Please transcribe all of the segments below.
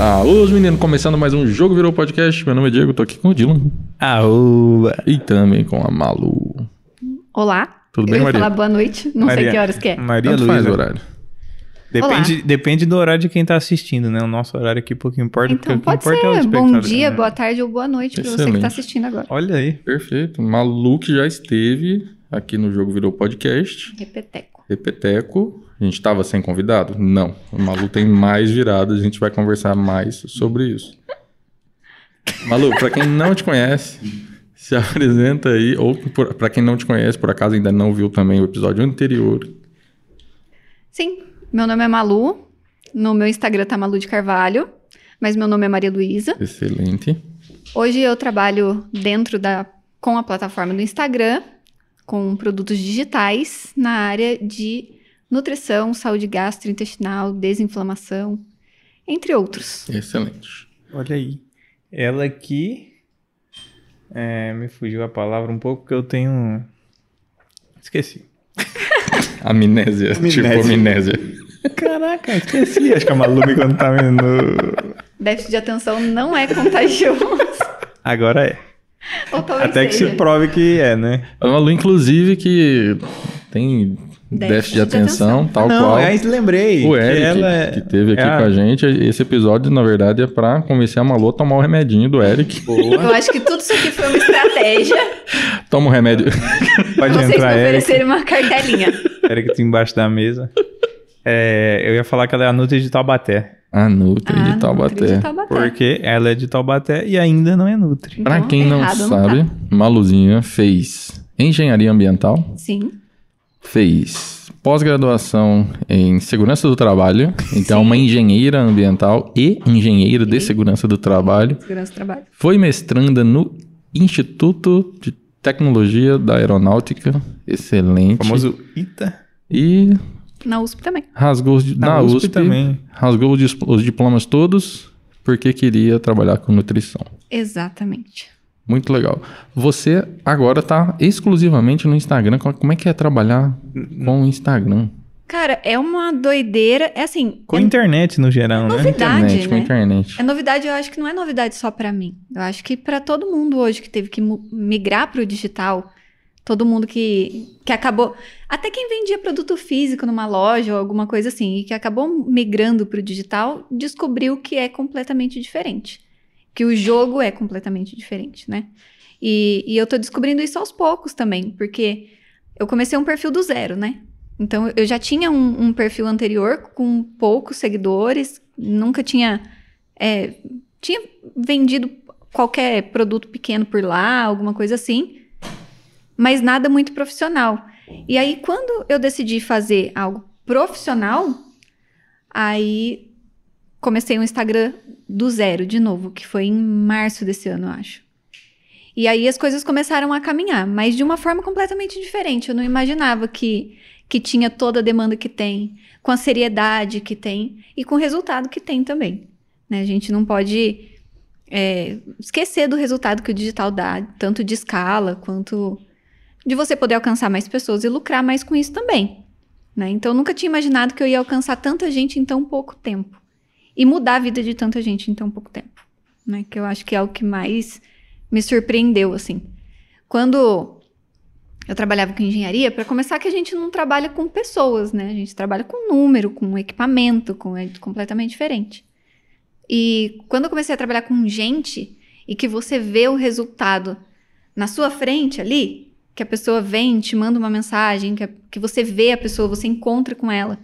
Ah, os meninos, começando mais um Jogo Virou Podcast. Meu nome é Diego, tô aqui com o Dylan. Aúba. E também com a Malu. Olá. Tudo Eu bem, ia Maria? falar boa noite, não sei Maria- que horas que é. Maria Tanto faz o Luísa. horário. Depende, depende do horário de quem tá assistindo, né? O nosso horário aqui pouco importa, Então, porque pode importa é o ser bom espectador, dia, né? boa tarde ou boa noite pra você que tá assistindo agora. Olha aí. Perfeito. Malu que já esteve aqui no Jogo Virou Podcast. Repeteco. Repeteco. A gente tava sem convidado? Não. O Malu tem mais viradas, a gente vai conversar mais sobre isso. Malu, pra quem não te conhece, se apresenta aí. Ou pra quem não te conhece, por acaso ainda não viu também o episódio anterior. Sim, meu nome é Malu. No meu Instagram tá Malu de Carvalho, mas meu nome é Maria Luísa. Excelente. Hoje eu trabalho dentro da com a plataforma do Instagram com produtos digitais na área de nutrição, saúde gastrointestinal, desinflamação, entre outros. Excelente. Olha aí. Ela aqui. É, me fugiu a palavra um pouco, porque eu tenho. Esqueci. Amnésia, Amnésia. tipo amnésia. Caraca, esqueci. Acho que a Malu me quando tá vendo. Déficit de atenção não é contagioso. Agora é. Ou talvez Até que seja. se prove que é, né? A Malu, inclusive, que tem déficit de atenção, tal Não, qual. aí lembrei. O que Eric, ela é- que teve aqui é a- com a gente, esse episódio, na verdade, é pra convencer a Malu a tomar o remedinho do Eric. Eu acho que tudo isso aqui foi uma estratégia. Toma o remédio. Pode Vocês me entrar, Eric. oferecerem uma cartelinha. Eric tá embaixo da mesa. É, eu ia falar que ela é a Nutri de Taubaté. A Nutri Ah, de Nutri Taubaté. de Taubaté. Porque ela é de Taubaté e ainda não é Nutri. Pra Então, quem não sabe, tá. Maluzinha fez engenharia ambiental, Sim. fez pós-graduação em segurança do trabalho, então Sim. uma engenheira ambiental e engenheira de segurança do trabalho. Segurança do trabalho. Foi mestranda no Instituto de Tecnologia da Aeronáutica, excelente. O famoso ITA. E Na USP também. rasgou os, Na, na USP, USP, também. rasgou os, diplomas todos porque queria trabalhar com nutrição. Exatamente. Muito legal. Você agora tá exclusivamente no Instagram. Co- Como é que é trabalhar com o Instagram? Cara, é uma doideira. É assim. Com é, internet no geral, né? Novidade. internet, com né? internet. é novidade, eu acho que não é novidade só pra mim. Eu acho que pra todo mundo hoje que teve que migrar pro digital, todo mundo que, que acabou. Até quem vendia produto físico numa loja ou alguma coisa assim, e que acabou migrando pro digital, descobriu que é completamente diferente. Que o jogo é completamente diferente, né? E, e eu tô descobrindo isso aos poucos também, porque eu comecei um perfil do zero, né? Então eu já tinha um, um perfil anterior com poucos seguidores, nunca tinha. é, tinha vendido qualquer produto pequeno por lá, alguma coisa assim, mas nada muito profissional. E aí, quando eu decidi fazer algo profissional, aí comecei um Instagram do zero de novo, que foi em março desse ano, eu acho. E aí as coisas começaram a caminhar, mas de uma forma completamente diferente. Eu não imaginava que, que tinha toda a demanda que tem, com a seriedade que tem e com o resultado que tem também. né? A gente não pode é, esquecer do resultado que o digital dá, tanto de escala quanto de você poder alcançar mais pessoas e lucrar mais com isso também. né? Então, eu nunca tinha imaginado que eu ia alcançar tanta gente em tão pouco tempo e mudar a vida de tanta gente em tão pouco tempo. Né? Que eu acho que é o que mais me surpreendeu, assim. Quando eu trabalhava com engenharia, para começar que a gente não trabalha com pessoas, né? A gente trabalha com número, com equipamento, com é completamente diferente. E quando eu comecei a trabalhar com gente e que você vê o resultado na sua frente ali, que a pessoa vem, te manda uma mensagem, que, a- que você vê a pessoa, você encontra com ela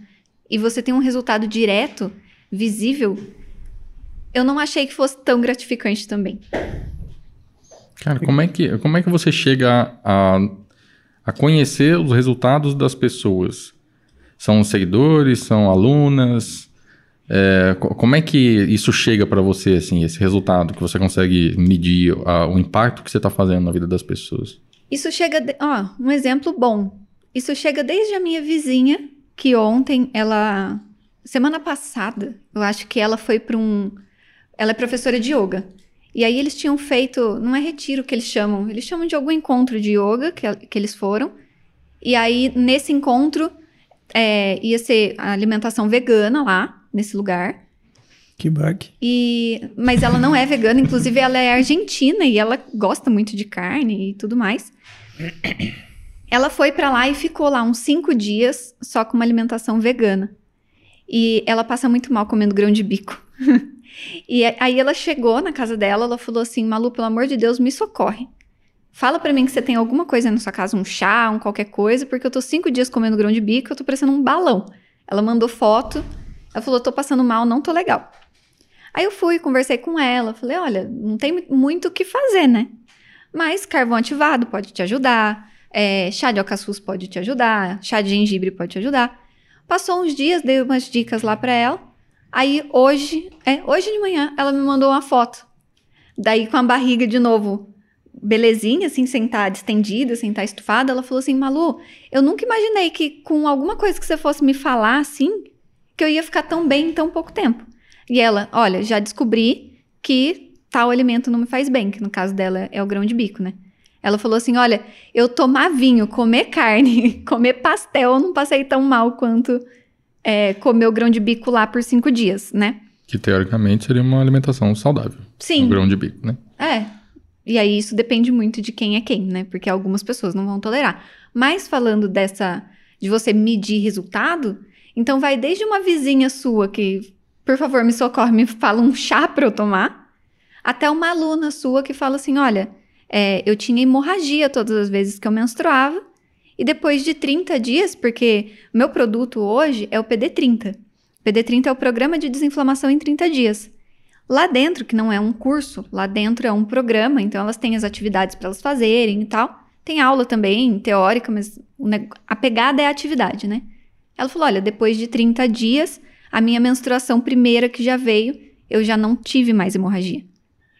e você tem um resultado direto, visível, eu não achei que fosse tão gratificante também. Cara, como é que, como é que você chega a, a conhecer os resultados das pessoas? São seguidores, são alunas? É, co- como é que isso chega para você, assim, esse resultado que você consegue medir a- o impacto que você está fazendo na vida das pessoas? Isso chega, de- ó, um exemplo bom. Isso chega desde a minha vizinha, que ontem ela, semana passada, eu acho que ela foi para um, ela é professora de yoga. E aí eles tinham feito, não é retiro que eles chamam, eles chamam de algum encontro de yoga que, que eles foram. E aí nesse encontro é, ia ser alimentação vegana lá nesse lugar. Que bug. E, mas ela não é vegana, inclusive ela é argentina e ela gosta muito de carne e tudo mais. Ela foi pra lá e ficou lá uns cinco dias só com uma alimentação vegana. E ela passa muito mal comendo grão de bico. e aí ela chegou na casa dela, ela falou assim: Malu, pelo amor de Deus, me socorre. Fala pra mim que você tem alguma coisa na sua casa, um chá, um qualquer coisa, porque eu tô cinco dias comendo grão de bico, eu tô parecendo um balão. Ela mandou foto, ela falou: tô passando mal, não tô legal. Aí eu fui, conversei com ela, falei: olha, não tem muito o que fazer, né? Mas carvão ativado pode te ajudar, é, chá de alcaçuz pode te ajudar, chá de gengibre pode te ajudar. Passou uns dias, dei umas dicas lá para ela. Aí hoje, é, hoje de manhã, ela me mandou uma foto. Daí com a barriga de novo, belezinha, assim, sentada, estendida, sem estar estufada, ela falou assim: Malu, eu nunca imaginei que com alguma coisa que você fosse me falar assim, que eu ia ficar tão bem em tão pouco tempo. E ela, olha, já descobri que tal alimento não me faz bem, que no caso dela é o grão de bico, né? Ela falou assim: olha, eu tomar vinho, comer carne, comer pastel, eu não passei tão mal quanto é, comer o grão de bico lá por cinco dias, né? Que teoricamente seria uma alimentação saudável. Sim. O grão de bico, né? É. E aí isso depende muito de quem é quem, né? Porque algumas pessoas não vão tolerar. Mas falando dessa de você medir resultado, então vai desde uma vizinha sua que por favor, me socorre, me fala um chá para eu tomar. Até uma aluna sua que fala assim: olha, é, eu tinha hemorragia todas as vezes que eu menstruava. E depois de 30 dias, porque meu produto hoje é o PD30. PD30 é o Programa de Desinflamação em 30 Dias. Lá dentro, que não é um curso, lá dentro é um programa, então elas têm as atividades para elas fazerem e tal. Tem aula também, teórica, mas a pegada é a atividade, né? Ela falou: olha, depois de 30 dias, a minha menstruação primeira que já veio, eu já não tive mais hemorragia.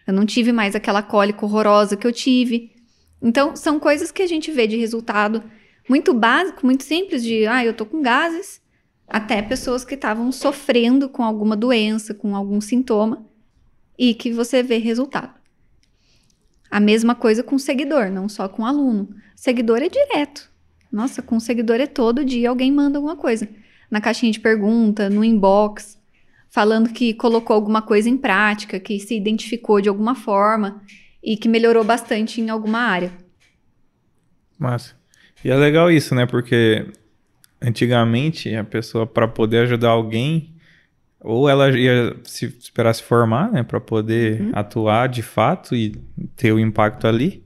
Eu não tive mais aquela cólica horrorosa que eu tive. Então, são coisas que a gente vê de resultado muito básico, muito simples, de ah, eu tô com gases, até pessoas que estavam sofrendo com alguma doença, com algum sintoma, e que você vê resultado. A mesma coisa com seguidor, não só com aluno. Seguidor é direto. Nossa, com seguidor é todo dia alguém manda alguma coisa na caixinha de pergunta, no inbox, falando que colocou alguma coisa em prática, que se identificou de alguma forma e que melhorou bastante em alguma área. Massa. E é legal isso, né? Porque antigamente a pessoa para poder ajudar alguém ou ela ia se esperar se formar, né, para poder uhum. atuar de fato e ter o impacto ali,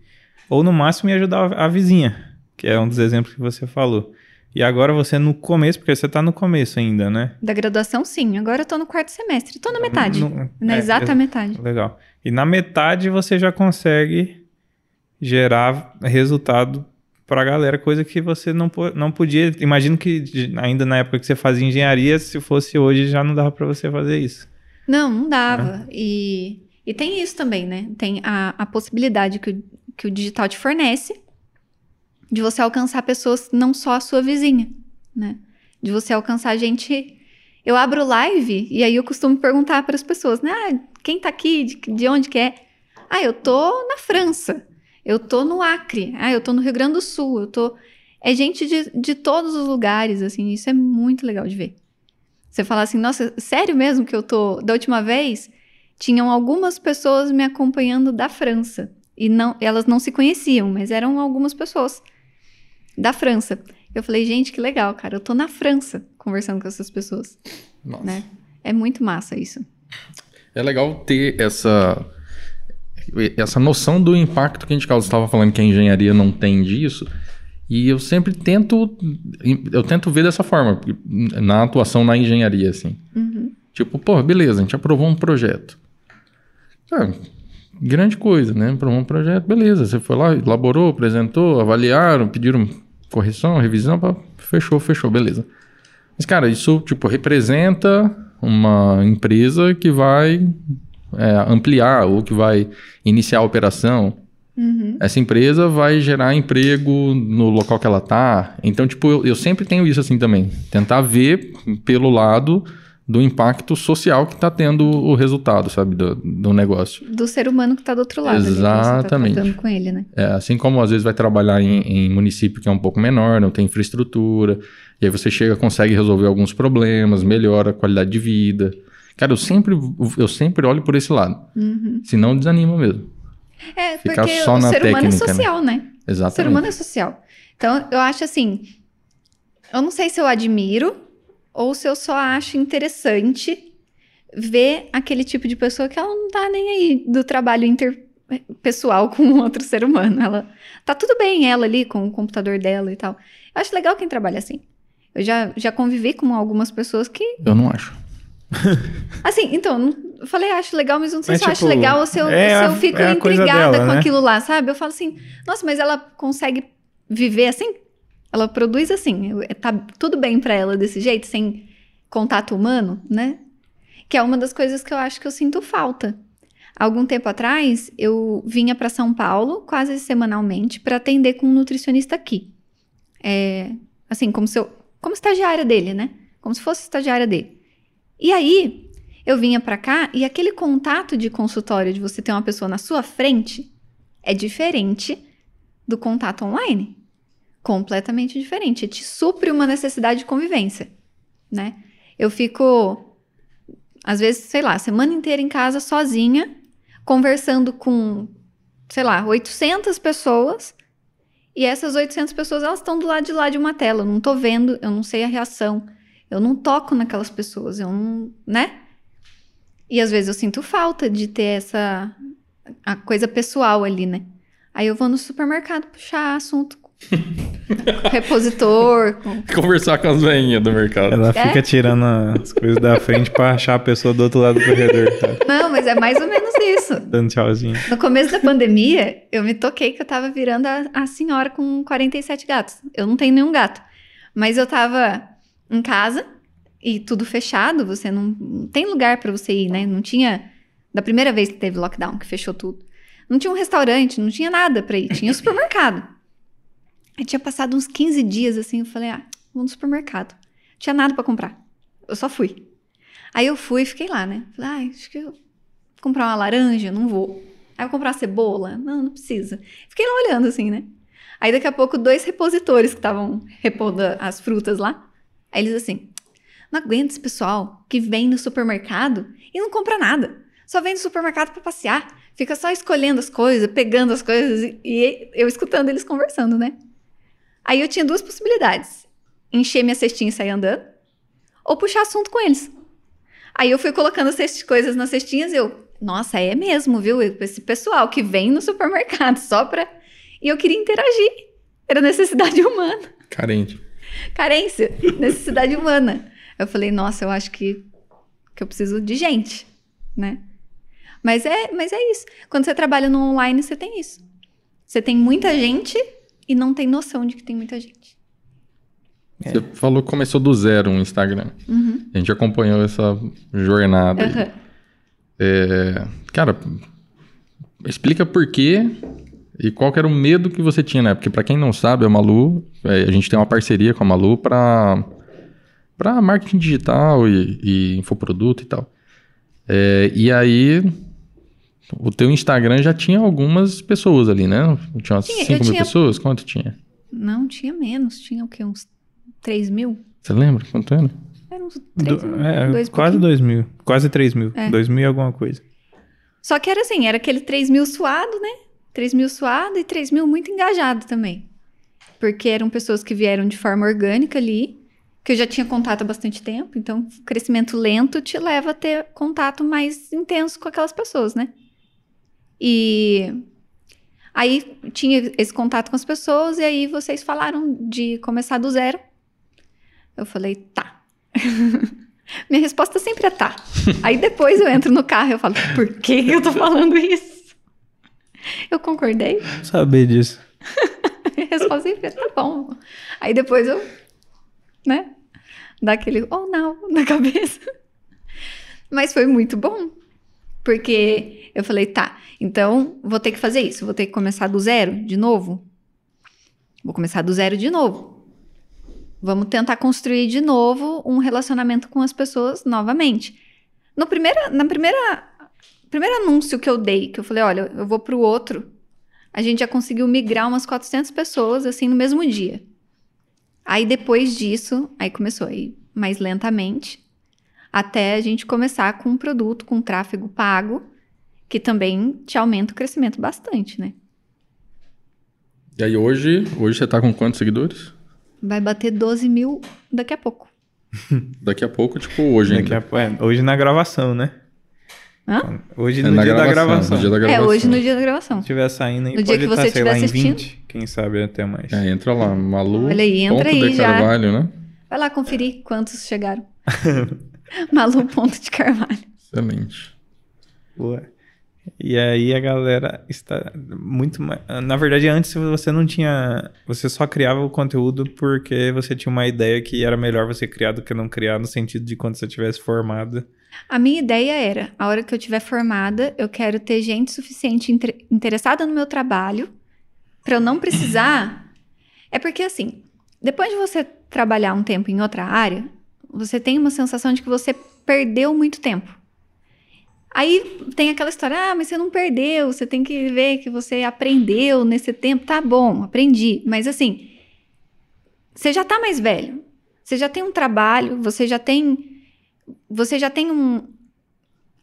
ou no máximo ia ajudar a vizinha, que é um dos exemplos que você falou. E agora você é no começo, porque você está no começo ainda, né? Da graduação, sim. Agora eu tô no quarto semestre. Tô na metade. No, na é, exata é, metade. Legal. E na metade você já consegue gerar resultado para a galera, coisa que você não, não podia. Imagino que ainda na época que você fazia engenharia, se fosse hoje, já não dava para você fazer isso. Não, não dava. É. E, e tem isso também, né? Tem a, a possibilidade que o, que o digital te fornece de você alcançar pessoas não só a sua vizinha, né? De você alcançar gente. Eu abro live e aí eu costumo perguntar para as pessoas, né? Ah, quem tá aqui? De, de onde que é? Ah, eu tô na França. Eu tô no Acre. Ah, eu tô no Rio Grande do Sul. Eu tô. É gente de, de todos os lugares, assim. Isso é muito legal de ver. Você fala assim, nossa, sério mesmo que eu tô. Da última vez, tinham algumas pessoas me acompanhando da França. E não, elas não se conheciam, mas eram algumas pessoas da França. Eu falei, gente, que legal, cara. Eu tô na França conversando com essas pessoas. Nossa. Né? É muito massa isso. É legal ter essa essa noção do impacto que a gente causa. estava falando que a engenharia não tem disso. E eu sempre tento eu tento ver dessa forma na atuação na engenharia assim. Uhum. Tipo, pô, beleza, a gente aprovou um projeto. Ah, grande coisa, né? Aprovou um projeto, beleza. Você foi lá, elaborou, apresentou, avaliaram, pediram correção, revisão, pá, fechou, fechou, beleza. Mas, cara, isso, tipo, representa uma empresa que vai é, ampliar ou que vai iniciar a operação. Uhum. Essa empresa vai gerar emprego no local que ela tá. Então, tipo, eu, eu sempre tenho isso assim também. Tentar ver pelo lado do impacto social que está tendo o resultado, sabe, do, do, negócio. Do ser humano que está do outro lado. Exatamente. Ali, tá com ele, né? É, assim como às vezes vai trabalhar em, em, município que é um pouco menor, não tem infraestrutura, e aí você chega, consegue resolver alguns problemas, melhora a qualidade de vida. Cara, eu sempre, eu sempre olho por esse lado. Uhum. Senão desanima mesmo. É, Ficar porque só o na ser humano é técnica, né? social, né? O Exatamente. ser humano é social. Então, eu acho assim. Eu não sei se eu admiro ou se eu só acho interessante ver aquele tipo de pessoa que ela não tá nem aí do trabalho interpessoal com outro ser humano. Ela tá tudo bem, ela ali com o computador dela e tal. Eu acho legal quem trabalha assim. Eu já, já convivi com algumas pessoas que. Eu não acho. Assim, então, eu falei, acho legal, mas não sei Mas, se eu acho tipo, legal ou se eu, é se eu fico é a coisa intrigada dela, com né? aquilo lá, sabe? Eu falo assim, nossa, mas ela consegue viver assim? Ela produz assim, eu- tá tudo bem pra ela desse jeito, sem contato humano, né? Que é uma das coisas que eu acho que eu sinto falta. Algum tempo atrás, eu vinha pra São Paulo quase semanalmente pra atender com um nutricionista aqui. É, assim, como se eu, como estagiária dele, né? Como se fosse estagiária dele. E aí, eu vinha pra cá e aquele contato de consultório de você ter uma pessoa na sua frente é diferente do contato online. Completamente diferente. Te supre uma necessidade de convivência, né? Eu fico, às vezes, sei lá, semana inteira em casa sozinha, conversando com, sei lá, 800 pessoas. E essas 800 pessoas, elas estão do lado de lá de uma tela. Eu não tô vendo, eu não sei a reação. Eu não toco naquelas pessoas, eu não, né? E às vezes eu sinto falta de ter essa a coisa pessoal ali, né? Aí eu vou no supermercado puxar assunto repositor. Conversar com as veinhas do mercado. Ela É? fica tirando as coisas da frente pra achar a pessoa do outro lado do corredor, sabe? Não, mas é mais ou menos isso. Dando tchauzinho. No começo da pandemia, eu me toquei que eu tava virando a, a senhora com 47 gatos. Eu não tenho nenhum gato. Mas eu tava em casa e tudo fechado, você não, não tem lugar pra você ir, né? Não tinha. Da primeira vez que teve lockdown, que fechou tudo. Não tinha um restaurante, não tinha nada pra ir. Tinha o supermercado. Aí tinha passado uns 15 dias assim, eu falei, ah, vou no supermercado. Não tinha nada pra comprar. Eu só fui. Aí eu fui e fiquei lá, né? Falei, ah, acho que eu vou comprar uma laranja, não vou. Aí eu vou comprar uma cebola? Não, não precisa. Fiquei lá olhando assim, né? Aí daqui a pouco, dois repositores que estavam repondo as frutas lá. Aí eles assim, não aguento esse pessoal que vem no supermercado e não compra nada. Só vem no supermercado pra passear. Fica só escolhendo as coisas, pegando as coisas e eu escutando eles conversando, né? Aí eu tinha duas possibilidades. Encher minha cestinha e sair andando. Ou puxar assunto com eles. Aí eu fui colocando as cestas- coisas nas cestinhas e eu... Nossa, é mesmo, viu? Esse pessoal que vem no supermercado só pra... E eu queria interagir. Era necessidade humana. Carente. Carência. necessidade humana. Eu falei, nossa, eu acho que, que eu preciso de gente, né? Mas é, mas é isso. Quando você trabalha no online, você tem isso. Você tem muita gente e não tem noção de que tem muita gente. Você falou que começou do zero um Instagram. Uhum. A gente acompanhou essa jornada. Aham. É, cara, explica por quê e qual que era o medo que você tinha, né? Porque pra quem não sabe, a Malu, é, a gente tem uma parceria com a Malu pra, pra marketing digital e, e infoproduto e tal. É, e aí, o teu Instagram já tinha algumas pessoas ali, né? Tinha umas Tinha, 5 eu mil tinha- pessoas? Quanto tinha? Não, tinha menos. Tinha o quê? Uns 3 mil? Você lembra quanto era? Era uns 3 Do- mil. é, dois quase pouquinho. dois mil. Quase três mil. É. Dois mil e alguma coisa. Só que era assim, era aquele 3 mil suado, né? 3 mil suado e 3 mil muito engajado também. Porque eram pessoas que vieram de forma orgânica ali, que eu já tinha contato há bastante tempo, então o crescimento lento te leva a ter contato mais intenso com aquelas pessoas, né? E aí tinha esse contato com as pessoas, e aí vocês falaram de começar do zero. Eu falei, tá. Minha resposta sempre é tá. Aí depois eu entro no carro e eu falo, por que que eu tô falando isso? Eu concordei. Saber disso. Minha resposta sempre é tá bom. Aí depois eu, né, dá aquele oh não na cabeça. Mas foi muito bom. Porque eu falei, tá, então vou ter que fazer isso, vou ter que começar do zero de novo. Vou começar do zero de novo. Vamos tentar construir de novo um relacionamento com as pessoas novamente. No primeira, na primeira, primeiro anúncio que eu dei, que eu falei, olha, eu vou pro outro, a gente já conseguiu migrar umas 400 pessoas assim no mesmo dia. Aí depois disso, aí começou aí mais lentamente. Até a gente começar com um produto com tráfego pago, que também te aumenta o crescimento bastante, né? E aí hoje, hoje você tá com quantos seguidores? Vai bater 12 mil daqui a pouco. Daqui a pouco, tipo hoje Daqui ainda. a- é, hoje na gravação, né? Hã? Hoje É no na dia da gravação. no dia da É, gravação. hoje no dia da gravação. Se estiver saindo aí, No dia que estar, você sei lá, estiver em assistindo. 20. Quem sabe até mais. É, entra lá, Malu. Olha aí, entra ponto aí de já. Carvalho, né? Vai lá conferir quantos chegaram. Malu Ponto de Carvalho. Excelente. Boa. E aí a galera está muito mais. Na verdade, antes você não tinha. Você só criava o conteúdo porque você tinha uma ideia que era melhor você criar do que não criar, no sentido de quando você tivesse formado. A minha ideia era, a hora que eu tiver formada, eu quero ter gente suficiente inter- interessada no meu trabalho para eu não precisar. É porque assim, depois de você trabalhar um tempo em outra área, você tem uma sensação de que você perdeu muito tempo. Aí tem aquela história, ah, mas você não perdeu, você tem que ver que você aprendeu nesse tempo. Tá bom, aprendi. Mas assim, você já tá mais velho. Você já tem um trabalho, você já tem você já tem um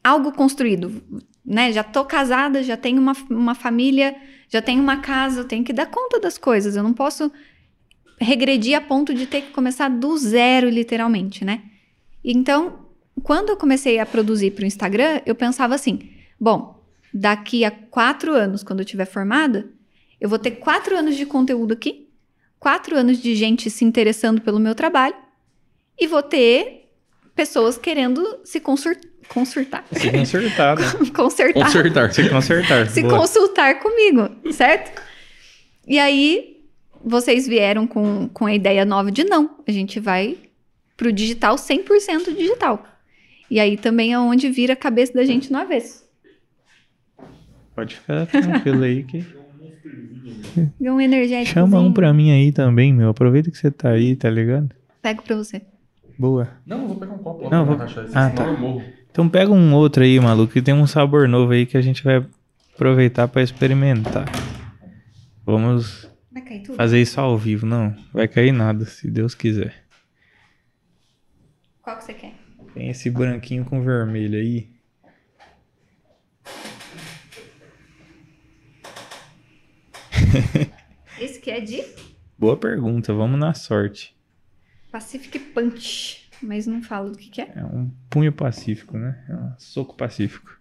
algo construído, né? Já tô casada, já tenho uma, uma família, já tenho uma casa, eu tenho que dar conta das coisas. Eu não posso regredir a ponto de ter que começar do zero, literalmente, né? Então, quando eu comecei a produzir para o Instagram, eu pensava assim: bom, daqui a quatro anos, quando eu estiver formada, eu vou ter quatro anos de conteúdo aqui, quatro anos de gente se interessando pelo meu trabalho, e vou ter pessoas querendo se consultar. Se consertar, né? consertar. Consertar. Se consertar. se Boa. consultar comigo, certo? E aí, vocês vieram com, com a ideia nova de não, a gente vai pro digital 100% digital. E aí também é onde vira a cabeça da gente no avesso. Pode ficar tranquilo aí que. Um energético. Chama um pra mim aí também, meu. Aproveita que você tá aí, tá ligado? Pego pra você. Boa. Não, eu vou pegar um copo. Não, vou- Ah, tá. Então pega um outro aí, maluco, que tem um sabor novo aí que a gente vai aproveitar pra experimentar. Vamos Vai cair tudo? fazer isso ao vivo, não. Vai cair nada, se Deus quiser. Qual que você quer? Tem esse branquinho com vermelho aí. Esse que é de Boa pergunta, vamos na sorte. Pacific Punch. Mas não falo do que, que é. É um punho pacífico, né? É um soco pacífico.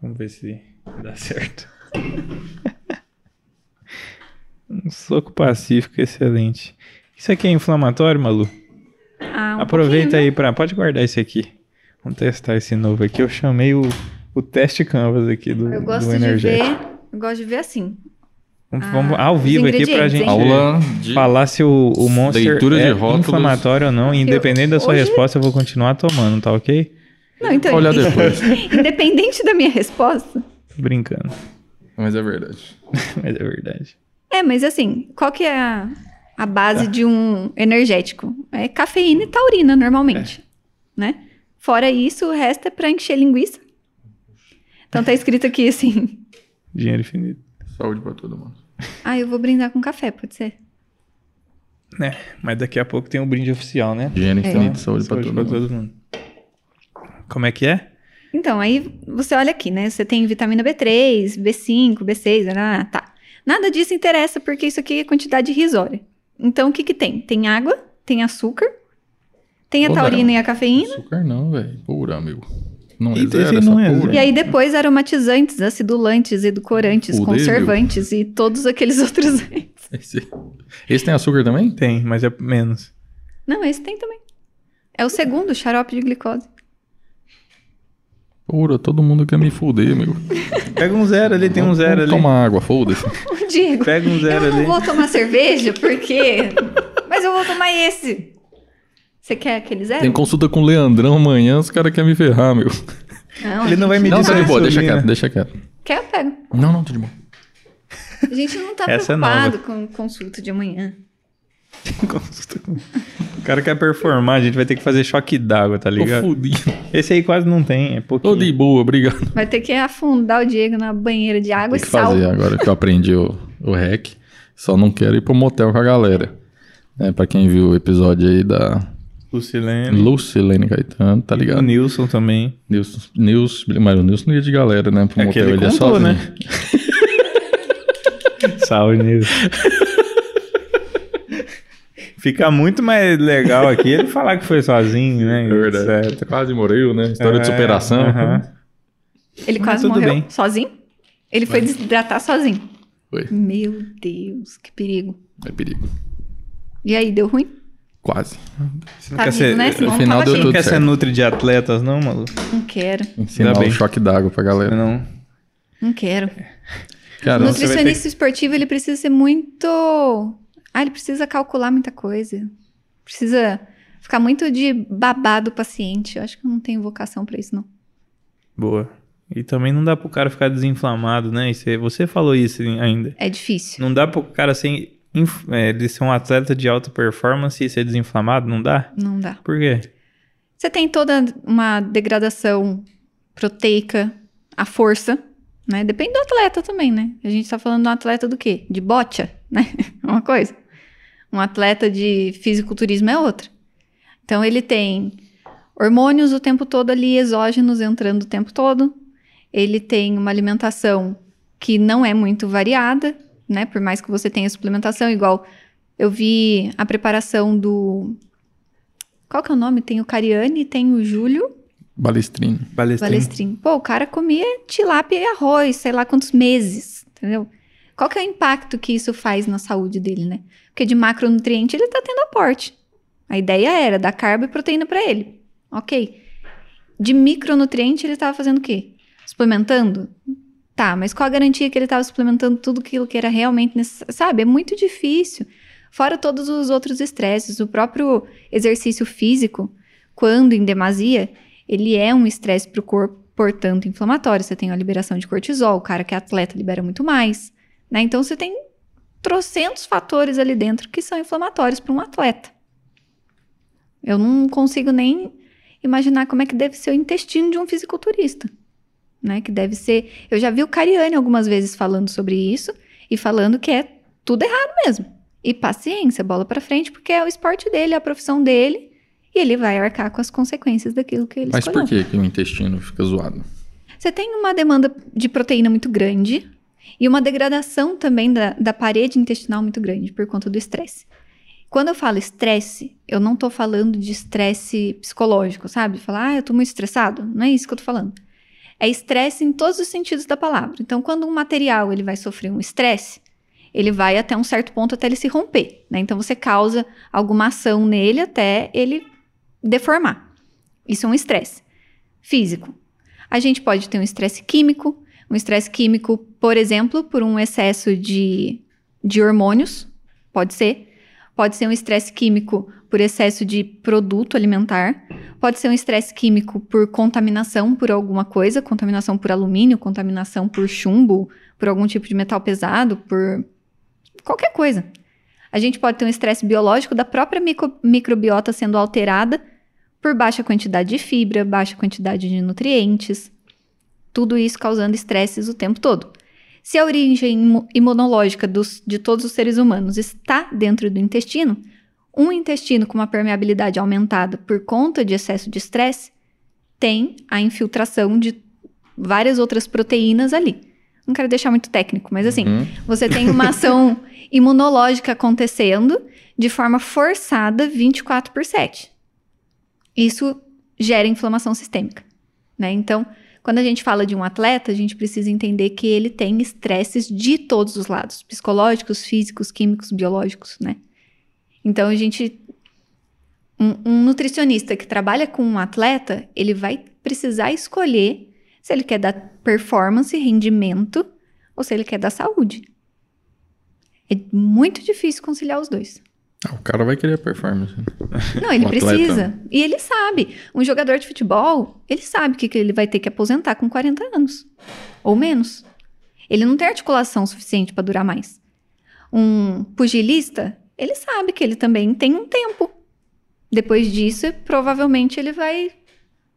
Vamos ver se dá certo. um soco pacífico, excelente. Isso aqui é inflamatório, Malu? Ah, um Aproveita pouquinho, aí pra. Pode guardar esse aqui. Vamos testar esse novo aqui. Eu chamei o, o teste canvas aqui do, né? Eu gosto do de energético. ver. Eu gosto de ver assim. Vamos, Ah, vamos ao vivo aqui pra gente? Aula de. falar se o, o Monster de é inflamatório ou não. Independente da sua hoje- resposta, eu vou continuar tomando, tá ok? Não, então. Olha depois. Independente da minha resposta. Tô brincando. Mas é verdade. Mas é verdade. É, mas assim, qual que é a, a Tá. base de um energético? É cafeína e taurina, normalmente. Né? Fora isso, o resto é pra encher linguiça. Então tá escrito aqui assim. Dinheiro infinito. Saúde pra todo mundo. Ah, eu vou brindar com café, pode ser? É, mas daqui a pouco tem o brinde oficial, né? Higiene É. infinita, saúde, pra todo mundo. todo mundo. Como é que é? Então, aí você olha aqui, né? Você tem vitamina B3, B5, B6, ah, tá. Nada disso interessa porque isso aqui é quantidade irrisória. Então, o que que tem? Tem água, tem açúcar, tem a Pô, taurina e a cafeína. Açúcar não, velho. Pura, amigo. Não é Ih, zero não é pura. zero. E aí depois aromatizantes, acidulantes, edulcorantes, Fudeu. conservantes e todos aqueles outros. Esse, esse tem açúcar também? Tem, mas é menos. Não, esse tem também. É o segundo, xarope de glicose. Pura, todo mundo quer me fuder, amigo. Pega um zero ali, tem um zero ali. Toma água, foda-se. Ô, Diego, Pega um zero eu não ali. vou tomar cerveja, porque... Mas eu vou tomar esse. Você quer aquele zero? Tem consulta com o Leandrão amanhã, os caras querem me ferrar, amigo. Não, Ele não vai medir Não, tá de boa, deixa insulina. quieto, deixa quieto. Quer, eu pego. Não, não, tá de boa. A gente não tá Essa é preocupado com consulta de amanhã. O cara quer performar, a gente vai ter que fazer choque d'água, tá Tô ligado? fudido. Esse aí quase não tem, é Tô pouquinho. de boa, obrigado. Vai ter que afundar o Diego na banheira de água Tem e que sal. fazer agora que eu aprendi o, o REC. Só não quero ir pro motel com a galera. É, pra quem viu o episódio aí da, Lucilene. Lucilene Caetano, tá O ligado? Nilson também. Nilson, Nilson, mas o Nilson não ia de galera, né? Pro É que motel, ele ele ia contou, sozinho. né? Salve, Nilson. Fica muito mais legal aqui ele falar que foi sozinho, né? É verdade. etc. Quase morreu, né? História de É, superação. aham. Ele Mas quase morreu bem. sozinho? Ele foi desidratar sozinho. Foi. Meu Deus, que perigo. É perigo. E aí, deu ruim? Quase. Você não Tá quer vivo, ser, né? Senão no final deu tudo quer ser certo. nutri de atletas, não, maluco? Não quero, Ensinar o choque d'água pra galera. Não. não quero. Cara, vai Nutricionista esportivo, ele precisa ser muito... Ah, ele precisa calcular muita coisa. Precisa ficar muito de babado paciente. Eu acho que eu não tenho vocação pra isso, não. Boa. E também não dá pro cara ficar desinflamado, né? Você, você falou isso ainda. É difícil. Não dá pro cara ser, é, ele ser um atleta de alta performance e ser desinflamado? Não dá? Não dá. Por quê? Você tem toda uma degradação proteica, a força, né? Depende do atleta também, né? A gente tá falando de um atleta do quê? De bocha, né? Uma coisa. Um atleta de fisiculturismo é outra. Então ele tem hormônios o tempo todo ali, exógenos entrando o tempo todo. Ele tem uma alimentação que não é muito variada, né? Por mais que você tenha suplementação, igual eu vi a preparação do qual que é o nome? Tem o Cariani e tem o Júlio. Balestrinho. Balestrin. Pô, o cara comia tilápia e arroz, sei lá quantos meses, entendeu? Qual que é o impacto que isso faz na saúde dele, né? Porque de macronutriente ele tá tendo aporte. A ideia era dar carbo e proteína para ele. Ok. De micronutriente ele tava fazendo o quê? Suplementando? Tá, mas qual a garantia que ele tava suplementando tudo aquilo que era realmente necessário? Sabe, é muito difícil. Fora todos os outros estresses, o próprio exercício físico, quando em demasia, ele é um estresse para o corpo, portanto, inflamatório. Você tem a liberação de cortisol, o cara que é atleta libera muito mais, né? Então você tem trocentos fatores ali dentro que são inflamatórios para um atleta. Eu não consigo nem imaginar como é que deve ser o intestino de um fisiculturista, né? Que deve ser. Eu já vi o Cariani algumas vezes falando sobre isso e falando que é tudo errado mesmo. E paciência, bola para frente, porque é o esporte dele, é a profissão dele. E ele vai arcar com as consequências daquilo que ele Mas escolheu. por que, que o intestino fica zoado? Você tem uma demanda de proteína muito grande e uma degradação também da, da parede intestinal muito grande por conta do estresse. Quando eu falo estresse, eu não tô falando de estresse psicológico, sabe? Falar, ah, eu tô muito estressado. Não é isso que eu tô falando. É estresse em todos os sentidos da palavra. Então, quando um material ele vai sofrer um estresse, ele vai até um certo ponto até ele se romper, né? Então, você causa alguma ação nele até ele deformar. Isso é um estresse físico. A gente pode ter um estresse químico, um estresse químico, por exemplo, por um excesso de, de hormônios, pode ser. Pode ser um estresse químico por excesso de produto alimentar. Pode ser um estresse químico por contaminação por alguma coisa, contaminação por alumínio, contaminação por chumbo, por algum tipo de metal pesado, por qualquer coisa. A gente pode ter um estresse biológico da própria micro- microbiota sendo alterada por baixa quantidade de fibra, baixa quantidade de nutrientes, tudo isso causando estresses o tempo todo. Se a origem imu- imunológica dos- de todos os seres humanos está dentro do intestino, um intestino com uma permeabilidade aumentada por conta de excesso de estresse tem a infiltração de várias outras proteínas ali. Não quero deixar muito técnico, mas assim, Hum? você tem uma ação imunológica acontecendo de forma forçada 24 por 7. Isso gera inflamação sistêmica, né? Então, quando a gente fala de um atleta, a gente precisa entender que ele tem estresses de todos os lados, psicológicos, físicos, químicos, biológicos, né? Então, a gente um, um nutricionista que trabalha com um atleta, ele vai precisar escolher se ele quer dar performance, rendimento, ou se ele quer dar saúde. É muito difícil conciliar os dois. Ah, o cara vai querer a performance. Não, ele precisa. E ele sabe. Um jogador de futebol, ele sabe que que ele vai ter que aposentar com 40 anos. Ou menos. Ele não tem articulação suficiente para durar mais. Um pugilista, ele sabe que ele também tem um tempo. Depois disso, provavelmente ele vai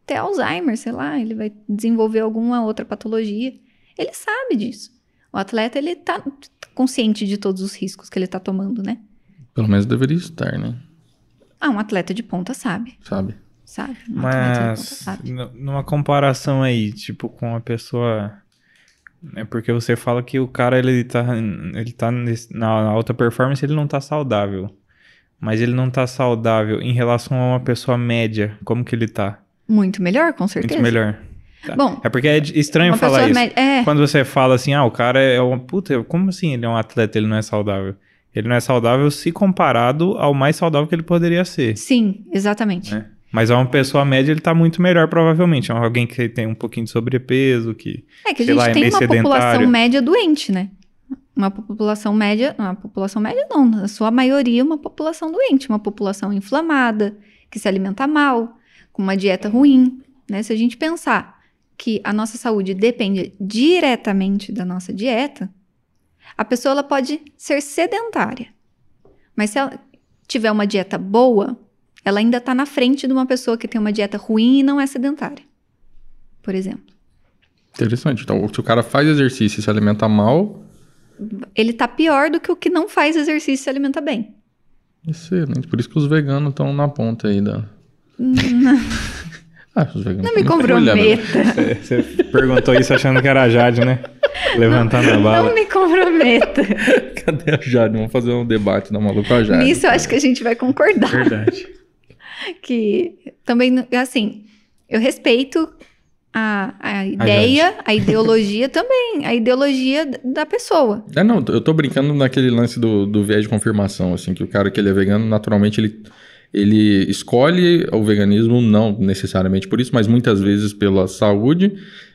ter Alzheimer, sei lá, ele vai desenvolver alguma outra patologia. Ele sabe disso. O atleta, ele tá consciente de todos os riscos que ele tá tomando, né? Pelo menos deveria estar, né? Ah, um atleta de ponta sabe, sabe? sabe? Um atleta de ponta Mas sabe. numa comparação aí, tipo, com a pessoa. É porque você fala que o cara ele tá, ele tá nesse- na alta performance, ele não tá saudável. Mas ele não tá saudável em relação a uma pessoa média. Como que ele tá? Muito melhor, com certeza. Muito melhor. Tá. Bom, É porque é estranho uma falar isso. É, Quando você fala assim, ah, o cara é um. Puta, como assim ele é um atleta ele não é saudável? Ele não é saudável se comparado ao mais saudável que ele poderia ser. sim, exatamente. né? Mas a uma pessoa média ele tá muito melhor, provavelmente. É alguém que tem um pouquinho de sobrepeso, que. É que a gente lá, é tem meio uma população sedentário. média doente, né? Uma população média, uma população média não, na sua maioria uma população doente, uma população inflamada, que se alimenta mal, com uma dieta ruim, né? Se a gente pensar que a nossa saúde depende diretamente da nossa dieta, a pessoa ela pode ser sedentária. Mas se ela tiver uma dieta boa, ela ainda está na frente de uma pessoa que tem uma dieta ruim e não é sedentária. Por exemplo. Interessante. Então, se o cara faz exercício e se alimenta mal, ele tá pior do que o que não faz exercício e se alimenta bem. excelente. Por isso que os veganos estão na ponta aí da. Não, Ah, os veganos não me né? comprometa. Você perguntou isso achando que era a Jade, né? Levantando a bala. Não me comprometa. Cadê a Jade? Vamos fazer um debate da maluca a Jade. Nisso eu acho que a gente vai concordar. Verdade. Que também, assim, eu respeito a, a ideia, a, ideologia também, a ideologia da pessoa. É, não, eu tô brincando naquele lance do, do viés de confirmação, assim, que o cara que ele é vegano, naturalmente ele, ele escolhe o veganismo, não necessariamente por isso, mas muitas vezes pela saúde,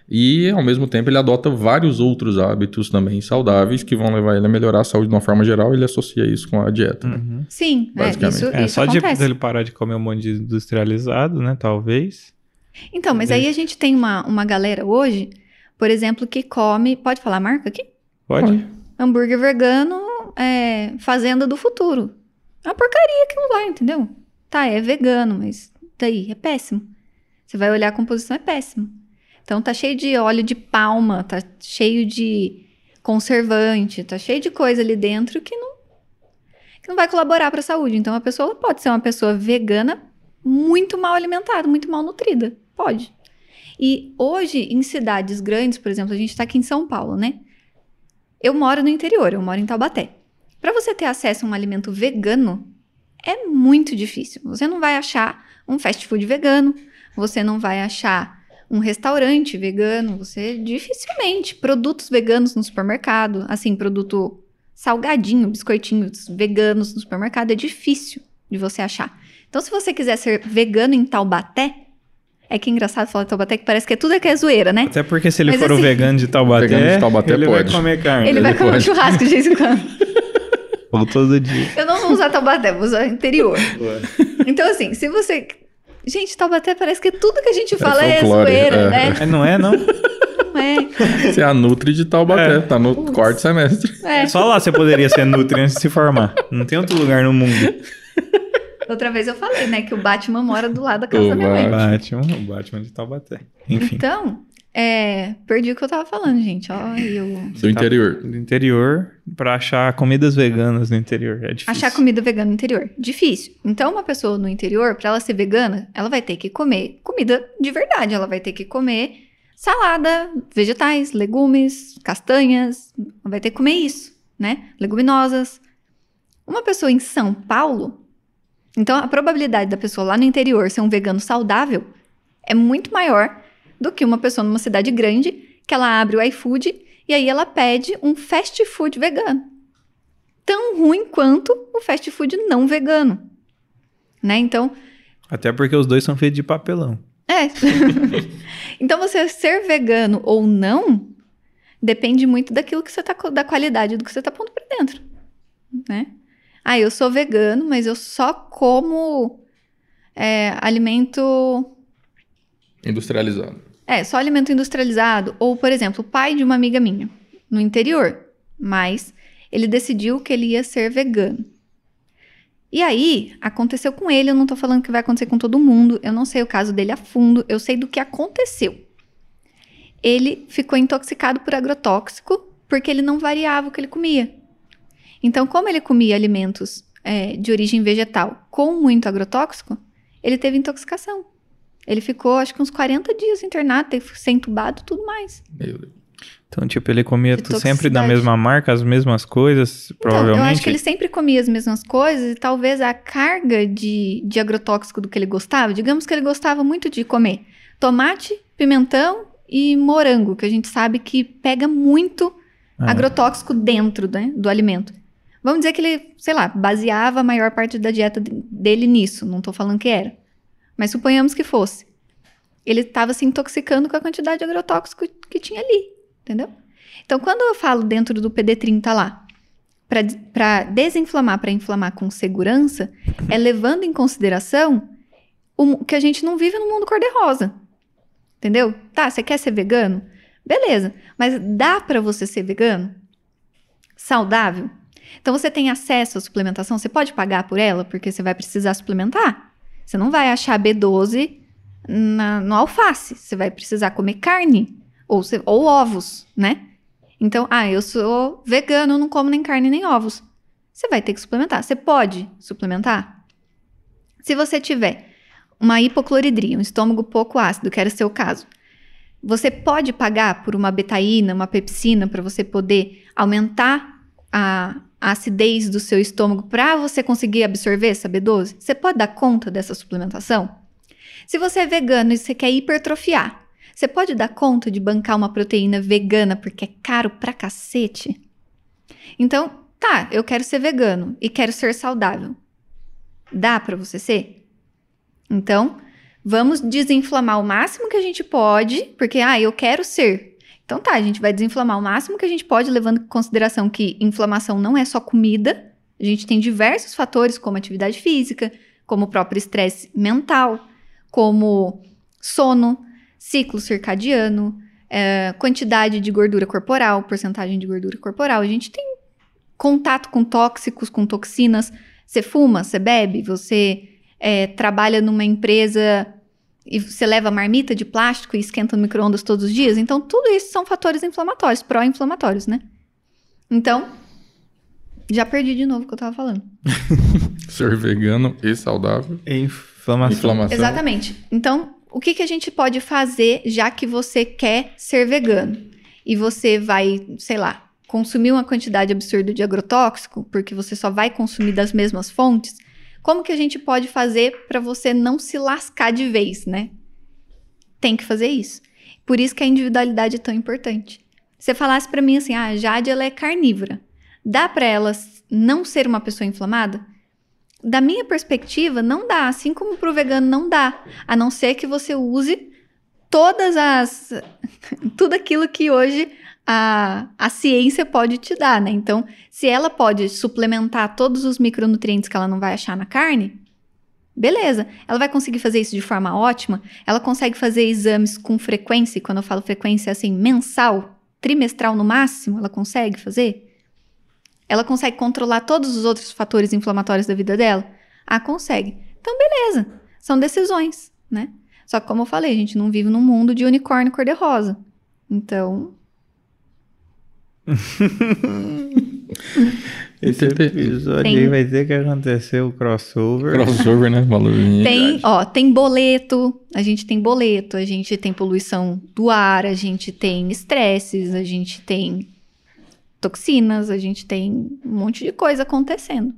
e ao mesmo tempo ele adota vários outros hábitos também saudáveis que vão levar ele a melhorar a saúde de uma forma geral, ele associa isso com a dieta. né? Uhum. Sim, é, Basicamente. isso, É, isso só de acontece. ele parar de comer um monte de industrializado, né? Talvez. Então, mas aí a gente tem uma, uma galera hoje, por exemplo, que come. Pode falar a marca aqui? Pode? hambúrguer vegano é fazenda do futuro. É uma porcaria aquilo lá, entendeu? Tá, é vegano, mas daí é péssimo. Você vai olhar a composição, é péssimo. Então tá cheio de óleo de palma, tá cheio de conservante, tá cheio de coisa ali dentro que não, que não vai colaborar para a saúde. Então a pessoa pode ser uma pessoa vegana muito mal alimentada, muito mal nutrida. Pode. E hoje, em cidades grandes, por exemplo, a gente tá aqui em São Paulo, né? Eu moro no interior, eu moro em Taubaté. Para você ter acesso a um alimento vegano, é muito difícil. Você não vai achar um fast food vegano, você não vai achar um restaurante vegano, você dificilmente produtos veganos no supermercado, assim, produto salgadinho, biscoitinhos veganos no supermercado é difícil de você achar. Então, se você quiser ser vegano em Taubaté, é que é engraçado falar de Taubaté que parece que é tudo é que é zoeira, né? Até porque se ele Mas for o assim- vegano de Taubaté, Vegano de Taubaté ele pode. vai comer carne. Ele vai Ele comer um pode. churrasco de vez em quando. Ou todo dia. Eu não vou usar Taubaté, vou usar interior. Então, assim, se você. Gente, Taubaté parece que tudo que a gente fala é, folclore, zoeira, é. né? É, não é, não? Não é. Você é a Nutri de Taubaté, É. tá no quarto semestre. É. Só lá você poderia ser nutri antes de se formar. Não tem outro lugar no mundo. Outra vez eu falei, né, que o Batman mora do lado da casa O da minha mãe. Batman, o Batman de Taubaté. Enfim. Então, é, perdi o que eu tava falando, gente. Ó, eu... Do interior. Do interior, pra achar comidas veganas no interior. É difícil. Achar comida vegana no interior. Difícil. Então, uma pessoa no interior, pra ela ser vegana, ela vai ter que comer comida de verdade. Ela vai ter que comer salada, vegetais, legumes, castanhas. Ela vai ter que comer isso, né? Leguminosas. Uma pessoa em São Paulo, então a probabilidade da pessoa lá no interior ser um vegano saudável é muito maior do que uma pessoa numa cidade grande que ela abre o iFood e aí ela pede um fast food vegano tão ruim quanto o fast food não vegano. Né? Então, Até porque os dois são feitos de papelão. é. então, você ser vegano ou não depende muito daquilo que você tá, da qualidade do que você tá pondo pra dentro, né? Ah, eu sou vegano, mas eu só como é, alimento Industrializado. É, só alimento industrializado. Ou, por exemplo, o pai de uma amiga minha, no interior. Mas ele decidiu que ele ia ser vegano. E aí, aconteceu com ele, eu não tô falando que vai acontecer com todo mundo, eu não sei o caso dele a fundo, eu sei do que aconteceu. Ele ficou intoxicado por agrotóxico porque ele não variava o que ele comia. Então, como ele comia alimentos é, de origem vegetal com muito agrotóxico, ele teve intoxicação. Ele ficou, acho que uns 40 dias internado, teve que ser entubado tudo mais. Meu Deus. Então, tipo, ele comia sempre da mesma marca, as mesmas coisas, provavelmente. Então, eu acho que ele sempre comia as mesmas coisas e talvez a carga de, de agrotóxico do que ele gostava, digamos que ele gostava muito de comer tomate, pimentão e morango, que a gente sabe que pega muito Ah, agrotóxico dentro né, do alimento. Vamos dizer que ele, sei lá, baseava a maior parte da dieta de- dele nisso, não tô falando que era. Mas suponhamos que fosse. Ele estava se intoxicando com a quantidade de agrotóxico que tinha ali, entendeu? Então, quando eu falo dentro do PD30 lá, para desinflamar, para inflamar com segurança, é levando em consideração o que a gente não vive no mundo cor-de-rosa. Entendeu? Tá, você quer ser vegano? Beleza, mas dá para você ser vegano? Saudável? Então você tem acesso à suplementação, você pode pagar por ela, porque você vai precisar suplementar. Você não vai achar B12 na- no alface, você vai precisar comer carne ou, você- ou ovos, né? Então, ah, eu sou vegano, não como nem carne nem ovos. Você vai ter que suplementar. Você pode suplementar? Se você tiver uma hipocloridria, um estômago pouco ácido, que era o seu caso, você pode pagar por uma betaína, uma pepsina, para você poder aumentar a, a acidez do seu estômago para você conseguir absorver essa B12? Você pode dar conta dessa suplementação? Se você é vegano e você quer hipertrofiar, você pode dar conta de bancar uma proteína vegana porque é caro pra cacete? Então, tá, eu quero ser vegano e quero ser saudável. Dá pra você ser? Então, vamos desinflamar o máximo que a gente pode, porque, ah, eu quero ser. Então tá, a gente vai desinflamar o máximo que a gente pode, levando em consideração que inflamação não é só comida, a gente tem diversos fatores, como atividade física, como o próprio estresse mental, como sono, ciclo circadiano, eh, quantidade de gordura corporal, porcentagem de gordura corporal. A gente tem contato com tóxicos, com toxinas. Você fuma, você bebe, você eh, trabalha numa empresa e você leva marmita de plástico e esquenta no micro-ondas todos os dias. Então, tudo isso são fatores inflamatórios, pró-inflamatórios, né? Então, já perdi de novo o que eu tava falando. Ser vegano e saudável. Inflamação. Inflamação. Exatamente. Então, o que, que a gente pode fazer já que você quer ser vegano? E você vai, sei lá, consumir uma quantidade absurda de agrotóxico, porque você só vai consumir das mesmas fontes. Como que a gente pode fazer para você não se lascar de vez, né? Tem que fazer isso. Por isso que a individualidade é tão importante. Você falasse para mim assim, ah, a Jade ela é carnívora. Dá para ela não ser uma pessoa inflamada? Da minha perspectiva, não dá. Assim como pro vegano não dá. A não ser que você use todas as. tudo aquilo que hoje a, a ciência pode te dar, né? Então, se ela pode suplementar todos os micronutrientes que ela não vai achar na carne, beleza. Ela vai conseguir fazer isso de forma ótima. Ela consegue fazer exames com frequência, quando eu falo frequência, é assim, mensal, trimestral no máximo, ela consegue fazer? Ela consegue controlar todos os outros fatores inflamatórios da vida dela? Ah, consegue. Então, beleza. São decisões, né? Só que, como eu falei, a gente não vive num mundo de unicórnio cor-de-rosa. Então, Esse episódio tem- aí vai ter que acontecer o crossover. Crossover, né? Valor tem, ó, tem boleto, a gente tem boleto, a gente tem poluição do ar, a gente tem estresses, a gente tem toxinas, a gente tem um monte de coisa acontecendo.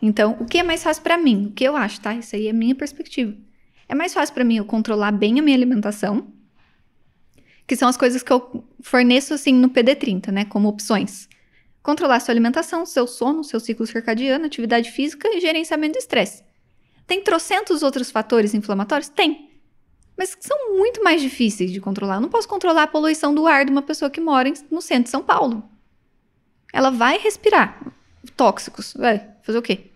Então, o que é mais fácil pra mim? O que eu acho, tá? Isso aí é a minha perspectiva. É mais fácil pra mim eu controlar bem a minha alimentação, que são as coisas que eu forneço assim no PD30, né, como opções. Controlar sua alimentação, seu sono, seu ciclo circadiano, atividade física e gerenciamento do estresse. Tem trocentos outros fatores inflamatórios? Tem. Mas são muito mais difíceis de controlar. Eu não posso controlar a poluição do ar de uma pessoa que mora no centro de São Paulo. Ela vai respirar tóxicos. Vai fazer o quê?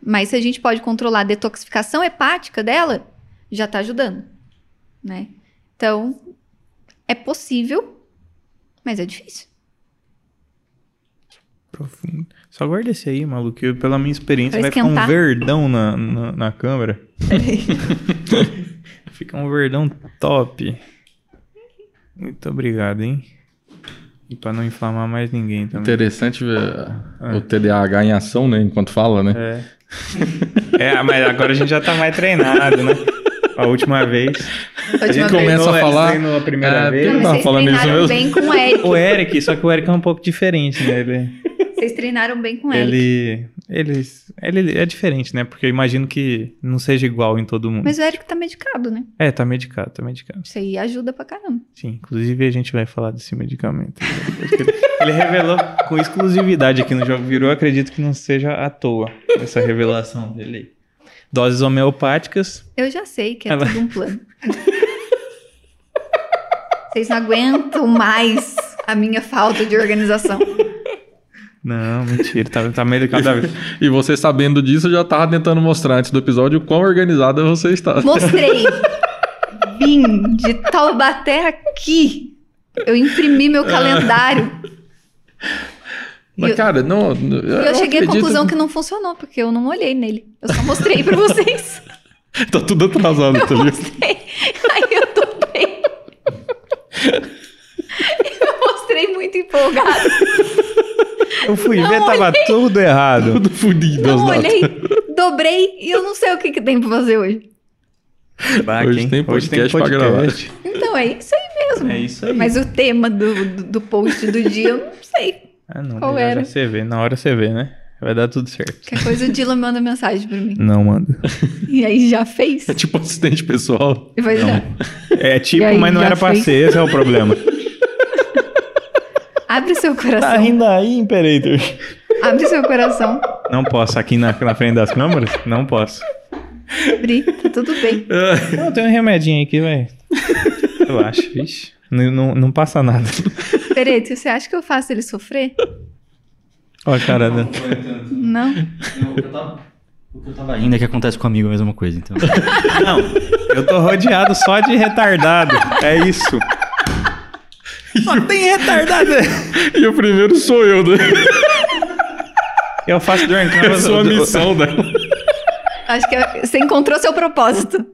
Mas se a gente pode controlar a detoxificação hepática dela, já tá ajudando, né? Então, é possível, mas é difícil. Profundo. Só guarda esse aí, maluco. que Pela minha experiência, Pra vai ficar um verdão na, na, na câmera. Fica um verdão top. Muito obrigado, hein? E pra não inflamar mais ninguém também. Interessante ver o TDAH em ação, né? Enquanto fala, né? É. é, mas agora a gente já tá mais treinado, né? A última vez. A A gente começa a falar- treinou a primeira É, vez. Não, mas tava falando isso mesmo? bem com o Eric. O Eric, só que o Eric é um pouco diferente, né? Ele, Vocês treinaram bem com o Eric. ele, ele, ele é diferente, né? Porque eu imagino que não seja igual em todo mundo. Mas o Eric tá medicado, né? É, tá medicado, tá medicado. Isso aí ajuda pra caramba. Sim, inclusive a gente vai falar desse medicamento. Ele, ele revelou com exclusividade aqui no Jogo Virou, acredito que não seja à toa essa revelação dele aí. Doses homeopáticas. Eu já sei que é Ela- tudo um plano. Vocês não aguentam mais a minha falta de organização. Não, mentira, tá, tá meio cada vez. E você sabendo disso, já tava tentando mostrar antes do episódio o quão organizada você está. Mostrei. Vim de Taubaté aqui. Eu imprimi meu calendário. Mas, eu- cara, não. E eu, cheguei à conclusão que não funcionou, porque eu não olhei nele. Eu só mostrei pra vocês. Tá tudo atrasado, tá ligado? Mostrei. Aí eu tô bem. Eu mostrei muito empolgado. Eu fui Não ver, tava tudo errado. Tudo fudido as Não olhei, dobrei e eu não sei o que, que tem pra fazer hoje. Baque, Hoje hein? tem podcast pra gravar. Então é isso aí mesmo. É isso aí. Mas o tema do, do, do post do dia eu não sei. Ah, não, Qual era? já você vê. Na hora você vê, né? Vai dar tudo certo. Qualquer coisa o Dylan manda mensagem pra mim. Não, manda. E aí já fez. É tipo assistente pessoal. E vai já. É tipo, aí, mas não era pra fez? ser, esse é o problema. Abre seu Tá coração. rindo aí, Imperator? Abre seu coração. Não posso, aqui na, na frente das câmeras? Não posso. Abre, tá tudo bem. Não, tem um remedinho aqui, velho. Relaxa, vixe. Não, não, não passa nada. Pereto, você acha que eu faço ele sofrer? Ó, cara, né? Não. O que eu tava- o que eu tava rindo é que acontece comigo a mesma coisa, então. Não, eu tô rodeado só de retardado. É isso. Só tem retardado. E o primeiro sou eu, né? Eu faço Drunk É a sua missão, né? Acho que é- você encontrou seu propósito.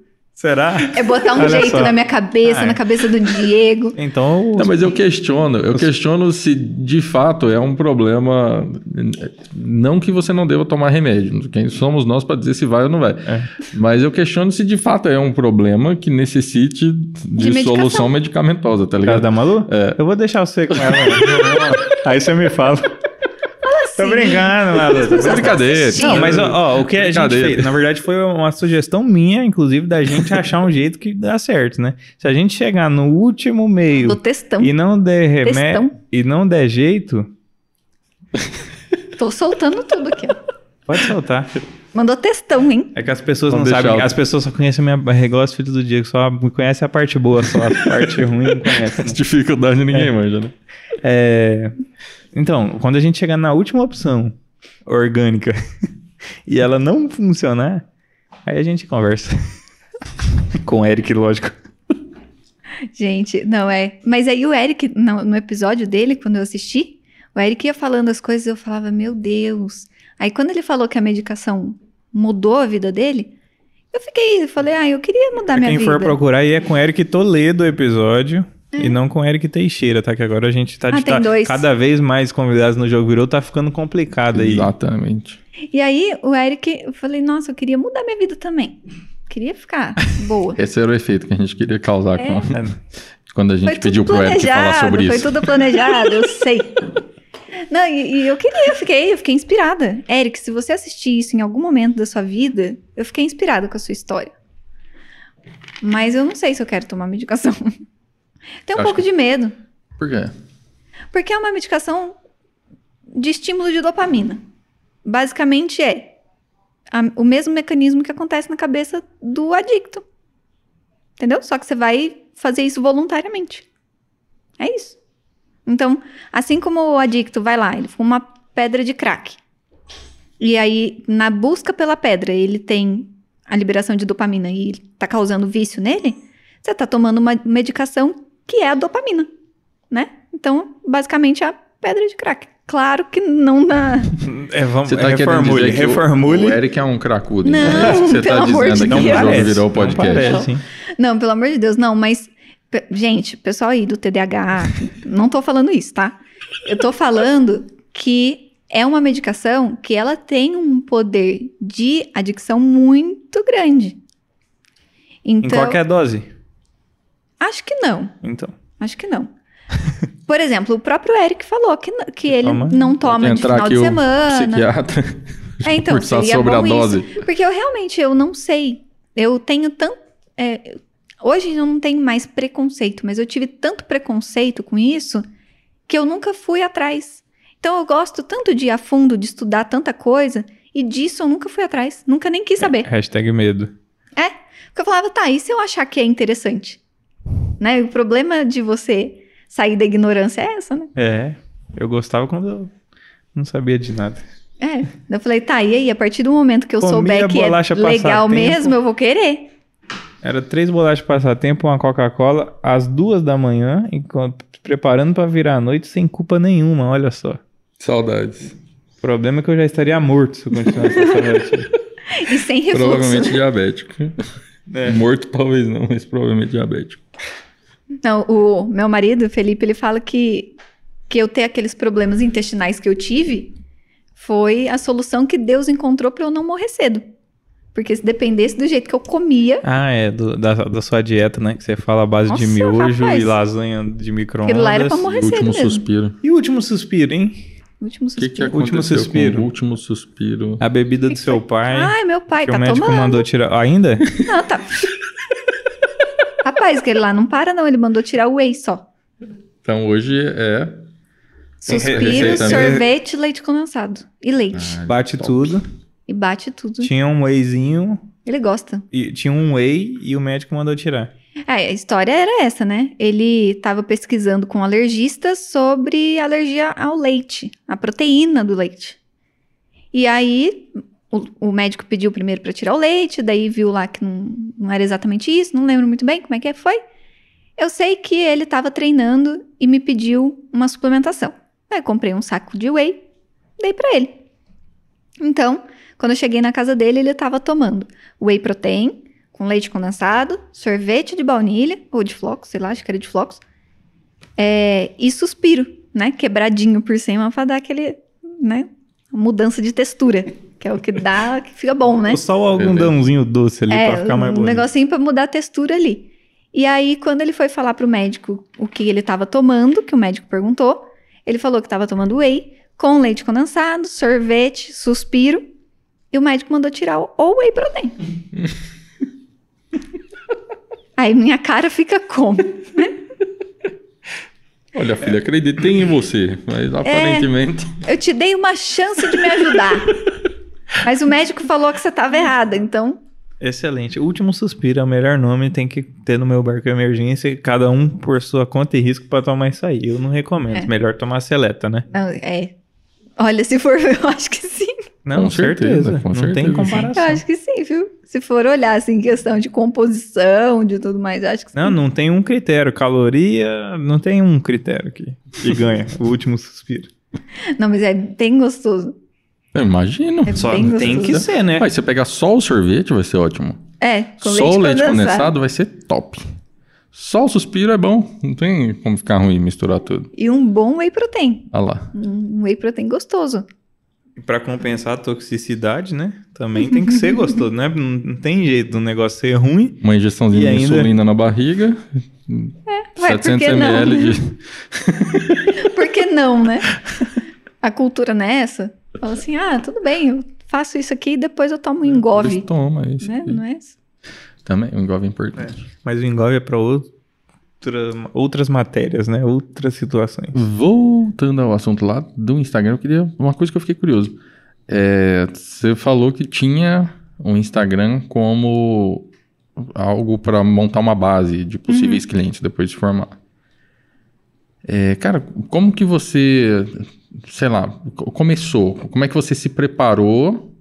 Será? É botar um Olha jeito só. na minha cabeça, Ai. na cabeça do Diego. Então, Não, mas eu questiono, eu questiono se de fato é um problema. Não que você não deva tomar remédio, quem somos nós para dizer se vai ou não vai. É. Mas eu questiono se de fato é um problema que necessite de, medicação. solução medicamentosa, tá Cara ligado? da Malu? É. Eu vou deixar você com ela. Aí você me fala. Tô brincando, Malu. Tô brincando. Brincadeira. Não, mas ó, ó, o que a gente Brincadeira. fez, na verdade, foi uma sugestão minha, inclusive, da gente achar um jeito que dá certo, né? Se a gente chegar no último meio Do textão. e não der remédio Textão. e não der jeito, Tô soltando tudo aqui, ó. pode soltar. Mandou textão, hein? É que as pessoas Vamos não sabem, alto. as pessoas só conhecem a minha barriga, os filhos do dia, que só conhecem a parte boa, só a parte ruim não conhecem. As dificuldades ninguém manja, né? É, Então, quando a gente chegar na última opção, orgânica, e ela não funcionar, aí a gente conversa. Com o Eric, lógico. Gente, não é. Mas aí o Eric, no, no episódio dele, quando eu assisti, o Eric ia falando as coisas eu falava, meu Deus. Aí quando ele falou que a medicação mudou a vida dele, eu fiquei, eu falei, ah, eu queria mudar Pra minha quem vida. for procurar, aí é com Eric Toledo o episódio. E não com Eric Teixeira, tá? Que agora a gente tá, Ah, de tá dois. cada vez mais convidados no Jogo Virou, tá ficando complicado aí. Exatamente. E aí o Eric, eu falei, nossa, eu queria mudar minha vida também. Queria ficar boa. Esse era o efeito que a gente queria causar É. com, É. quando a gente Foi pediu pro Eric falar sobre foi isso. tudo planejado, eu sei. Não, e, e eu queria, eu fiquei, eu fiquei inspirada. Eric, se você assistir isso em algum momento da sua vida, eu fiquei inspirada com a sua história. Mas eu não sei se eu quero tomar medicação. Tenho um Acho pouco de medo. Por quê? Porque é uma medicação de estímulo de dopamina. Basicamente é a- o mesmo mecanismo que acontece na cabeça do adicto. Entendeu? Só que você vai fazer isso voluntariamente. É isso. Então, assim como o adicto vai lá, ele fuma uma pedra de crack. E aí, na busca pela pedra, ele tem a liberação de dopamina e tá causando vício nele, você tá tomando uma medicação que é a dopamina, né? Então, basicamente, é a pedra de crack. Claro que não na... É, vamos, Você tá é, querendo reformule, dizer que o- reformule. o, Eric é um cracudo. Não, então é isso que você pelo tá amor dizendo de não Deus. jogo parece, virou não podcast. parece, hein? Não, pelo amor de Deus, não, mas... Gente, pessoal aí do TDAH, não tô falando isso, tá? Eu tô falando que é uma medicação que ela tem um poder de adicção muito grande. Em Então, qualquer dose? Acho que não. Então. Acho que não. Por exemplo, o próprio Eric falou que, que ele Toma. não toma de final de semana. psiquiatra. É, então, seria sobre bom a dose. isso. Porque eu realmente, eu não sei. Eu tenho tanto... é, hoje eu não tenho mais preconceito, mas eu tive tanto preconceito com isso que eu nunca fui atrás. Então eu gosto tanto de ir a fundo, de estudar tanta coisa, e disso eu nunca fui atrás. Nunca nem quis saber. Hashtag medo. É, porque eu falava, tá, e se eu achar que é interessante? Né? O problema de você sair da ignorância é essa, né? É. Eu gostava quando eu não sabia de nada. É. Eu falei, tá, e aí, a partir do momento que eu Comia souber que é legal mesmo, eu vou querer. Era três bolachas passatempo, uma Coca-Cola, às duas da manhã, enquanto, preparando pra virar a noite sem culpa nenhuma, olha só. Saudades. O problema é que eu já estaria morto se eu continuasse essa rotina. E sem refluxo. Provavelmente diabético. É. Morto talvez não, mas provavelmente diabético. Não, o meu marido, o Felipe, ele fala que, que eu ter aqueles problemas intestinais que eu tive foi a solução que Deus encontrou pra eu não morrer cedo. Porque se dependesse do jeito que eu comia, Ah, é, do- da, da sua dieta, né? Que você fala a base de Nossa, miojo rapaz. e lasanha de micro-ondas. Aquilo lá era pra morrer O último cedo mesmo. suspiro. E o último suspiro, hein? o último O que, que suspiro. Último aconteceu suspiro. com o último suspiro? A bebida do que seu foi? pai. Ai, meu pai que tá o médico tomando. mandou tirar. Ainda? Não, tá. Rapaz, aquele lá não para, não. Ele mandou tirar o whey só. Então hoje é. Suspiro, mesmo? sorvete, leite condensado. E leite. Ah, Bate top. tudo. E bate tudo. Tinha um wheyzinho. Ele gosta. E, tinha um whey e o médico mandou tirar. É, a história era essa, né? Ele estava pesquisando com alergistas sobre alergia ao leite, a proteína do leite. E aí o, o médico pediu primeiro para tirar o leite, daí viu lá que não, não era exatamente isso, não lembro muito bem como é que foi. Eu sei que ele estava treinando e me pediu uma suplementação. Aí comprei um saco de whey, dei para ele. Então, quando eu cheguei na casa dele, ele estava tomando whey protein com leite condensado, sorvete de baunilha, ou de flocos, sei lá, acho que era de flocos, é, e suspiro, né? Quebradinho por cima pra dar aquele, né? Mudança de textura, que é o que dá, que fica bom, né? Só o algodãozinho doce ali pra É, ficar mais um bonito. negocinho pra mudar a textura ali. E aí, quando ele foi falar pro médico o que ele tava tomando, que o médico perguntou, ele falou que tava tomando whey com leite condensado, sorvete, suspiro, e o médico mandou tirar o whey protein. aí minha cara fica como? Olha, filha, acreditei em você, mas aparentemente. Eu te dei uma chance de me ajudar. Mas o médico falou que você tava errada, então Excelente. Último Suspiro é o melhor nome. Tem que ter no meu barco emergência, cada um por sua conta e risco pra tomar isso aí. Eu não recomendo. É. Melhor tomar seleta, né? é. Olha, se for, eu acho que sim. Não, Com certeza, certeza. com não certeza. tem Eu comparação. acho que sim, viu? Se for olhar assim, questão de composição, de tudo mais, eu acho que sim. Não, não tem um critério. Caloria, não tem um critério que, que ganha. o último suspiro. Não, mas é bem gostoso. Eu imagino. É Só bem tem gostoso. que ser, né? Mas se você pegar só o sorvete, vai ser ótimo. É, com só o leite condensado. condensado vai ser top. Só o suspiro é bom. Não tem como ficar ruim misturar tudo. E um bom whey protein. Olha lá. Um whey protein gostoso. Pra compensar a toxicidade, né? Também tem que ser gostoso, né? Não, não tem jeito do negócio ser ruim. Uma injeçãozinha de ainda- insulina na barriga. Ué, por 700 que não? ml de. Por que não, né? A cultura nessa. Fala assim, ah, tudo bem, eu faço isso aqui e depois eu tomo um engove. Toma, isso. Né? Não é isso? Também, o engove é importante. Mas o engove é pra outra, outras matérias, né? Outras situações. Voltando ao assunto lá do Instagram, eu queria. Uma coisa que eu fiquei curioso. É, você falou que tinha um Instagram como algo para montar uma base de possíveis clientes depois de formar. É, cara, como que você, sei lá, co- começou? Como é que você se preparou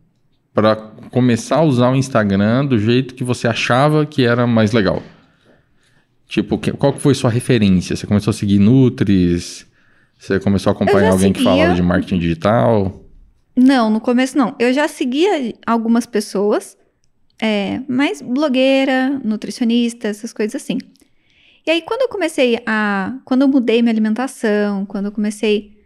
para começar a usar o Instagram do jeito que você achava que era mais legal? Tipo, que- qual que foi sua referência? Você começou a seguir Nutris? Você começou a acompanhar alguém que seguia- falava de marketing digital? Não, no começo não. Eu já seguia algumas pessoas, é, mais blogueira, nutricionista, essas coisas assim. E aí, quando eu comecei a. Quando eu mudei minha alimentação, quando eu comecei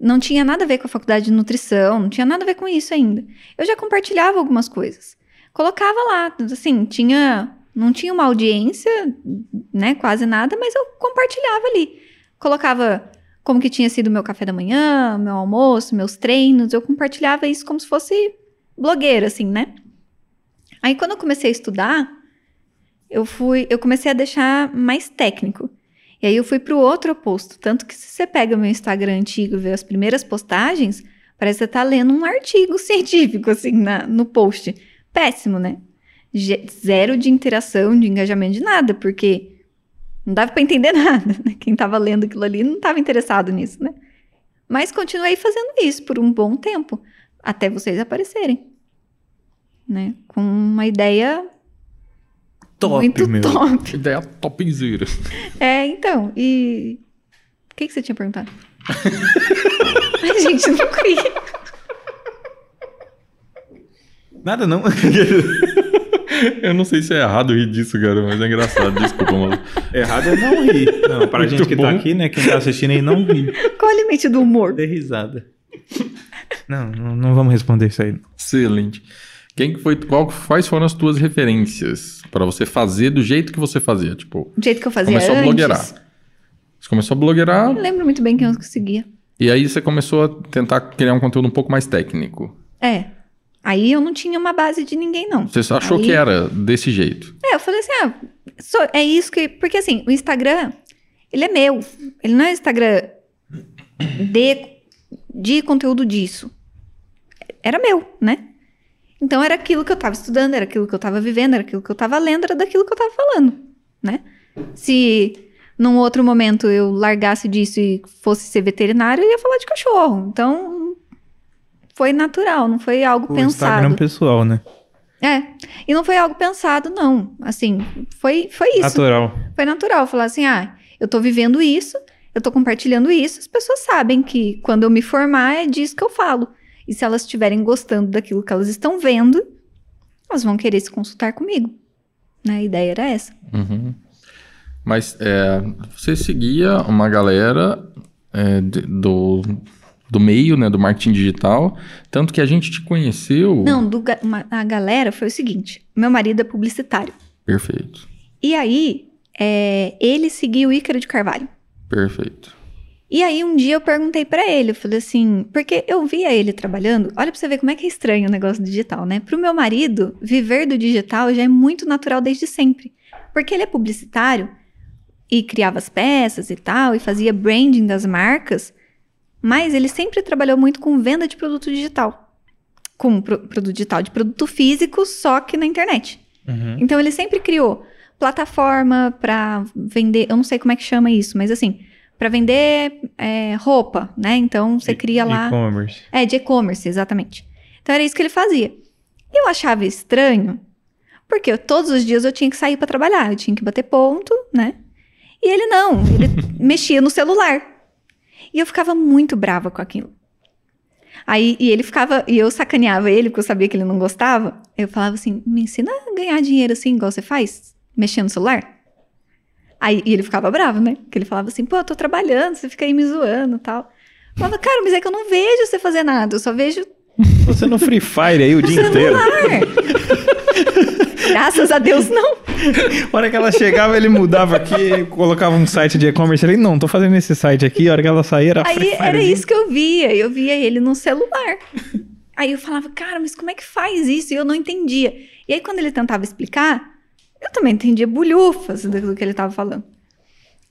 não tinha nada a ver com a faculdade de nutrição, não tinha nada a ver com isso ainda. Eu já compartilhava algumas coisas. Colocava lá, assim, tinha. Não tinha uma audiência, né? Quase nada, mas eu compartilhava ali. Colocava como que tinha sido meu café da manhã, meu almoço, meus treinos. Eu compartilhava isso como se fosse blogueira, assim, né? Aí quando eu comecei a estudar, eu fui, eu comecei a deixar mais técnico. E aí eu fui pro outro oposto, tanto que se você pega o meu Instagram antigo e vê as primeiras postagens, parece que você tá lendo um artigo científico assim na, no post. Péssimo, né? Zero de interação, de engajamento de nada, porque não dava para entender nada. Né? Quem tava lendo aquilo ali não estava interessado nisso, né? Mas continuei fazendo isso por um bom tempo, até vocês aparecerem. Né? Com uma ideia Top, muito meu. top. Ideia topzera. É, então, e. O que, que você tinha perguntado? Ai, gente, não queria. Nada não. Eu não sei se é errado rir disso, cara, mas é engraçado. Desculpa, mano. Errado é não rir. Não, pra Muito gente que tá bom. aqui, né? Quem tá assistindo aí não rir. Qual é o limite do humor? Dê risada. Não, não, não vamos responder isso aí. Excelente. Quem que foi, qual, quais foram as tuas referências para você fazer do jeito que você fazia? Tipo, Do jeito que eu fazia começou antes. a blogueirar. Você começou a blogueirar Não lembro muito bem quem eu conseguia. e aí você começou a tentar criar um conteúdo um pouco mais técnico. É. Aí eu não tinha uma base de ninguém, não. Você achou Aí- que era desse jeito. É, eu falei assim, ah, só- é isso que... Porque assim, o Instagram, ele é meu. Ele não é Instagram de, de conteúdo disso. Era meu, né? Então era aquilo que eu tava estudando, era aquilo que eu tava vivendo, era aquilo que eu tava lendo, era daquilo que eu tava falando, né? Se num outro momento eu largasse disso e fosse ser veterinário, eu ia falar de cachorro. Então foi natural, não foi algo O pensado. Instagram pessoal, né? É. E não foi algo pensado, não. Assim, foi, foi isso. Natural. Foi natural. Falar assim, ah, eu tô vivendo isso, eu tô compartilhando isso, as pessoas sabem que quando eu me formar é disso que eu falo. E se elas estiverem gostando daquilo que elas estão vendo, elas vão querer se consultar comigo. Né? A ideia era essa. Uhum. Mas é, você seguia uma galera é, de- do, do meio, né, do marketing digital, tanto que a gente te conheceu. Não, do uma- a galera foi o seguinte: meu marido é publicitário. Perfeito, E aí, é, ele seguiu o Ícaro de Carvalho. perfeito. E aí um dia eu perguntei pra ele, eu falei assim, porque eu via ele trabalhando, olha pra você ver como é que é estranho o negócio digital, né? Pro meu marido, viver do digital já é muito natural desde sempre. Porque ele é publicitário e criava as peças e tal, e fazia branding das marcas, mas ele sempre trabalhou muito com venda de produto digital. Com pro- produto digital, de produto físico, só que na internet. Uhum. Então ele sempre criou plataforma para vender, eu não sei como é que chama isso, mas assim, para vender é, roupa, né? Então você cria lá. E-commerce. É, de e-commerce, exatamente. Então era isso que ele fazia. Eu achava estranho, porque eu- todos os dias eu tinha que sair para trabalhar, eu tinha que bater ponto, né? E ele não, ele mexia no celular. E eu ficava muito brava com aquilo. Aí, e ele ficava, e eu sacaneava ele, porque eu sabia que ele não gostava. Eu falava assim: me ensina a ganhar dinheiro assim, igual você faz, mexendo no celular. Aí, e ele ficava bravo, né? Porque ele falava assim: pô, eu tô trabalhando, você fica aí me zoando e tal. Eu falava, cara, mas é que eu não vejo você fazer nada, eu só vejo Você no Free Fire aí o dia inteiro. Graças a Deus, não. A hora que ela chegava, ele mudava aqui, colocava um site de e-commerce. Ele, não, tô fazendo esse site aqui. A hora que ela saía, era Aí era isso que eu via. Eu via ele no celular. Aí eu falava, cara, mas como é que faz isso? E eu não entendia. E aí, quando ele tentava explicar, eu também entendia bulhufas do do que ele tava falando.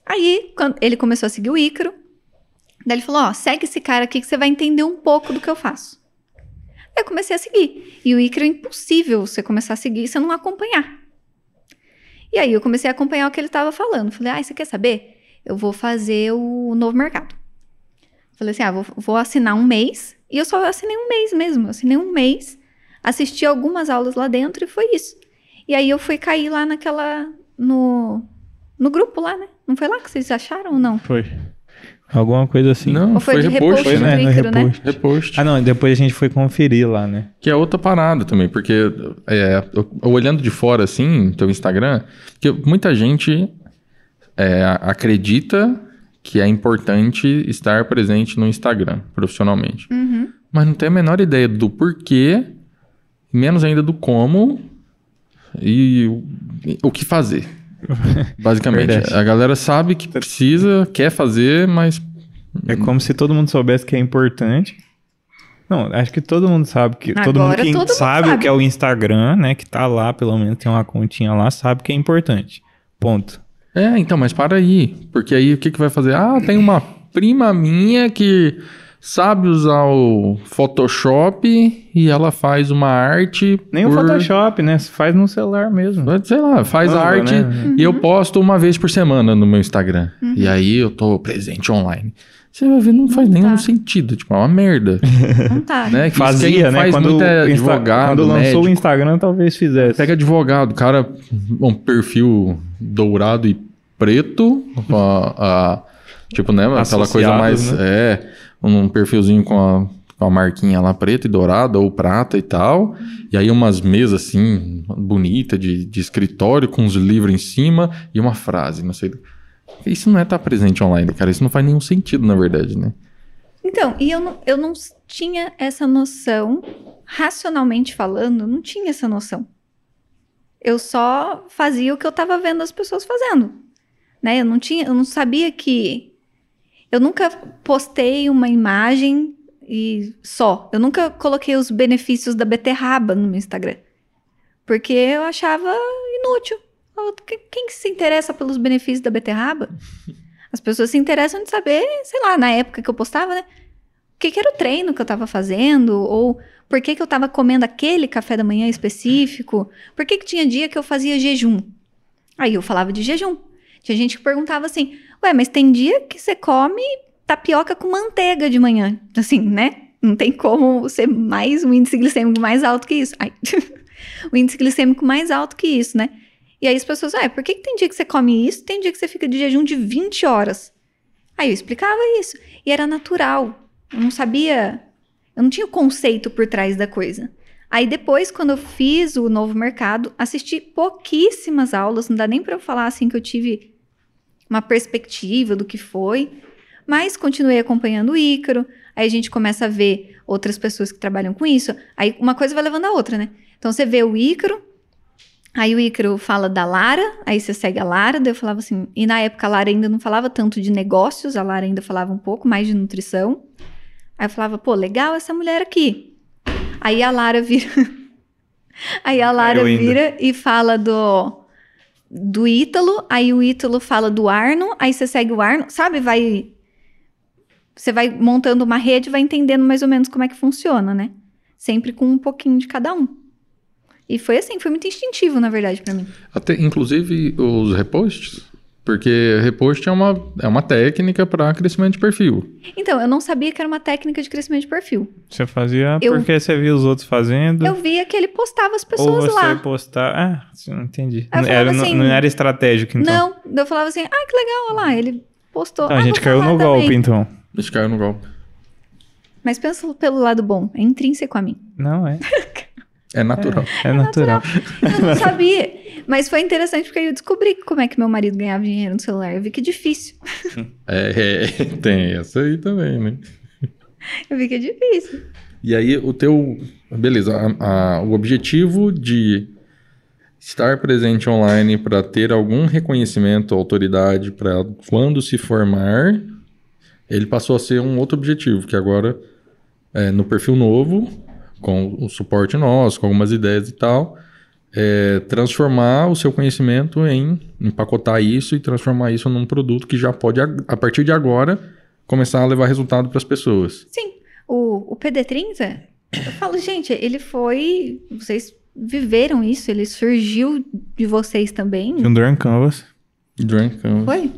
Aí, quando ele começou a seguir o Ícaro, daí ele falou: Ó, segue esse cara aqui que você vai entender um pouco do que eu faço. Aí eu comecei a seguir. E o Ícaro é impossível você começar a seguir e você não acompanhar. E aí eu comecei a acompanhar o que ele tava falando. Falei, ah, você quer saber? Eu vou fazer o novo mercado. Falei assim, ah, vou, vou assinar um mês. E eu só assinei um mês mesmo. Eu assinei um mês, assisti algumas aulas lá dentro e foi isso. E aí eu fui cair lá naquela. no, no grupo lá, né? Não foi lá que vocês acharam ou não? Foi. Alguma coisa assim. Não, Ou foi foi de repost, repost né? no Ícaro, né? repost. Repost. Ah, não, depois a gente foi conferir lá, né? Que é outra parada também, porque é, olhando de fora assim, teu Instagram, que muita gente é, acredita que é importante estar presente no Instagram profissionalmente. Uhum. Mas não tem a menor ideia do porquê, menos ainda do como e o, o que fazer. Basicamente, Verdade. a galera sabe que precisa, quer fazer, mas É como se todo mundo soubesse que é importante. Não, acho que todo mundo sabe que. todo mundo Agora que todo mundo sabe, o sabe. que é o Instagram, né? Que tá lá, pelo menos tem uma continha lá, sabe que é importante. Ponto. É, então, mas para aí. Porque aí o que, que vai fazer? Ah, tem uma prima minha que sabe usar o Photoshop e ela faz uma arte. Nem o por- Photoshop, né? Faz no celular mesmo. Sei lá, faz Canva, arte né? e eu posto uma vez por semana no meu Instagram. E aí eu tô presente online. Você vai ver, não faz nenhum tá. sentido. Tipo, é uma merda. Não tá. né? Fazia, né? Faz Quando, muito é o Insta- advogado, quando lançou médico. o Instagram, talvez fizesse. Pega advogado, cara, um perfil dourado e preto, a, a- tipo, né, aquela coisa mais, né? é, um perfilzinho com a, com a marquinha lá preta e dourada ou prata e tal, e aí umas mesas assim, bonita de, de escritório com uns livros em cima e uma frase, não sei. Isso não é estar presente online, cara, isso não faz nenhum sentido, na verdade, né? Então, e eu não, eu não tinha essa noção, racionalmente falando, não tinha essa noção. Eu só fazia o que eu tava vendo as pessoas fazendo. Né? Eu não tinha, eu não sabia que eu nunca postei uma imagem e só. Eu nunca coloquei os benefícios da beterraba no meu Instagram. Porque eu achava inútil. Quem que se interessa pelos benefícios da beterraba? As pessoas se interessam de saber, sei lá, na época que eu postava, né? O que, que era o treino que eu tava fazendo? Ou por que, que eu tava comendo aquele café da manhã específico? Por que, que tinha dia que eu fazia jejum? Aí eu falava de jejum. Tinha gente que perguntava assim: Ué, mas tem dia que você come tapioca com manteiga de manhã. Assim, né? Não tem como ser mais um índice glicêmico mais alto que isso. Ai. o índice glicêmico mais alto que isso, né? E aí as pessoas, ah, por que, que tem dia que você come isso tem dia que você fica de jejum de 20 horas? Aí eu explicava isso. E era natural. Eu não sabia. Eu não tinha o conceito por trás da coisa. Aí depois, quando eu fiz o novo mercado, assisti pouquíssimas aulas, não dá nem pra eu falar assim que eu tive uma perspectiva do que foi, mas continuei acompanhando o Ícaro. Aí a gente começa a ver outras pessoas que trabalham com isso. Aí uma coisa vai levando a outra, né? Então você vê o Ícaro, aí o Ícaro fala da Lara, aí você segue a Lara, daí eu falava assim, e na época a Lara ainda não falava tanto de negócios, a Lara ainda falava um pouco mais de nutrição. Aí eu falava, pô, legal essa mulher aqui. Aí a Lara vira. aí a Lara vira e fala do do Ítalo, aí o Ítalo fala do Arno, aí você segue o Arno, sabe? Vai você vai montando uma rede, vai entendendo mais ou menos como é que funciona, né? Sempre com um pouquinho de cada um. E foi assim, foi muito instintivo, na verdade, pra mim. Até, inclusive, os reposts, porque repost é uma, é uma técnica para crescimento de perfil. Então, eu não sabia que era uma técnica de crescimento de perfil. Você fazia Eu- porque você viu os outros fazendo. Eu via que ele postava as ou pessoas você lá. postar. Ah, não entendi. Era, falava não- assim, não era estratégico, então. Não, eu falava assim, ah, que legal, olha lá, ele postou. Então, ah, a gente caiu no golpe, também. então. Eles caíram no golpe. Mas pensa pelo lado bom, é intrínseco a mim. Não, é. É natural. É natural. Eu não sabia. Mas foi interessante porque aí eu descobri como é que meu marido ganhava dinheiro no celular. Eu vi que é difícil. É, é, tem essa aí também, né? Eu vi que é difícil. E aí, o teu. Beleza, a- a- o objetivo de estar presente online para ter algum reconhecimento, autoridade, para quando se formar, ele passou a ser um outro objetivo, que agora, é, no perfil novo, com o suporte nosso, com algumas ideias e tal, é transformar o seu conhecimento em empacotar isso e transformar isso num produto que já pode, a partir de agora, começar a levar resultado para as pessoas. Sim, o, o PD30, eu falo, gente, ele foi. Vocês viveram isso, ele surgiu de vocês também. De um Dorn Canvas. Drunk Canvas. Foi?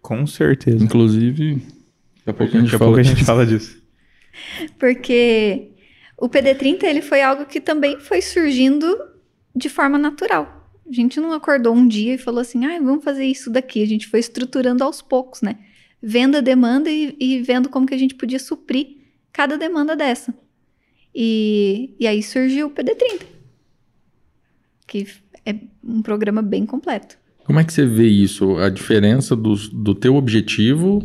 Com certeza. Inclusive, daqui a pouco a gente Daqui a fala pouco a gente fala disso. Porque o PD30 ele foi algo que também foi surgindo de forma natural. A gente não acordou um dia e falou assim, ah, vamos fazer isso daqui. A gente foi estruturando aos poucos, né? Vendo a demanda e, e vendo como que a gente podia suprir cada demanda dessa. E, e aí surgiu o PD30, que é um programa bem completo. Como é que você vê isso? A diferença dos- do teu objetivo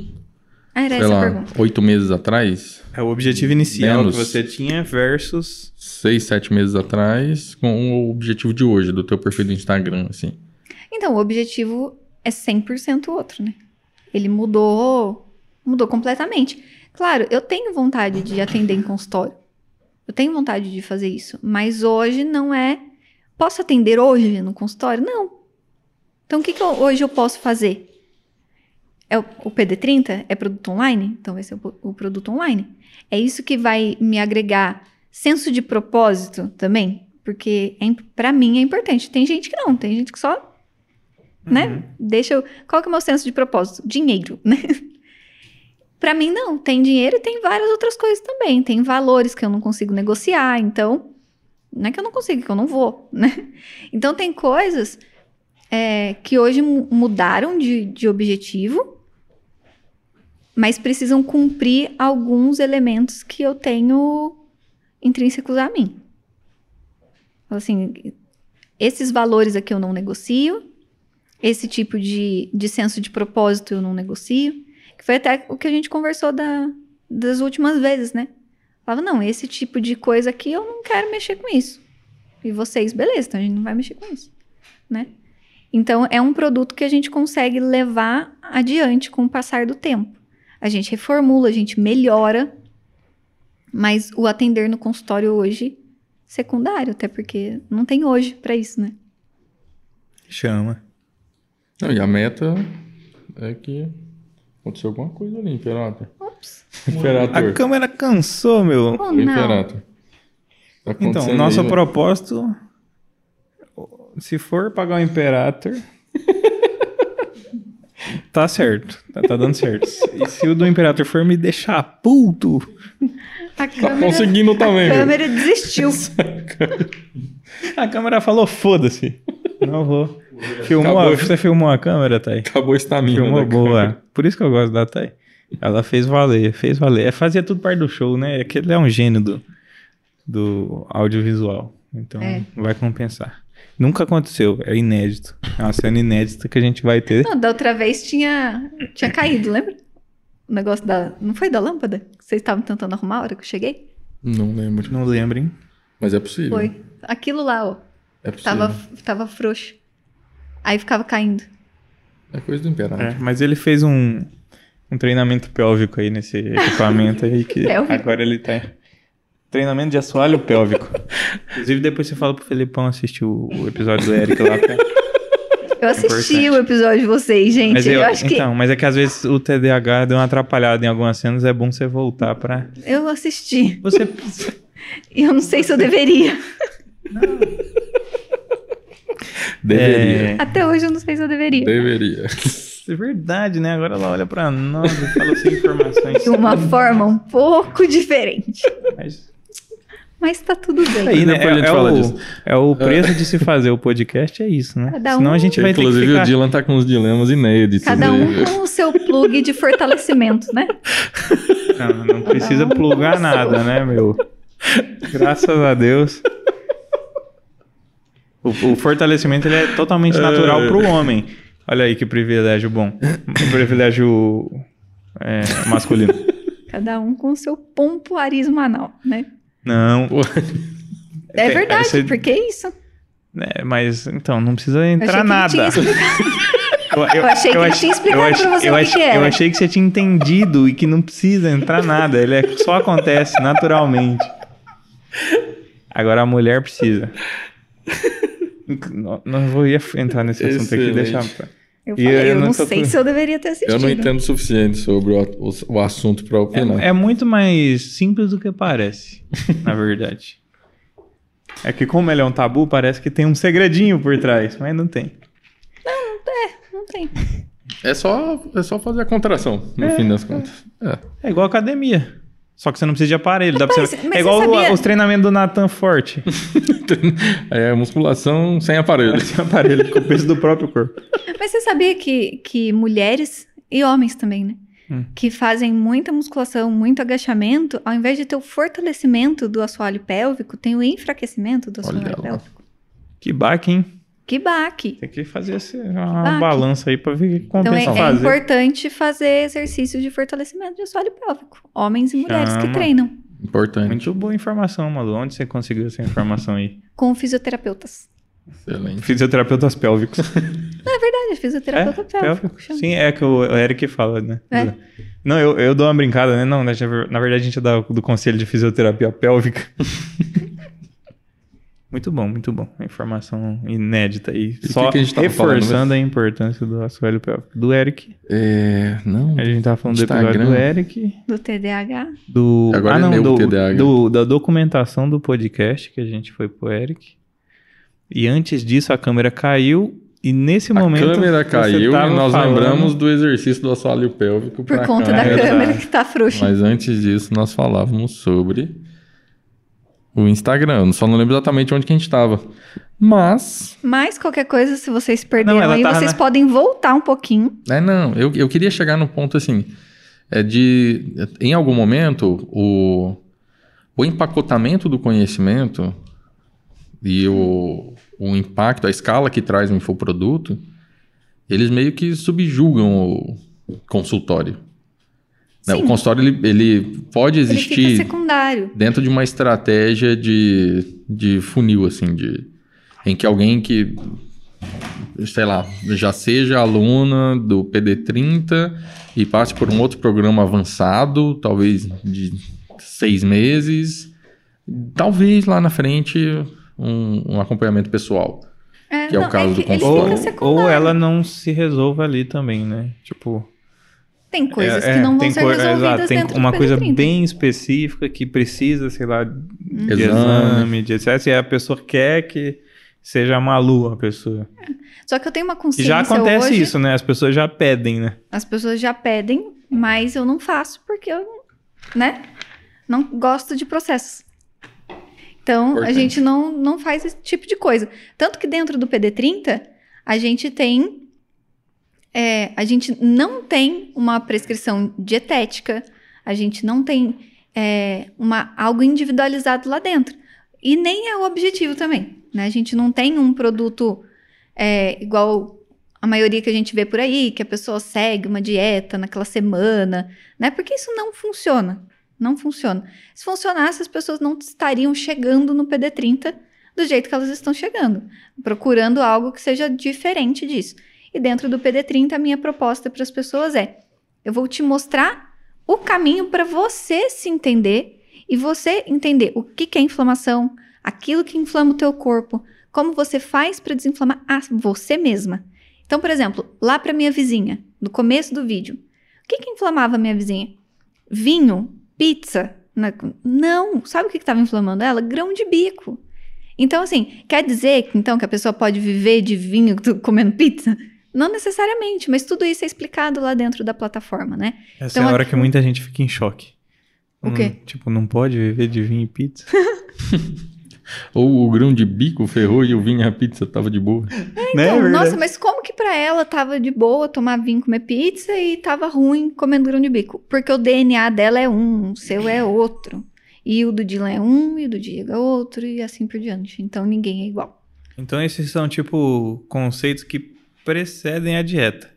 Ah, era sei essa a lá, oito meses atrás, É o objetivo inicial Menos. que você tinha versus. seis, sete meses atrás, com o objetivo de hoje, do teu perfil do Instagram, assim. Então, o objetivo é 100% outro, né? Ele mudou, mudou completamente. Claro, eu tenho vontade de atender em consultório. Eu tenho vontade de fazer isso, mas hoje não é. Posso atender hoje no consultório? Não. Então, o que, que eu- hoje eu posso fazer? É o, o PD30? É produto online? Então, vai ser o, po- o produto online. É isso que vai me agregar senso de propósito também? Porque é, para mim é importante. Tem gente que não, tem gente que só né? Deixa eu. Qual que é o meu senso de propósito? Dinheiro, né? Pra mim, não. Tem dinheiro e tem várias outras coisas também. Tem valores que eu não consigo negociar. Então, não é que eu não consigo, é que eu não vou, né? Então, tem coisas é, que hoje mu- mudaram de, de objetivo, mas precisam cumprir alguns elementos que eu tenho intrínsecos a mim. Assim, esses valores aqui eu não negocio, esse tipo de, de senso de propósito eu não negocio. Que foi até o que a gente conversou da, das últimas vezes, né? Falava, não, esse tipo de coisa aqui eu não quero mexer com isso. E vocês, beleza, então a gente não vai mexer com isso, né? Então é um produto que a gente consegue levar adiante com o passar do tempo. A gente reformula, a gente melhora, mas o atender no consultório hoje secundário, até porque não tem hoje pra isso, né? Chama. Não, e a meta é que aconteceu alguma coisa ali, Imperator. Ops. Imperator. A câmera cansou, meu. Oh, não. Imperator. Tá Então, nosso aí, propósito. Se for pagar o Imperator. tá certo. Tá, tá dando certo. E se o do Imperator for me deixar puto. A Tá câmera, conseguindo também, a viu? câmera desistiu. A câmera falou: foda-se. Não vou. Filmou a- Acabou. você filmou a câmera, Thay? Acabou a estamina. Filmou da boa. câmera. Por isso que eu gosto da Thay. Ela fez valer, fez valer. É, Fazia tudo parte do show, né? É que ele é um gênio do, do audiovisual. Então É. vai compensar. Nunca aconteceu, é inédito. É uma cena inédita que a gente vai ter. Não, da outra vez tinha, tinha caído, lembra? O negócio da. Não foi da lâmpada? Que vocês estavam tentando arrumar a hora que eu cheguei? Não lembro. Não lembrem. Mas é possível. Foi. Aquilo lá, ó. É possível. Tava, tava frouxo. Aí ficava caindo. É coisa do Imperator. É, mas ele fez um, um treinamento pélvico aí nesse equipamento aí que agora ele tá. Treinamento de assoalho pélvico. Inclusive, depois você fala pro Felipão assistir o, o episódio do Eric lá. pra- Eu assisti o episódio de vocês, gente. Mas eu, eu- acho que. Então, mas é que às vezes o TDAH deu uma atrapalhada em algumas cenas, é bom você voltar pra. Eu assisti. Você. E eu não sei se eu deveria. Deveria. Até hoje eu não sei se eu deveria. Deveria. É verdade, né? Agora ela olha pra nós e fala sem informações. De uma forma um pouco diferente. Mas... Mas tá tudo bem. Aí, né? É, é o, é o preço de se fazer o podcast, é isso, né? Cada Senão um- a gente vai ter que Inclusive, ficar... o Dylan tá com uns dilemas inéditos. Cada aí. um com o seu plug de fortalecimento, né? Não, não precisa plugar nada, né, meu? Graças a Deus. O, o fortalecimento ele é totalmente natural pro homem. Olha aí que privilégio bom. Um privilégio é, masculino. Cada um com o seu pompoarismo anal, né? Não. Pô, É Tem- verdade, você- porque é isso. É, mas então, não precisa entrar achei nada. Eu, achei que ach- tinha explicado eu pra você eu o que. Eu achei que você tinha entendido e que não precisa entrar nada. Ele é- só acontece naturalmente. Agora a mulher precisa. Não, não vou ia entrar nesse assunto aqui, Excelente. deixar. pra- Eu falei, eu eu, não não sei se eu deveria ter assistido. eu não entendo o suficiente sobre o, o, o assunto pra opinar. É, é muito mais simples do que parece, na verdade. É que como ele é um tabu, parece que tem um segredinho por trás, mas não tem. Não tem. É só, é só fazer a contração, no fim das contas. É. É igual academia. Só que você não precisa de aparelho. Dá pra Mas- você... É igual sabia- os treinamentos do Nathan Forte. é musculação sem aparelho. Esse aparelho com o peso do próprio corpo. Mas você sabia que, que mulheres e homens também, né? Hum. Que fazem muita musculação, muito agachamento, ao invés de ter o fortalecimento do assoalho pélvico, tem o enfraquecimento do assoalho Olha lá. pélvico. Que baque, hein? Que baque. Tem que fazer esse- uma balança aí pra ver o que Então é, compensa é fazer. importante fazer exercícios de fortalecimento de assoalho pélvico. Homens e mulheres que Chama. treinam. Importante. Muito boa informação, Malu. Onde você conseguiu essa informação aí? Com fisioterapeutas. Excelente. Fisioterapeutas pélvicos. Não, é verdade, fisioterapeuta É, pélvico. Sim, é que o Eric fala, né? É. Não, eu, eu dou uma brincada, né? Não, na na verdade a gente é da- do Conselho de Fisioterapia Pélvica. muito bom, muito bom. Uma informação inédita aí. E Só que que a gente tava falando reforçando a importância do assoalho pélvico. Do Eric. É, não. A gente tava falando do Instagram. episódio do Eric. Do TDAH. Do, Agora ah, é não, meu do, TDAH. do- da documentação do podcast que a gente foi pro Eric. E antes disso a câmera caiu. E nesse A momento. câmera você caiu e nós falando- lembramos do exercício do assoalho pélvico Por conta cá. da é câmera que tá frouxa. Mas antes disso, nós falávamos sobre o Instagram. Eu só não lembro exatamente onde que a gente estava. Mas, Mas qualquer coisa, se vocês perderam ela aí, vocês na- podem voltar um pouquinho. é não, eu, eu queria chegar no ponto assim, é de, em algum momento, o, o empacotamento do conhecimento e o, o impacto, a escala que traz o infoproduto, eles meio que subjugam o consultório. Sim. O consultório, ele, ele pode Ele existir... fica secundário. dentro de uma estratégia de, de funil, assim, de, em que alguém que, sei lá, já seja aluna do PD30 e passe por um outro programa avançado, talvez de seis meses, talvez lá na frente um, um acompanhamento pessoal. É, Que é o não, caso que do ele consultório. Ou, secundário. ou ela não se resolve ali também, né? Tipo. Tem coisas é, que não vão ser coi- resolvidas exato, tem dentro uma do coisa PD30. bem específica que precisa, sei lá, de Exame. de etc. E a pessoa quer que seja malu a pessoa. Só que eu tenho uma E consciência já acontece hoje, isso, né? As pessoas já pedem, né? as pessoas já pedem, mas eu não faço porque eu, né, não gosto de processos. Então, a Importante. gente não, não faz esse tipo de coisa. Tanto que dentro do PD30, a gente tem. É, a gente não tem uma prescrição dietética, a gente não tem é, uma, algo individualizado lá dentro. E nem é o objetivo também. Né? A gente não tem um produto é, igual a maioria que a gente vê por aí, que a pessoa segue uma dieta naquela semana, né? Porque isso não funciona. Não funciona. Se funcionasse, as pessoas não estariam chegando no PD30 do jeito que elas estão chegando, procurando algo que seja diferente disso. E dentro do PD30, a minha proposta para as pessoas é: eu vou te mostrar o caminho para você se entender e você entender o que, que é inflamação, aquilo que inflama o teu corpo, como você faz para desinflamar a você mesma. Então, por exemplo, lá para minha vizinha, no começo do vídeo, o que, que inflamava minha vizinha? Vinho, pizza. Não, sabe o que estava inflamando ela? Grão de bico. Então, assim, quer dizer então que a pessoa pode viver de vinho comendo pizza? Não necessariamente, mas tudo isso é explicado lá dentro da plataforma, né? Essa Então, é a hora aqui- que muita gente fica em choque. O quê? Hum, tipo, não pode viver de vinho e pizza. Ou o grão de bico ferrou e o vinho e a pizza tava de boa. né? Então, É verdade. nossa, mas como que pra ela tava de boa tomar vinho, comer pizza e tava ruim comendo grão de bico? Porque o DNA dela é um, o seu é outro. E o do Dylan é um, e o do Diego é outro, e assim por diante. Então ninguém é igual. Então esses são, tipo, conceitos que precedem a dieta.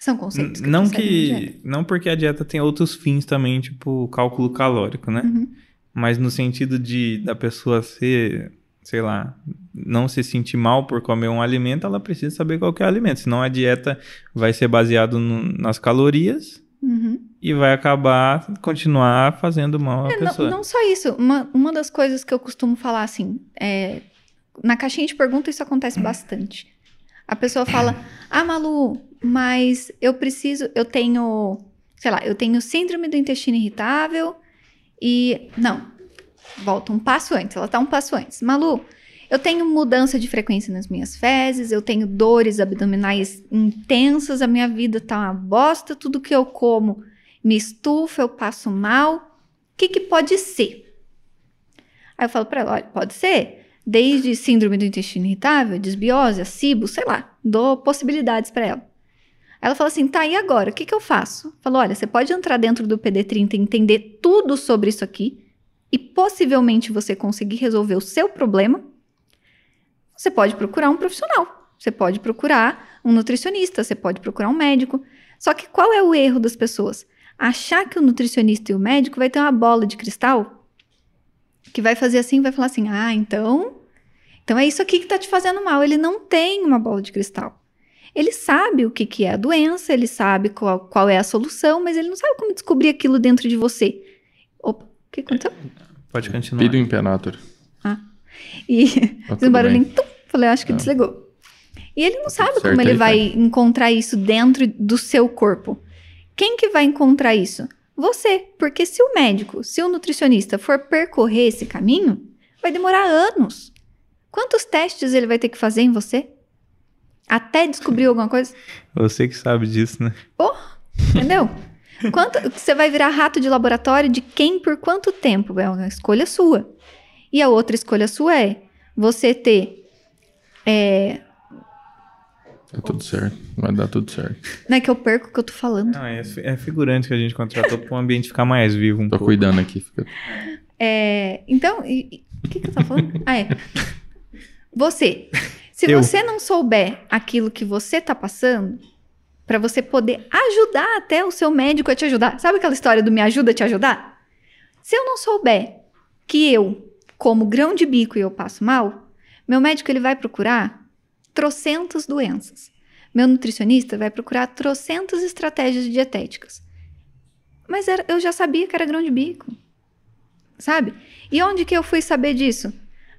São conceitos que não que... dieta. Não porque a dieta tem outros fins também, tipo, cálculo calórico, né? Uhum. Mas no sentido de da pessoa ser, sei lá, não se sentir mal por comer um alimento, ela precisa saber qual que é o alimento. Senão a dieta vai ser baseada nas calorias Uhum. e vai acabar, continuar fazendo mal à É, não, pessoa. não só isso. Uma, uma das coisas que eu costumo falar assim, é, na caixinha de pergunta isso acontece bastante. A pessoa fala: Ah, Malu, mas eu preciso, eu tenho, sei lá, eu tenho síndrome do intestino irritável e. Não, volta um passo antes, ela tá um passo antes. Malu, eu tenho mudança de frequência nas minhas fezes, eu tenho dores abdominais intensas, a minha vida tá uma bosta, tudo que eu como me estufa, eu passo mal. O que, que pode ser? Aí eu falo pra ela: olha, pode ser desde síndrome do intestino irritável, desbiose, acibo, sei lá, dou possibilidades pra ela. Ela fala assim: tá, e agora? O que, que eu faço? Eu falo: olha, você pode entrar dentro do PD30 e entender tudo sobre isso aqui, e possivelmente você conseguir resolver o seu problema. Você pode procurar um profissional. Você pode procurar um nutricionista, você pode procurar um médico. Só que qual é o erro das pessoas? Achar que o nutricionista e o médico vai ter uma bola de cristal que vai fazer assim, vai falar assim: "Ah, então, então é isso aqui que tá te fazendo mal". Ele não tem uma bola de cristal. Ele sabe o que, que é a doença, ele sabe qual, qual é a solução, mas ele não sabe como descobrir aquilo dentro de você. Opa, o que aconteceu? Pode continuar. Pido Imperator. E Tá fez um tudo barulhinho, tum, falei, acho que desligou. E ele não sabe certo como ele aí, vai tá? encontrar isso dentro do seu corpo. Quem que vai encontrar isso? Você, porque se o médico, se o nutricionista for percorrer esse caminho, vai demorar anos. Quantos testes ele vai ter que fazer em você? Até descobrir alguma coisa? Você que sabe disso, né? Entendeu? Quanto, você vai virar rato de laboratório de quem por quanto tempo? É uma escolha sua. E a outra escolha sua é você ter. É, Tá tudo certo. Vai dar tudo certo. não é que eu perco o que eu tô falando. Não, é, é figurante que a gente contratou para o ambiente ficar mais vivo um Tô pouco. cuidando aqui. Fica... É, então, o que, que eu tava falando? Ah, é. Você. Se Eu. você não souber aquilo que você tá passando, pra você poder ajudar até o seu médico a te ajudar. Sabe aquela história do me ajuda a te ajudar? Se eu não souber que eu, como grão de bico e eu passo mal, meu médico ele vai procurar trocentas doenças. Meu nutricionista vai procurar trocentas estratégias dietéticas. Mas era- eu já sabia que era grão de bico sabe? E onde que eu fui saber disso?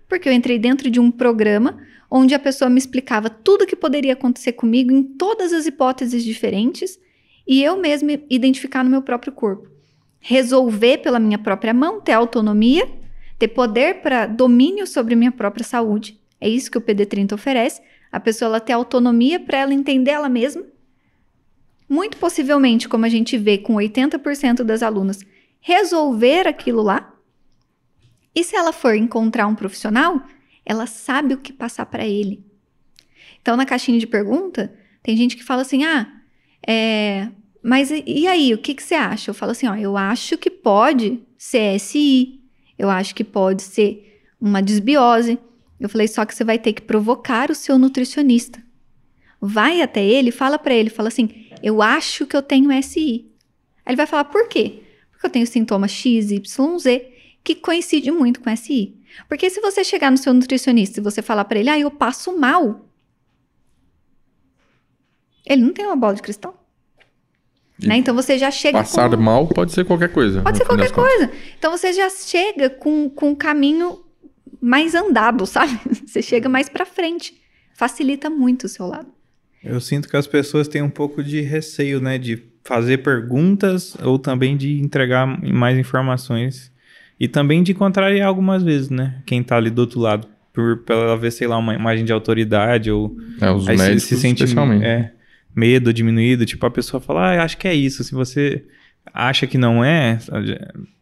Porque eu entrei dentro de um programa onde a pessoa me explicava tudo que poderia acontecer comigo em todas as hipóteses diferentes e eu mesma identificar no meu próprio corpo. Resolver pela minha própria mão, ter autonomia, ter poder para domínio sobre minha própria saúde. É isso que o PD30 oferece. A pessoa ela ter autonomia para ela entender ela mesma. Muito possivelmente, como a gente vê com 80% das alunas, resolver aquilo lá. E se ela for encontrar um profissional, ela sabe o que passar para ele. Então, na caixinha de pergunta, tem gente que fala assim: ah, é, mas e, aí, o que, que você acha? Eu falo assim: ó, eu acho que pode ser SI, eu acho que pode ser uma desbiose. Eu falei: só que você vai ter que provocar o seu nutricionista. Vai até ele, fala para ele, fala assim: eu acho que eu tenho SI. Aí ele vai falar: por quê? Porque eu tenho sintomas X, Y, Z que coincide muito com SI. Porque se você chegar no seu nutricionista e você falar para ele, ah, eu passo mal, ele não tem uma bola de cristal. Né? Então você já chega Passar com... mal pode ser qualquer coisa. Pode ser qualquer contas. coisa. Então você já chega com, com um caminho mais andado, sabe? Você chega mais para frente. Facilita muito o seu lado. Eu sinto que as pessoas têm um pouco de receio, né? De fazer perguntas ou também de entregar mais informações. E também de contrariar algumas vezes, né? Quem tá ali do outro lado. Por, pra ela ver, sei lá, uma imagem de autoridade ou... É, os aí se- médicos se, sente especialmente. é, medo diminuído. Tipo, a pessoa fala, ah, acho que é isso. Se você acha que não é,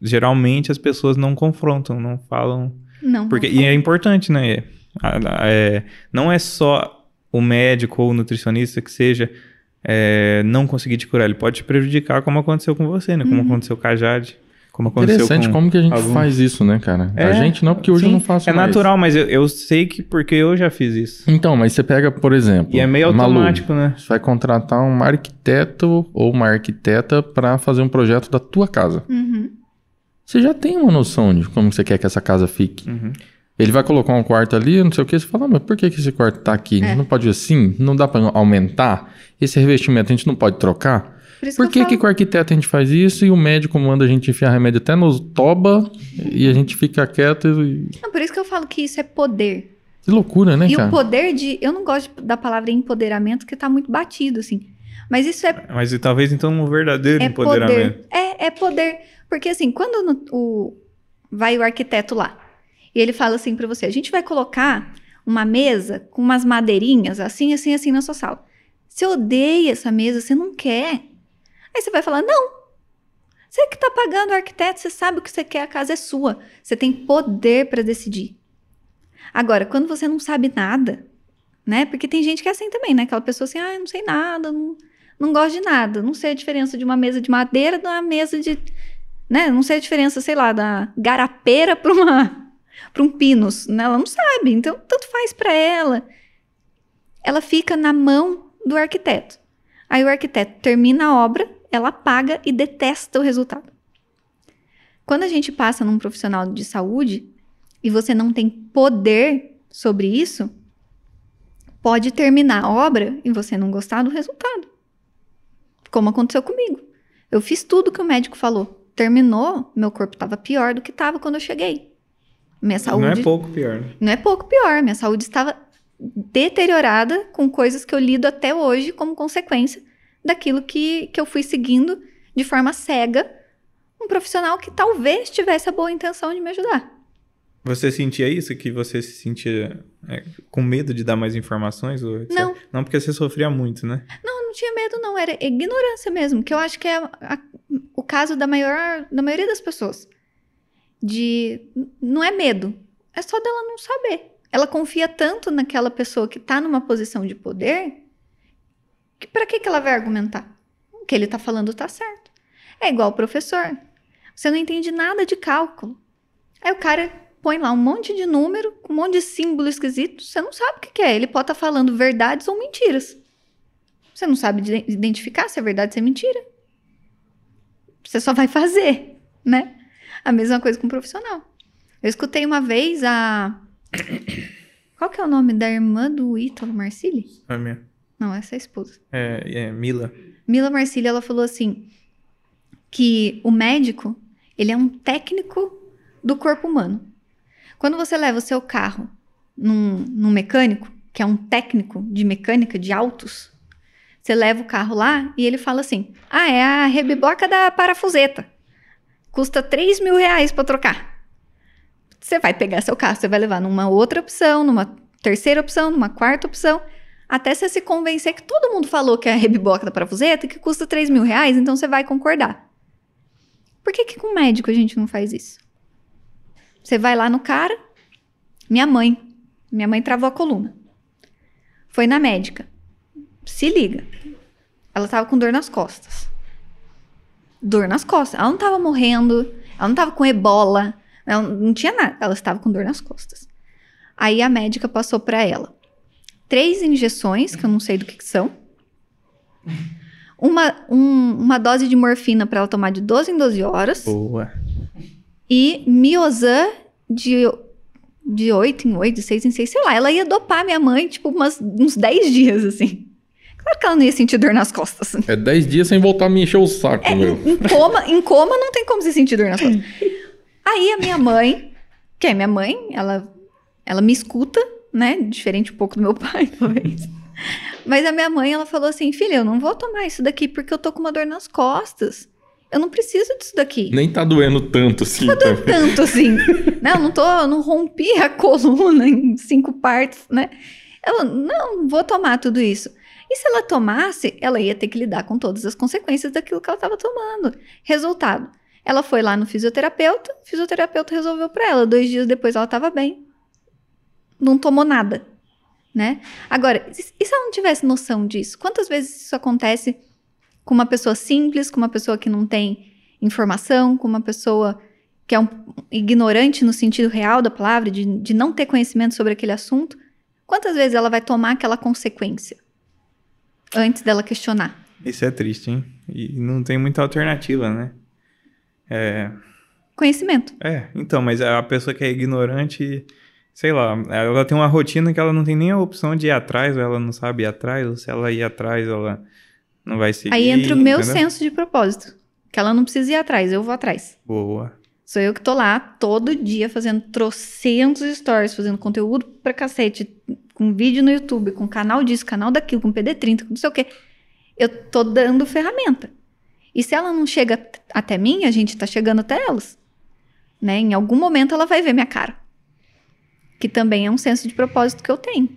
geralmente as pessoas não confrontam, não falam... Não. Porque, não e é importante, né? A- a- é, não é só o médico ou o nutricionista que seja é, não conseguir te curar, ele pode te prejudicar, como aconteceu com você, né? Como Uhum. aconteceu com a Jade, como aconteceu Interessante com... como que a gente alguns. faz isso, né, cara? a É, gente não, porque hoje eu sim, não faço É mais. natural, mas eu, eu sei que porque eu já fiz isso. Então, mas você pega, por exemplo... E é meio a Malu, automático, né? Você vai contratar um arquiteto ou uma arquiteta para fazer um projeto da tua casa. Uhum. Você já tem uma noção de como você quer que essa casa fique. Uhum. Ele vai colocar um quarto ali, não sei o que, você fala, "Ah, mas por que, que esse quarto tá aqui? É. Não pode ir assim? Não dá para aumentar? Esse revestimento a gente não pode trocar? Por Por que, que, que com o arquiteto a gente faz isso e o médico manda a gente enfiar remédio até nos toba e a gente fica quieto e... Não, por isso que eu falo que isso é poder. Que loucura, né, e cara? o poder de. Eu não gosto da palavra empoderamento, porque tá muito batido, assim. Mas isso é Mas e talvez então um verdadeiro é empoderamento. poder. É, é poder. Porque assim, quando no- o, vai o arquiteto lá e ele fala assim pra você: a gente vai colocar uma mesa com umas madeirinhas assim, assim, assim na sua sala. Você odeia essa mesa, você não quer. Aí você vai falar: não. Você que tá pagando o arquiteto, você sabe o que você quer, a casa é sua. Você tem poder pra decidir. Agora, quando você não sabe nada, né? Porque tem gente que é assim também, né? Aquela pessoa assim, ah, eu não sei nada, não, não gosto de nada, não sei a diferença de uma mesa de madeira de uma mesa de, né? Não sei a diferença, sei lá, da garapeira para uma para um pinus, né? Ela não sabe, então tanto faz para ela. ela fica na mão do arquiteto. Aí o arquiteto termina a obra, ela paga e detesta o resultado. Quando a gente passa num profissional de saúde e você não tem poder sobre isso, pode terminar a obra e você não gostar do resultado. Como aconteceu comigo. Eu fiz tudo que o médico falou. Terminou, meu corpo estava pior do que estava quando eu cheguei. Minha saúde. Não é pouco pior. Né? Não é pouco pior. Minha saúde estava deteriorada com coisas que eu lido até hoje como consequência daquilo que, que eu fui seguindo de forma cega um profissional que talvez tivesse a boa intenção de me ajudar. Você sentia isso? Que você se sentia é, com medo de dar mais informações? Ou etc? Não. Não, porque você sofria muito, né? Não, não tinha medo, não. Era ignorância mesmo, que eu acho que é a- a- o caso da, maior, da maioria das pessoas. De. Não é medo, é só dela não saber. Ela confia tanto naquela pessoa que tá numa posição de poder que pra que, que ela vai argumentar? O que ele tá falando tá certo. É igual o professor. Você não entende nada de cálculo. Aí o cara põe lá um monte de número, um monte de símbolo esquisito, você não sabe o que, que é. Ele pode estar falando verdades ou mentiras. Você não sabe de- identificar se é verdade ou se é mentira. Você só vai fazer, né? A mesma coisa com o profissional. Eu escutei uma vez a. Qual que é o nome da irmã do Ítalo Marcilli? A minha. Não, essa é a esposa. É, é Mila. Mila Marcilli, ela falou assim que o médico, ele é um técnico do corpo humano. Quando você leva o seu carro num, num mecânico, que é um técnico de mecânica de autos, você leva o carro lá e ele fala assim: Ah, é a rebiboca da parafuseta. Custa 3 mil reais para trocar. Você vai pegar seu carro, você vai levar numa outra opção, numa terceira opção, numa quarta opção, até você se convencer que todo mundo falou que é a rebiboca da parafuseta que custa 3 mil reais, então você vai concordar. Por que, que com médico a gente não faz isso? Você vai lá no cara, minha mãe, minha mãe travou a coluna. Foi na médica. Se liga. Ela tava com dor nas costas. Dor nas costas. Ela não tava morrendo, ela não tava com ebola, ela não tinha nada. Ela estava com dor nas costas. Aí a médica passou pra ela três injeções, que eu não sei do que, que são. Uma, um- uma dose de morfina pra ela tomar de 12 em 12 horas. Boa. E Miozan de, de 8 em 8, de 6 em 6, sei lá. Ela ia dopar minha mãe, tipo, umas, uns 10 dias, assim. Claro que ela não ia sentir dor nas costas. É 10 dias sem voltar a me encher o saco, É, meu. em, coma, em coma não tem como se sentir dor nas costas. Aí a minha mãe, que é minha mãe, ela, ela me escuta, né? Diferente um pouco do meu pai, talvez. Mas a minha mãe, ela falou assim, filha, eu não vou tomar isso daqui porque eu tô com uma dor nas costas. Eu não preciso disso daqui. Nem tá doendo tanto assim. Tá doendo também. tanto assim. não, não tô, eu não rompi a coluna em cinco partes, né? Ela, não, não vou tomar tudo isso. E se ela tomasse, ela ia ter que lidar com todas as consequências daquilo que ela estava tomando. Resultado, ela foi lá no fisioterapeuta, o fisioterapeuta resolveu para ela. Dois dias depois ela estava bem. Não tomou nada, né? Agora, e se ela não tivesse noção disso? Quantas vezes isso acontece com uma pessoa simples, com uma pessoa que não tem informação, com uma pessoa que é um ignorante no sentido real da palavra, de, de não ter conhecimento sobre aquele assunto? Quantas vezes ela vai tomar aquela consequência antes dela questionar? Isso é triste, hein? E não tem muita alternativa, né? É, Conhecimento. é, então, mas a pessoa que é ignorante, sei lá, ela tem uma rotina que ela não tem nem a opção de ir atrás, ou ela não sabe ir atrás, ou se ela ir atrás, ela não vai seguir. Aí entra o meu entendeu? senso de propósito. Que ela não precisa ir atrás, eu vou atrás. Boa. Sou eu que tô lá todo dia fazendo trocentos stories, fazendo conteúdo pra cacete, com vídeo no YouTube, com canal disso, canal daquilo, com PD30, com não sei o quê. Eu tô dando ferramenta. E se ela não chega até mim, a gente tá chegando até elas. Né? Em algum momento ela vai ver minha cara. Que também é um senso de propósito que eu tenho.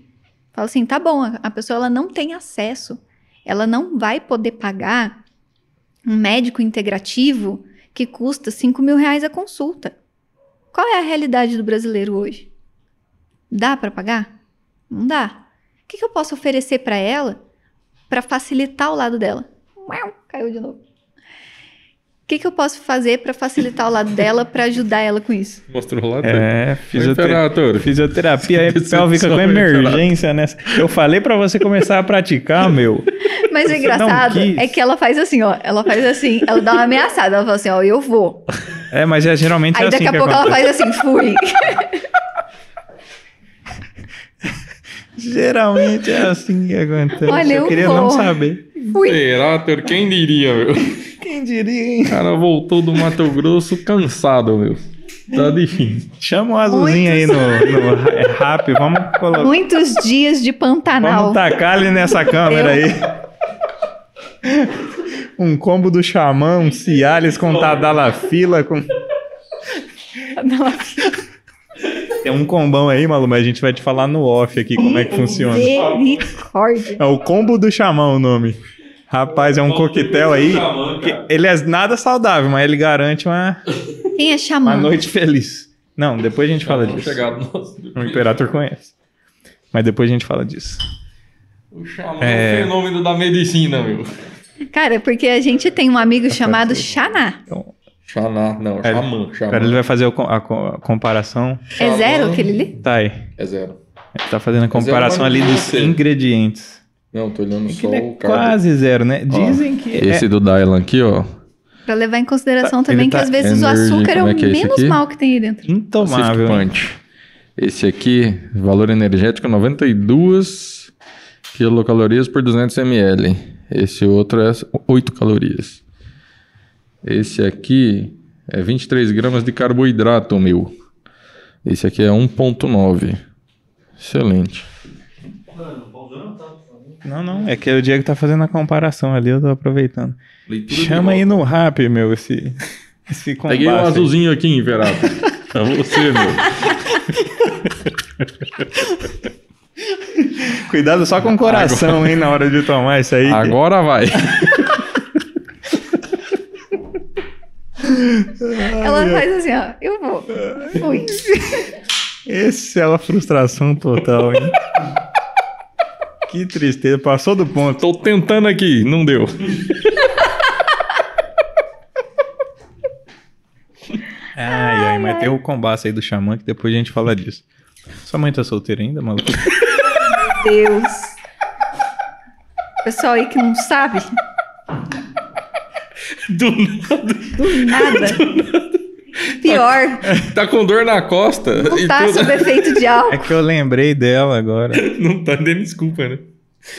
Fala assim, tá bom, a a pessoa ela não tem acesso, ela não vai poder pagar um médico integrativo que custa 5 mil reais a consulta. Qual é a realidade do brasileiro hoje? Dá para pagar? Não dá. O que, que eu posso oferecer para ela para facilitar o lado dela? Uau, caiu de novo. que, que eu posso fazer pra facilitar o lado dela pra ajudar ela com isso? Mostrou o lado É, fisioterapia. Fisioterapia pélvica com emergência nessa. Eu falei pra você começar a praticar, meu. Mas o engraçado é que ela faz assim, ó. Ela faz assim, ela dá uma ameaçada. Ela fala assim, ó, eu vou. É, mas é, geralmente é Aí assim daqui a que pouco ela acontece. faz assim, fui. Geralmente é assim que acontece. Olha, eu eu queria vou. não saber. Fui. Imperator, quem diria, meu? Quem diria, hein? O cara voltou do Mato Grosso cansado, meu. Tá difícil. Chama o azulzinho aí no, no é, rap. Vamos colocar. Muitos dias de Pantanal. Vamos tacar ali nessa câmera aí. Um combo do xamã, um Cialis com Tadalafila, com... Tem um combão aí, Malu, mas a gente vai te falar no off aqui como é que funciona. Misericórdia. É o combo do xamã o nome. Rapaz, é um coquetel aí. que ele é nada saudável, mas ele garante uma, Quem é uma xamã? noite feliz. Não, depois a gente fala Vamos disso. O Imperator conhece. Mas depois a gente fala disso. O xamã É. é o fenômeno da medicina, meu. Cara, porque a gente tem um amigo chamado ser. Xaná. Então, Xaná, não, É, xamã, xamã. agora ele vai fazer o a, co- a comparação. É Xamã zero aquele ali? Tá aí. É zero. Ele tá fazendo a é comparação ali dos delícia. ingredientes. Não, tô olhando Que só ele é o carbo. quase zero, né? Dizem que Esse é... do Dylan aqui, ó. Pra levar em consideração Tá, também que tá- às vezes o Energy, açúcar é o é que é esse menos aqui? mal que tem aí dentro. intomável. Esse aqui, valor energético 92 quilocalorias por 200 ml. Esse outro é 8 calorias. Esse aqui é 23 gramas de carboidrato, meu. Esse aqui é 1.9. Excelente. Não, não. É que o Diego tá fazendo a comparação ali, eu tô aproveitando. Leitura Chama aí no rap, meu, esse, esse combate. Peguei um azulzinho aqui, Imperator. pra você, meu. Cuidado só com o coração, hein, na hora de tomar isso aí. que- Agora vai. Ela faz assim, ó. Eu vou. Fui. Esse é uma frustração total, hein? que tristeza, passou do ponto. Tô tentando aqui, não deu. Ai, ai, mas tem o combate aí do xamã que depois a gente fala disso. Sua mãe tá solteira ainda, maluco? Deus. Pessoal aí que não sabe, Do nada. do nada. Pior, Tá com dor na costa. não tá tudo. sob efeito de É álcool. que eu lembrei dela agora. Não tá dando desculpa, né?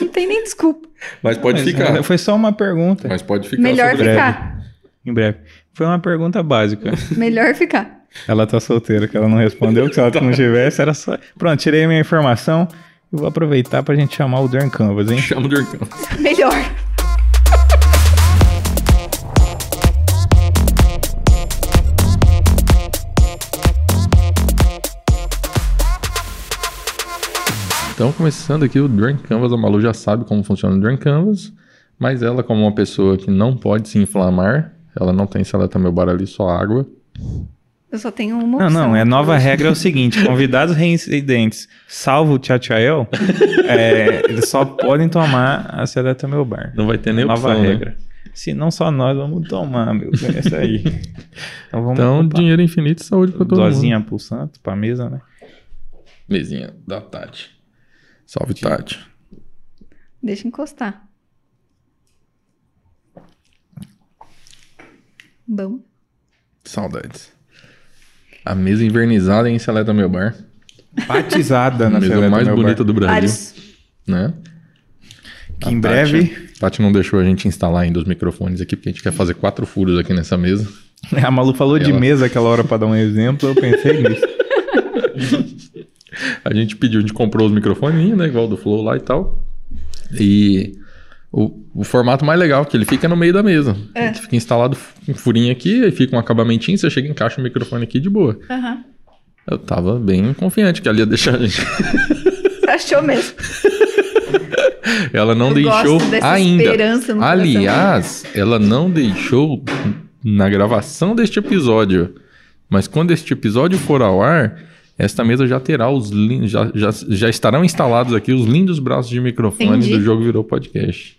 Não tem nem desculpa. Mas pode Mas, ficar. é, Foi só uma pergunta. Mas pode ficar. Melhor ficar. Em breve. Foi uma pergunta básica. Melhor ficar. Ela tá solteira, que ela não respondeu, que se ela não tivesse, era só. Pronto, tirei a minha informação e vou aproveitar pra gente chamar o Dan Canvas, hein? Chama o Dorcão. Melhor. Então, começando aqui o Drunk Canvas, a Malu já sabe como funciona o Drunk Canvas, mas ela, como uma pessoa que não pode se inflamar, ela não tem seleta meu bar ali, só água. Eu só tenho uma Não, opção. não, é nova regra é o seguinte: convidados reincidentes, salvo o Tchatchael, é, eles só podem tomar a Seleta Meu Bar. Não vai ter nem nova opção, né? regra. Se não só nós vamos tomar, meu. É isso aí. Então vamos Então, dinheiro infinito e saúde pra todo mundo. dosinha pro santo, pra mesa, né? Mesinha da Tati. Salve, Tati. Deixa encostar. Bom. Saudades. A mesa invernizada em Seleta Meu Bar. Batizada A na mesa Seleta mais Meu bonita Bar. do Brasil. Vários. Né? Que A em Tati- breve, Tati não deixou a gente instalar ainda os microfones aqui, porque a gente quer fazer quatro furos aqui nessa mesa. a Malu falou de Ela- mesa aquela hora pra dar um exemplo, eu pensei nisso. A gente pediu, a gente comprou os microfones, né? Igual do Flow lá e tal. E o, o formato mais legal, que ele fica no meio da mesa. É. Ele fica instalado um furinho aqui, aí fica um acabamentinho, você chega e encaixa o microfone aqui de boa. Aham. Eu tava bem confiante que ela ia deixar a gente. Você achou mesmo? Ela não Eu deixou ainda. Aliás, ela não deixou na gravação deste episódio. Mas quando este episódio for ao ar, esta mesa já terá os já, já, já estarão instalados aqui os lindos braços de microfone Entendi. do jogo virou podcast.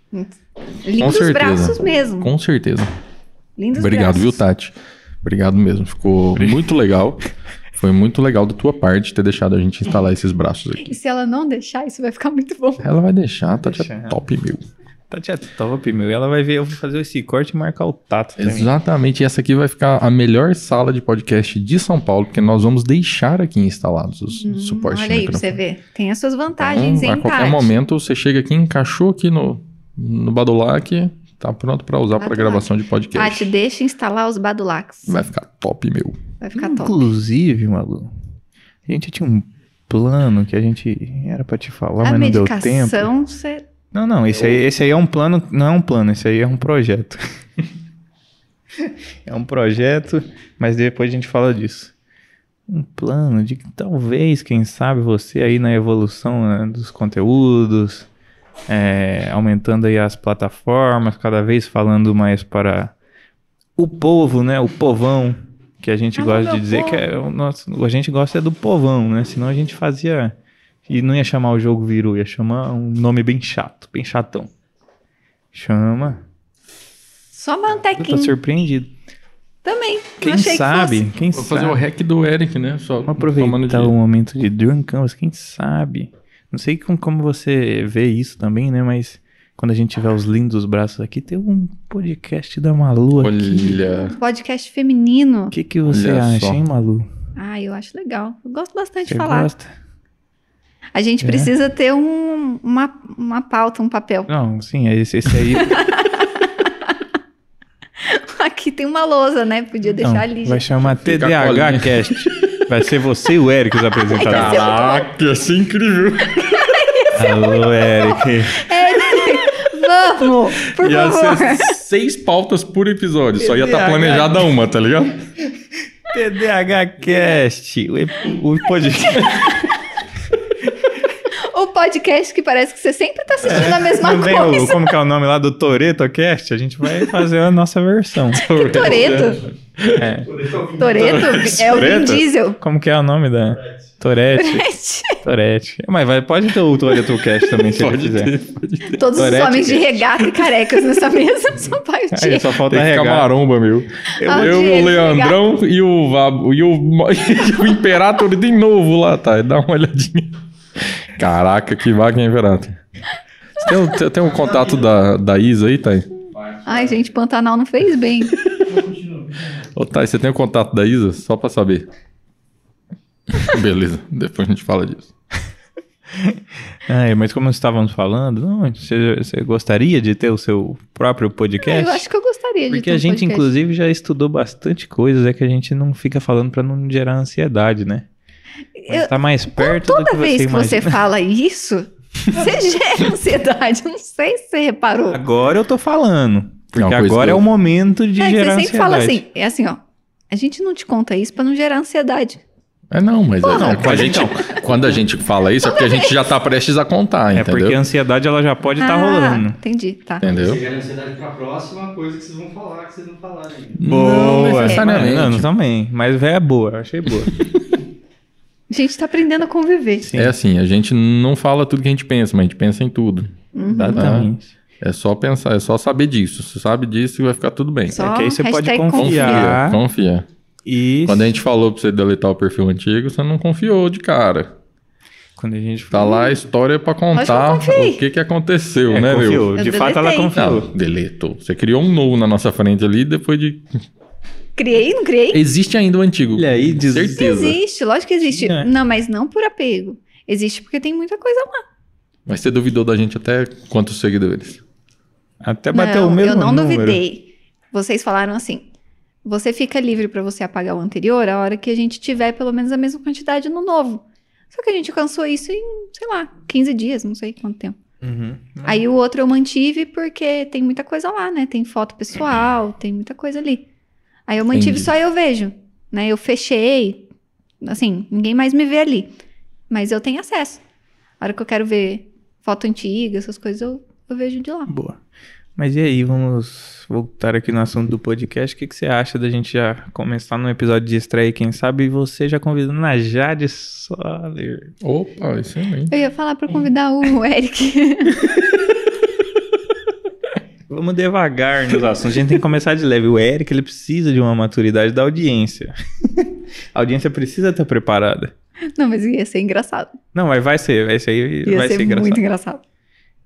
Lindos certeza. braços mesmo. Com certeza. Lindos Obrigado, braços. viu, Tati? Obrigado mesmo. Ficou muito legal. Foi muito legal da tua parte ter deixado a gente instalar esses braços aqui. E se ela não deixar, isso vai ficar muito bom. Ela vai deixar, Tati é top, meu. Tati é top, meu. E ela vai ver, eu vou fazer esse corte e marcar o tato também. Exatamente. E essa aqui vai ficar a melhor sala de podcast de São Paulo, porque nós vamos deixar aqui instalados os Hum, suportes olha aí pra você ver. Tem as suas vantagens, Então, hein, a qualquer Tati? momento você chega aqui, encaixou aqui no, no Badulac, tá pronto pra usar para gravação de podcast. Tati, deixa instalar os badulacs. Vai ficar top, meu. Vai ficar top. Inclusive, Malu, a gente tinha um plano que a gente era pra te falar, A mas não deu tempo. medicação, você... Não, não, esse aí, esse aí é um plano, não é um plano, esse aí é um projeto. é um projeto, mas depois a gente fala disso. Um plano de que talvez, quem sabe, você aí na evolução né, dos conteúdos, é, aumentando aí as plataformas, cada vez falando mais para o povo, né? O povão, que a gente Alô, gosta de dizer que é o nosso, a gente gosta é do povão, né? Senão a gente fazia e não ia chamar o jogo Viru, ia chamar um nome bem chato, bem chatão. Chama. Só Eu tô mantequinha. surpreendido. Também. Quem Achei sabe, Que quem Vou sabe. fazer o hack do Eric, né? Só Vamos aproveitar de- o momento de Drunk Canvas, quem sabe. Não sei como, como você vê isso também, né? Mas quando a gente tiver os lindos braços aqui, tem um podcast da Malu aqui. Olha. podcast feminino. O que, que você Olha acha, só. hein, Malu? Ah, eu acho legal. Eu gosto bastante Você de falar. gosta? A gente É? precisa ter um, uma, uma pauta, um papel. Não, sim, é esse, esse aí. Aqui tem uma lousa, né? Podia deixar Não, ali. vai chamar Fica a TDAH colinha. Cast. Vai ser você e o Eric os apresentadores. Caraca, ia ser incrível. Alô, Eric. Vamos, por Ia favor. ser seis pautas por episódio. Só ia estar TDAH. planejada uma, tá ligado? TDAH Cast. O, ep- o podcast. Podcast que parece que você sempre tá assistindo a mesma Não tem o, coisa. como que é o nome lá do Toreto Cast? A gente vai fazer a nossa versão. Toreto. É. Toreto é o Vin? Diesel. Como que é o nome da Torete? Torete. Mas vai, pode ter o Toreto Cast também, se ele Pode quiser. ter, pode ter. Todos os homens de regata e carecas nessa mesa são pai o Aí só falta Tem regar. maromba, meu. Ah, Eu, o Leandrão e o, Vabo- e o, e o Imperator de novo lá, tá? Dá uma olhadinha. Caraca, que vaga, hein, Imperator? Você tem, o- você tem o contato da, da Isa aí, Thay? Ai, gente, Pantanal não fez bem. Ô, Thay, você tem o contato da Isa? Só pra saber. Beleza, depois a gente fala disso. É, mas como estávamos falando, não, você, você gostaria de ter o seu próprio podcast? Eu acho que eu gostaria de Porque ter um a gente, podcast. inclusive, já estudou bastante coisas, é que a gente não fica falando pra não gerar ansiedade, né? Eu- tá mais perto do Toda que vez você que você imagina. fala isso, você gera ansiedade. Eu não sei se você reparou. Agora eu tô falando. Porque Uma coisa agora que é o momento de É gerar você sempre ansiedade. fala assim, é assim, ó. A gente não te conta isso pra não gerar ansiedade. É não, mas é, não, quando, a gente, quando a gente fala isso é porque a gente já tá prestes a contar, É entendeu? porque a ansiedade ela já pode estar ah, rolando. entendi, tá. Entendeu? Você gera ansiedade pra próxima coisa que vocês vão falar, que vocês não falaram ainda. Boa. necessariamente. Não, não, também. Mas é boa, eu achei boa. A gente tá aprendendo a conviver. Sim. É assim, a gente não fala tudo que a gente pensa, mas a gente pensa em tudo. Exatamente. É só pensar, é só saber disso. Se sabe disso, vai ficar tudo bem. Só É que aí você pode confiar. Confia, confia. E Quando a gente falou pra você deletar o perfil antigo, você não confiou de cara. quando a gente Tá lá a história pra contar eu o que que aconteceu, É, né, confiou. meu? De Eu fato, ela deletei. confiou. Não, deletou. Você criou um novo na nossa frente ali, depois de... Criei, não criei? Existe ainda o antigo. Olha aí, diz- certeza. Existe, lógico que existe. É. Não, mas não por apego. Existe porque tem muita coisa lá. Mas você duvidou da gente até quantos seguidores? Até bateu não, o mesmo eu não número. duvidei. Vocês falaram assim: você fica livre pra você apagar o anterior a hora que a gente tiver pelo menos a mesma quantidade no novo. Só que a gente alcançou isso em, sei lá, 15 dias, não sei quanto tempo. Uhum. Aí o outro eu mantive porque tem muita coisa lá, né? Tem foto pessoal, tem muita coisa ali. Aí eu mantive Entendi. só eu vejo, né? Eu fechei, assim, ninguém mais me vê ali. Mas eu tenho acesso. A hora que eu quero ver foto antiga, essas coisas, eu, eu vejo de lá. Boa. Mas e aí, vamos voltar aqui no assunto do podcast. O que, que você acha da gente já começar num episódio de estreia? Quem sabe você já convidando a Jade Soler. Opa, excelente. Eu ia falar pra convidar o Eric. Vamos devagar nos assuntos. A gente tem que começar de leve. O Eric, ele precisa de uma maturidade da audiência. a audiência precisa estar preparada. Não, mas ia ser engraçado. Não, mas vai ser, vai ser, Ia vai ser, ser engraçado. muito engraçado.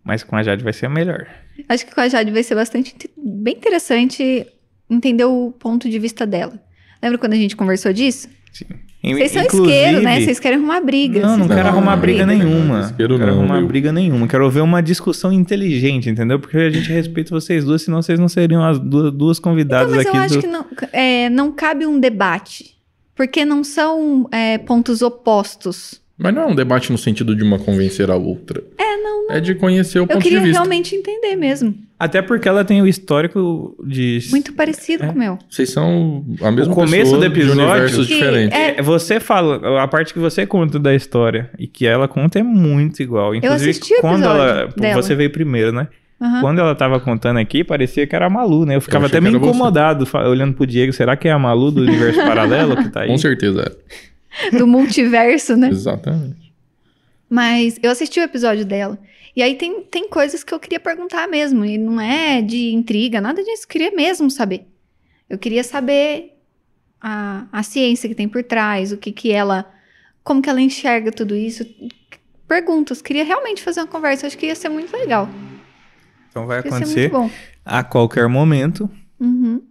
Mas com a Jade vai ser a melhor. Acho que com a Jade vai ser bastante bem interessante entender o ponto de vista dela. Lembra quando a gente conversou disso? Sim. Vocês são Inclusive- isqueiros, né? Vocês querem arrumar briga. Não, não quero Não, arrumar não, briga não, nenhuma. não, isqueiro Não quero não, arrumar viu? briga nenhuma. Quero ver uma discussão inteligente, entendeu? Porque a gente respeita vocês duas, senão vocês não seriam as duas, duas convidadas Então, mas aqui eu acho do... que não, é, não cabe um debate. Porque não são é, pontos opostos. Mas não é um debate no sentido de uma convencer a outra. É, não. É de conhecer o Eu ponto queria de vista. realmente entender mesmo. Até porque ela tem o histórico de... Muito parecido É. com o meu. Vocês são a mesma O começo pessoa do episódio- de universos Que diferentes. é- É, Você fala, a parte que você conta da história e que ela conta é muito igual. Inclusive, assisti o quando ela. dela. Você veio primeiro, né? Aham. Quando ela tava contando aqui, parecia que era a Malu, né? Eu ficava achei até meio você. incomodado olhando pro Diego. Será que é a Malu do universo paralelo que tá aí? Com certeza é. Do multiverso, né? Exatamente. Mas eu assisti o episódio dela. E aí tem, tem coisas que eu queria perguntar mesmo. E não é de intriga, nada disso. Eu queria mesmo saber. Eu queria saber a, a ciência que tem por trás, o que que ela. Como que ela enxerga tudo isso. Perguntas. Queria realmente fazer uma conversa. Acho que ia ser muito legal. Então vai Ia acontecer a qualquer momento. Uhum.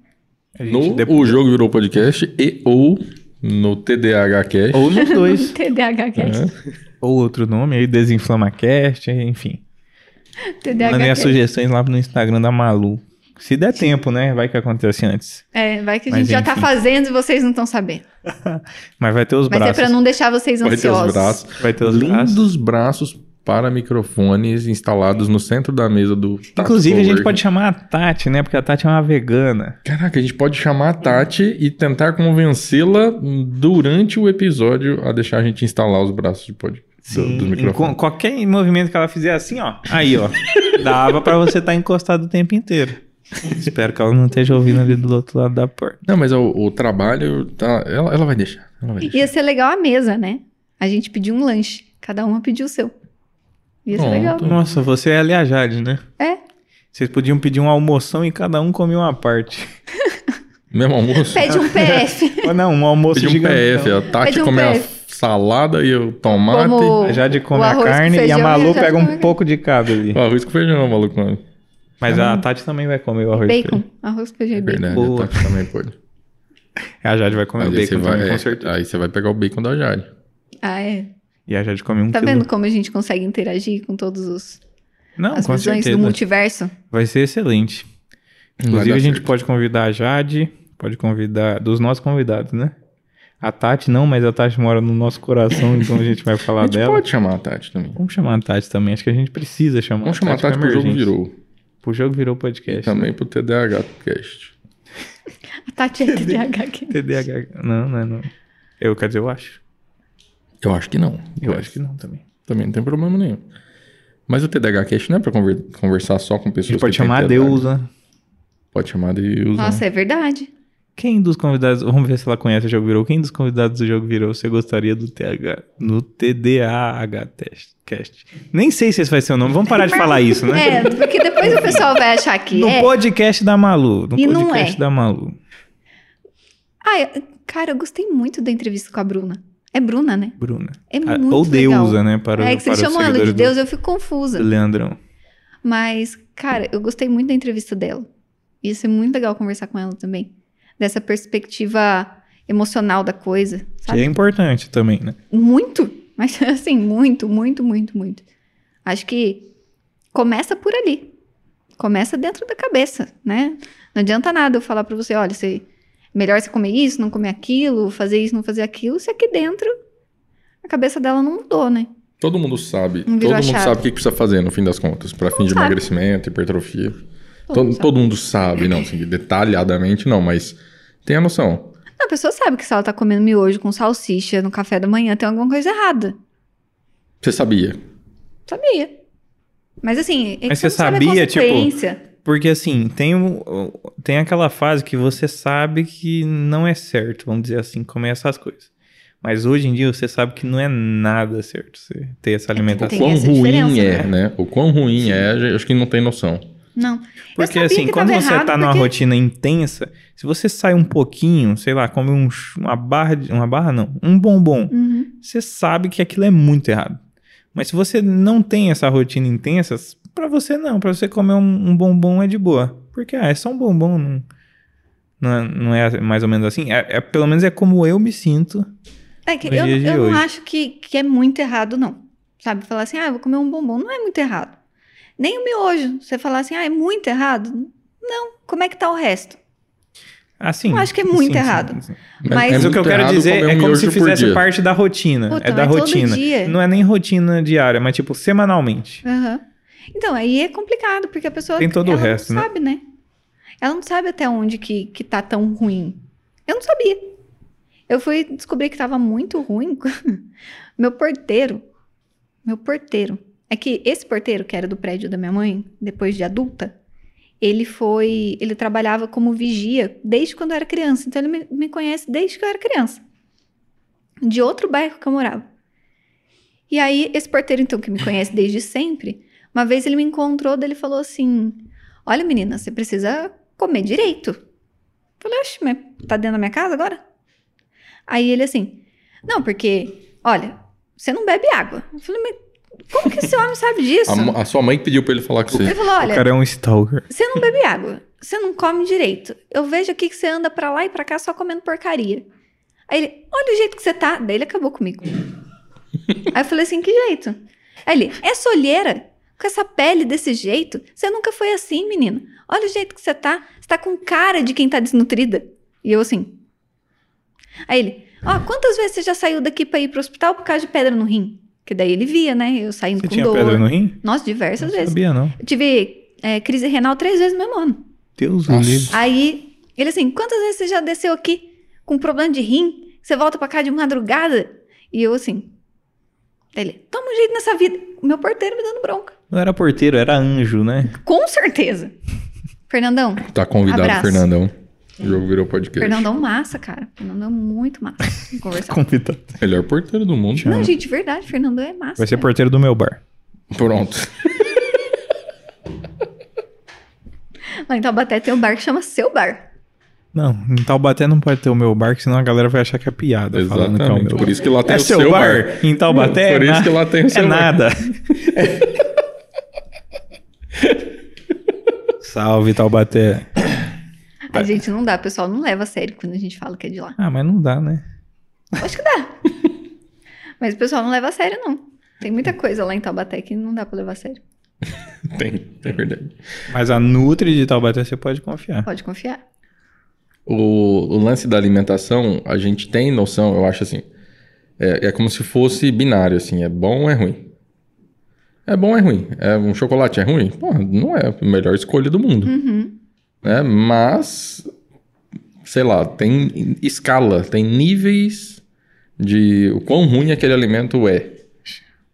A gente No depois- O Jogo Virou Podcast e ou no TDAH Cast. Ou nos dois. TDAH Cast. É. ou outro nome aí, DesinflamaCast, enfim. TDAH Mandem as sugestões lá no Instagram da Malu. Se der tempo, né? Vai que acontece antes. É, vai que a Mas gente já tá enfim. fazendo e vocês não estão sabendo. Mas vai ter os Mas braços. é pra não deixar vocês Vai ter ansiosos. os braços. Vai ter os. Lindos braços para microfones instalados no centro da mesa do Inclusive, a gente pode chamar a Tati, né? Porque a Tati é uma vegana. Caraca, a gente pode chamar a Tati e tentar convencê-la durante o episódio a deixar a gente instalar os braços de pod... do, dos Em microfones. co- qualquer movimento que ela fizer assim, ó. Aí, ó. dava pra você estar encostado o tempo inteiro. Espero que ela não esteja ouvindo ali do outro lado da porta. Não, mas o, o trabalho, tá, ela, ela vai deixar. Ela vai deixar. Ia ser legal a mesa, né? A gente pediu um lanche. Cada uma pediu o seu. Ia ser Pronto. legal. Nossa, você é ali a Jade, né? É. Vocês podiam pedir uma almoção e cada um comia uma parte. Mesmo almoço? Pede um PF. Não, um almoço Pedir um gigantão. PF. A Tati Pede um come a PF. Salada e o tomate. Como- A Jade come O a carne e a feijão e a Malu pega come a um pouco de cada ali. O arroz com feijão, maluco. mano. Mas a Tati também vai comer o arroz. com bacon. feijão. Arroz com feijão e É bacon. verdade, Boa. a Tati também pode. A Jade vai comer o aí você bacon vai, também, é, com certeza. aí você vai pegar o bacon da Jade. Ah, é. E a Jade come um Tá quilo. vendo como a gente consegue interagir com todos os Não, as com visões certeza. do multiverso? Vai ser excelente. Inclusive, a gente certo. pode convidar a Jade, pode convidar dos nossos convidados, né? A Tati não, mas a Tati mora no nosso coração, então a gente vai A falar gente dela. pode chamar a Tati também. Vamos chamar a Tati também, acho que a gente precisa chamar Vamos chamar a Tati pra pro jogo virou. Pro jogo virou podcast. Também né? pro TDAH Cast. A Tati é TDAH aqui. TDAH. Não, não é não. Eu, quer dizer, eu acho. Eu acho que não. Eu acho que não também. Também não tem problema nenhum. Mas o TDAH Cast não é pra conver- conversar só com A pessoas gente pode que têm chamar a. Deusa. Pode chamar a Deusa. Nossa, é verdade. Quem dos convidados, vamos ver se ela conhece o Jogo Virou. Quem dos convidados do Jogo Virou você gostaria do TH, no TDAH test, cast? Nem sei se esse vai ser o nome, vamos parar de falar isso, né? É, porque depois o pessoal vai achar que No é. podcast da Malu, no E podcast é. da Malu. Ah, cara, eu gostei muito da entrevista com a Bruna. É Bruna, né? Bruna. É Ah, muito Ou legal. Deusa, né? Para, é que vocês os chamam ela de seguidores Deus, eu fico confusa. Leandrão. Mas, cara, eu gostei muito da entrevista dela. Ia ser muito legal conversar com ela também. Dessa perspectiva emocional da coisa, Que sabe? é importante também, né? Muito. Mas, assim, muito, muito, muito, muito. Acho que começa por ali. Começa dentro da cabeça, né? Não adianta nada eu falar pra você, olha, você, melhor você comer isso, não comer aquilo, fazer isso, não fazer aquilo, se aqui dentro a cabeça dela não mudou, né? Todo mundo sabe. Todo mundo chave. sabe o que que precisa fazer no fim das contas. Pra fim de sabe. emagrecimento, hipertrofia. Todo Todo, mundo sabe. todo mundo sabe, não, assim, detalhadamente não, mas tem a noção. A pessoa sabe que se ela tá comendo miojo com salsicha no café da manhã, tem alguma coisa errada. Você sabia? Sabia. Mas assim, é que Mas você sabia, tipo. Porque assim, tem, tem aquela fase que você sabe que não é certo, vamos dizer assim, comer essas coisas. Mas hoje em dia você sabe que não é nada certo você ter essa É Tem O alimentação. quão ruim é, né? né? O quão ruim é, acho que não tem noção. Não. Porque assim, quando você errado, tá numa porque- rotina intensa, se você sai um pouquinho, sei lá, come um uma barra, de, uma barra não, um bombom, Uhum. você sabe que aquilo é muito errado. Mas se você não tem essa rotina intensa, pra você não, pra você comer um, um bombom é de boa. Porque ah, é só um bombom, não, não, é, não é mais ou menos assim. É, é- pelo menos é como eu me sinto. É que eu, eu não acho que, que é muito errado, não. Sabe? Falar assim, ah, eu vou comer um bombom. Não é muito errado. Nem o miojo. Você falar assim, ah, é muito errado. Não. Como é que tá o resto? Assim. Eu acho que é muito errado. Mas- Mas o que eu quero dizer é como se fizesse parte da rotina. Puta, é da rotina. dia. Não é nem rotina diária, mas tipo semanalmente. Aham. Então, aí é complicado, porque a pessoa Tem todo o resto, né? não sabe, né? Ela não sabe até onde que, que tá tão ruim. Eu não sabia. Eu fui descobrir que tava muito ruim. meu porteiro. Meu porteiro. É que esse porteiro, que era do prédio da minha mãe, depois de adulta, ele foi. Ele trabalhava como vigia desde quando eu era criança. Então ele me, me conhece desde que eu era criança. De outro bairro que eu morava. E aí, esse porteiro, então, que me conhece desde sempre, uma vez ele me encontrou, ele falou assim: Olha, menina, você precisa comer direito. Eu falei, oxe, mas tá dentro da minha casa agora? Aí ele assim, não, porque, olha, você não bebe água. Eu falei, mas como que esse homem sabe disso? A, a sua mãe pediu pra ele falar com Ele você. falou, O olha, cara é um stalker. você não bebe água, você não come direito. Eu vejo aqui que você anda pra lá e pra cá só comendo porcaria. Aí ele, olha o jeito que você tá. Daí ele acabou comigo. Aí eu falei assim, que jeito? Aí ele, essa olheira, com essa pele desse jeito, você nunca foi assim, menina. Olha o jeito que você tá. Você tá com cara de quem tá desnutrida. E eu assim. Aí ele, ó, quantas vezes você já saiu daqui pra ir pro hospital por causa de pedra no rim? Que daí ele via, né? Eu saindo Você com tinha dor. pedra no rim? Nossa, diversas Não vezes. sabia, não. Eu tive é, crise renal três vezes no mesmo ano. Deus Nossa. livre. Aí, ele assim, quantas vezes você já desceu aqui com problema de rim? Você volta pra cá de madrugada? E eu assim, ele, toma um jeito nessa vida. O meu porteiro me dando bronca. Não era porteiro, era anjo, né? Com certeza. Fernandão, Tá convidado, Abraço. Fernandão. O jogo virou podcast. Fernandão massa, cara. Fernandão é muito massa. Conversar. Convidado. Melhor porteiro do mundo. Não, gente, de verdade, Fernandão é massa. Vai ser cara. porteiro do meu bar. Pronto. Lá em Taubaté tem um bar que chama Seu Bar. Não, em Taubaté não pode ter o meu bar, senão a galera vai achar que é piada. falando que é o Exatamente. meu Por isso que lá tem é o seu, seu bar. bar. Em Taubaté Por é isso na- que lá tem o é seu bar. nada. Salve, Taubaté. A gente não dá, o pessoal não leva a sério quando a gente fala que é de lá. Ah, mas não dá, né? Acho que dá. Mas o pessoal não leva a sério, não. Tem muita coisa lá em Taubaté que não dá pra levar a sério. Tem, é verdade. Mas a Nutri de Taubaté você pode confiar. Pode confiar. O, o lance da alimentação, a gente tem noção, eu acho assim. É, é como se fosse binário, assim. É bom ou é ruim? É bom ou é ruim? É um chocolate é ruim? Pô, não é a melhor escolha do mundo. Uhum. Né? Mas, sei lá, tem escala, tem níveis de o quão ruim aquele alimento é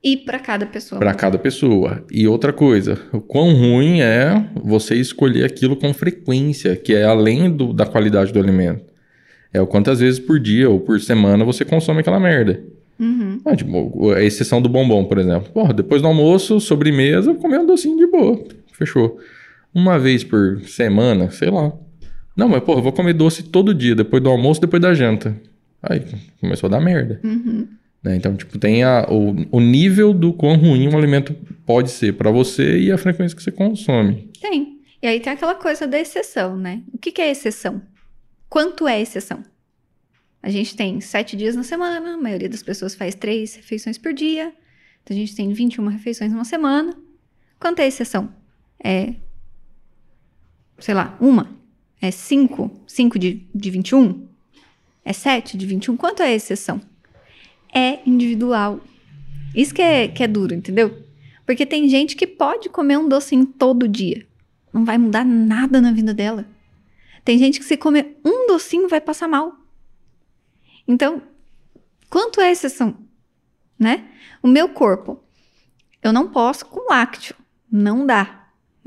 E pra cada pessoa. para cada pessoa. E outra coisa, o quão ruim é você escolher aquilo com frequência, que é além do- da qualidade do alimento. É o quantas vezes por dia ou por semana você consome aquela merda. Uhum. Ah, tipo, a exceção do bombom, por exemplo. Porra, depois do almoço, sobremesa, comer um docinho de boa. Fechou. Uma vez por semana, sei lá. Não, mas porra, eu vou comer doce todo dia, depois do almoço, depois da janta. Aí começou a dar merda. Uhum. né? Então, tipo, tem a, o, o nível do quão ruim um alimento pode ser pra você e a frequência que você consome. Tem. E aí tem aquela coisa da exceção, né? O que, que é exceção? Quanto é exceção? A gente tem sete dias na semana, a maioria das pessoas faz três refeições por dia. Então a gente tem 21 refeições numa semana. Quanto é exceção? É. Sei lá, uma? É cinco? Cinco de, de 21? É sete de 21? Quanto é exceção? É individual. Isso que é, que é duro, entendeu? Porque tem gente que pode comer um docinho todo dia. Não vai mudar nada na vida dela. Tem gente que se comer um docinho vai passar mal. Então, quanto é exceção? Né? O meu corpo, eu não posso com lácteo. Não dá.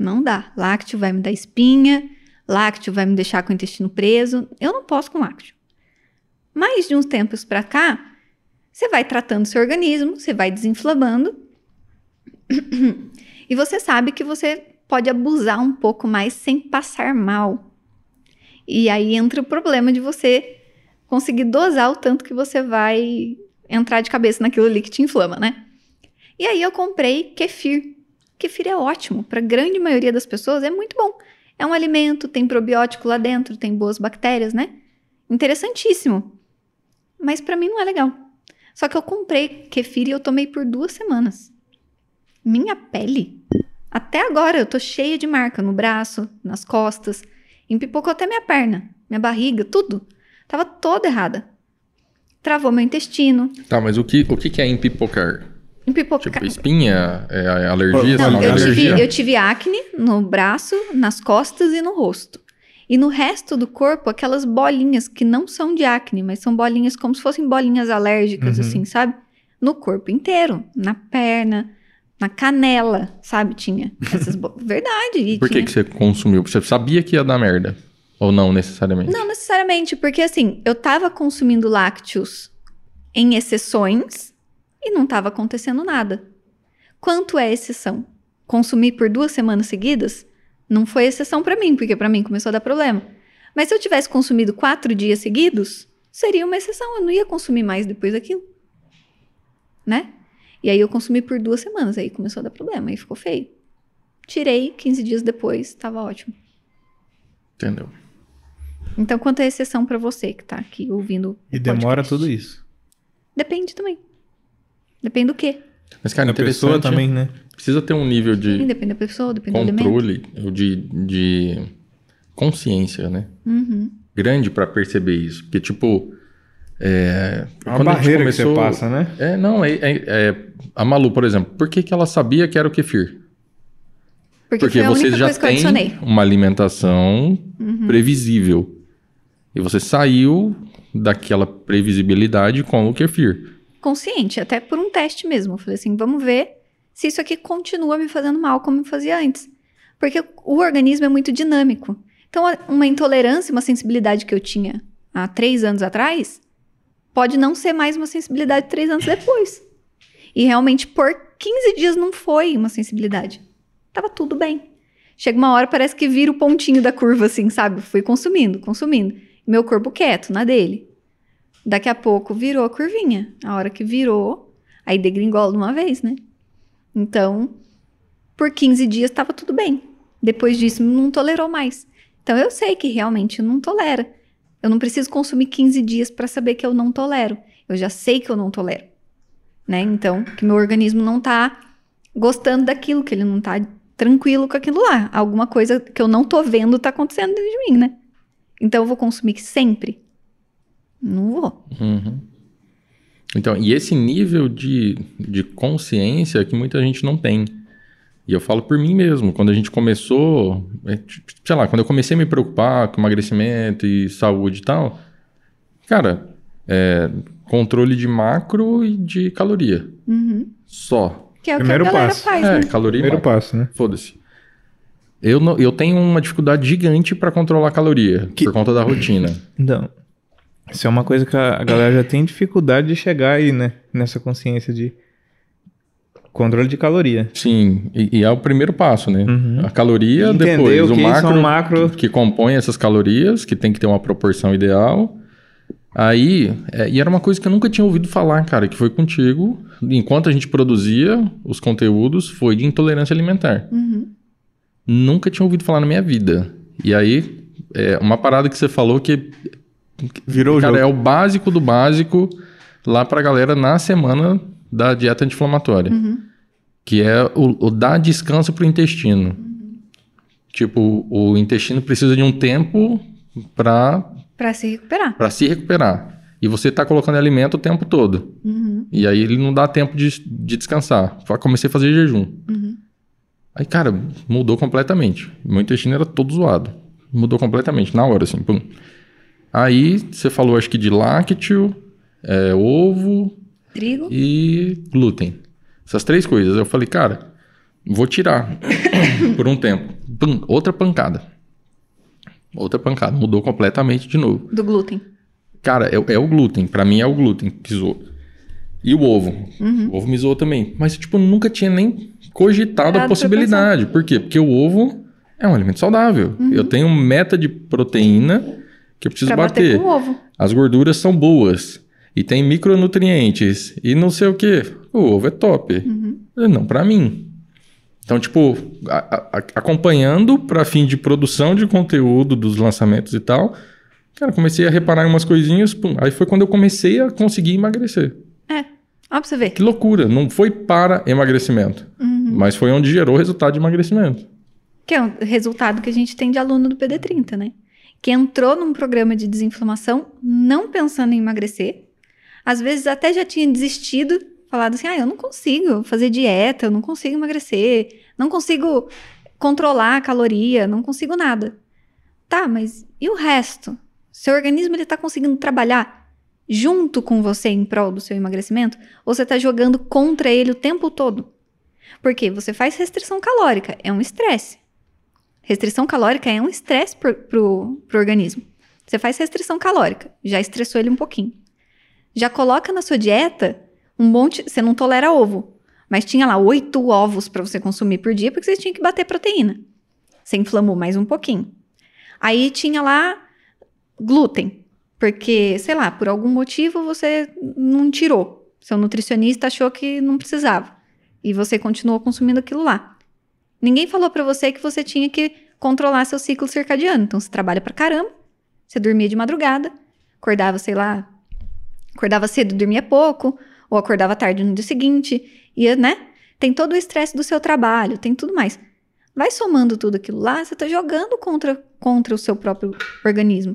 Não dá. Lácteo vai me dar espinha, lácteo vai me deixar com o intestino preso. Eu não posso com lácteo. Mas de uns tempos pra cá, você vai tratando seu organismo, você vai desinflamando e você sabe que você pode abusar um pouco mais sem passar mal. E aí entra o problema de você conseguir dosar o tanto que você vai entrar de cabeça naquilo ali que te inflama, né? E aí eu comprei kefir. Kefir é ótimo, para a grande maioria das pessoas é muito bom. É um alimento, tem probiótico lá dentro, tem boas bactérias, né? Interessantíssimo. Mas para mim não é legal. Só que eu comprei kefir e eu tomei por duas semanas. Minha pele. Até agora eu tô cheia de marca no braço, nas costas. Empipocou até minha perna, minha barriga, tudo. Tava toda errada. Travou meu intestino. Tá, mas o que, o que é empipocar? Tipo, espinha, é, alergia? Não, eu tive, alergia? eu tive acne no braço, nas costas e no rosto. E no resto do corpo, aquelas bolinhas que não são de acne, mas são bolinhas como se fossem bolinhas alérgicas, Uhum. assim, sabe? No corpo inteiro. Na perna, na canela, sabe? Tinha essas bo... Verdade. e Por que, tinha- que você consumiu? Você sabia que ia dar merda? Ou não necessariamente? Não necessariamente, porque assim, eu tava consumindo lácteos em exceções e não tava acontecendo nada. Quanto é exceção? Consumir por duas semanas seguidas não foi exceção pra mim, porque pra mim começou a dar problema. Mas se eu tivesse consumido quatro dias seguidos, seria uma exceção. Eu não ia consumir mais depois daquilo. Né? E aí eu consumi por duas semanas, aí começou a dar problema, aí ficou feio. Tirei, 15 dias depois, tava ótimo. Entendeu? Então, quanto é exceção pra você que tá aqui ouvindo? E o demora podcast? tudo isso. Depende também. Depende do quê? Mas, cara, a pessoa interessante. também, né? Precisa ter um nível de Depende da pessoa, depende do controle, ou de, de consciência, né? Uhum. Grande pra perceber isso. Porque, tipo. É, É uma quando barreira que você começou- passa, né? É, não, é, é- é- a Malu, por exemplo, por que, que ela sabia que era o kefir? Porque, Porque já tem uma alimentação Uhum. previsível. E você saiu daquela previsibilidade com o kefir. Consciente, até por um teste mesmo. Eu falei assim, vamos ver se isso aqui continua me fazendo mal como me fazia antes. Porque o organismo é muito dinâmico. Então, uma intolerância, uma sensibilidade que eu tinha há três anos atrás, pode não ser mais uma sensibilidade três anos depois. E realmente, por 15 dias não foi uma sensibilidade. Tava tudo bem. Chega uma hora, parece que vira o pontinho da curva, assim, sabe? Fui consumindo, consumindo. Meu corpo quieto, na dele. Daqui a pouco virou a curvinha. A hora que virou, aí degringola de uma vez, né? Então, por 15 dias estava tudo bem. Depois disso, não tolerou mais. Então, eu sei que realmente não tolera. Eu não preciso consumir 15 dias para saber que eu não tolero. Eu já sei que eu não tolero. Né? Então, que meu organismo não tá gostando daquilo, que ele não tá tranquilo com aquilo lá. Alguma coisa que eu não tô vendo tá acontecendo dentro de mim, né? Então, eu vou consumir sempre? Não vou. Uhum. Então, e esse nível de, de consciência que muita gente não tem. E eu falo por mim mesmo, quando a gente começou, é, sei lá, quando eu comecei a me preocupar com emagrecimento e saúde e tal, cara, é, controle de macro e de caloria. Uhum. Só. Que é o Primeiro que a galera passo. faz, É, né? caloria e Primeiro macro. passo, né? Foda-se. Eu, não, eu tenho uma dificuldade gigante para controlar a caloria, Que- por conta da rotina. Então, isso é uma coisa que a galera já tem dificuldade de chegar aí, né? Nessa consciência de controle de caloria. Sim, e, e é o primeiro passo, né? Uhum. A caloria, Entender depois o o que macro, são macro- Que, que compõe essas calorias, que tem que ter uma proporção ideal. Aí, é, e era uma coisa que eu nunca tinha ouvido falar, cara, que foi contigo, enquanto a gente produzia os conteúdos, foi de intolerância alimentar. Uhum. Nunca tinha ouvido falar na minha vida. E aí, é uma parada que você falou que, Virou o cara, jogo. é o básico do básico lá pra galera na semana da dieta anti-inflamatória. Uhum. Que é o, o dar descanso pro intestino. Tipo, o intestino precisa de um tempo para Pra se recuperar. para se recuperar. E você tá colocando alimento o tempo todo. Uhum. E aí ele não dá tempo de, de descansar. Comecei a fazer jejum. Uhum. Aí, cara, mudou completamente. Meu intestino era todo zoado. Mudou completamente, na hora, assim. Pum. Aí você falou, acho que de lácteo, é, ovo Trigo. e glúten. Essas três coisas. Eu falei, cara, vou tirar por um tempo. Pum, outra pancada. Outra pancada. Mudou completamente de novo. Do glúten. Cara, é, é o glúten. Pra mim é o glúten que zoou. E o ovo. Uhum. O ovo me zoou também. Mas, tipo, eu nunca tinha nem cogitado Parado a possibilidade. Por quê? Porque o ovo é um alimento saudável. Eu tenho meta de proteína que eu preciso bater bater. com ovo. As gorduras são boas. E tem micronutrientes. E não sei o quê. O ovo é top. Uhum. Não pra mim. Então, tipo, a- a- acompanhando para fim de produção de conteúdo dos lançamentos e tal, cara, comecei a reparar em umas coisinhas. pum, aí foi quando eu comecei a conseguir emagrecer. É. Ó pra você ver. Que loucura. Não foi para emagrecimento. Uhum. Mas foi onde gerou o resultado de emagrecimento. Que é o resultado que a gente tem de aluno do PD30, né? Que entrou num programa de desinflamação não pensando em emagrecer. Às vezes até já tinha desistido, falado assim: ah, eu não consigo fazer dieta, eu não consigo emagrecer, não consigo controlar a caloria, não consigo nada. Tá, mas e o resto? Seu organismo ele tá conseguindo trabalhar junto com você em prol do seu emagrecimento? Ou você tá jogando contra ele o tempo todo? Porque você faz restrição calórica, é um estresse. Restrição calórica é um estresse pro, pro, pro organismo. Você faz restrição calórica, já estressou ele um pouquinho. Já coloca na sua dieta um monte. Você não tolera ovo, mas tinha lá oito ovos para você consumir por dia porque você tinha que bater proteína. Você inflamou mais um pouquinho. Aí tinha lá glúten, porque, sei lá, por algum motivo você não tirou. Seu nutricionista achou que não precisava. E você continuou consumindo aquilo lá. Ninguém falou pra você que você tinha que controlar seu ciclo circadiano. Então você trabalha pra caramba, você dormia de madrugada, acordava, sei lá, acordava cedo, dormia pouco, ou acordava tarde no dia seguinte, e, né? Tem todo o estresse do seu trabalho, tem tudo mais. Vai somando tudo aquilo lá, você tá jogando contra, contra o seu próprio organismo.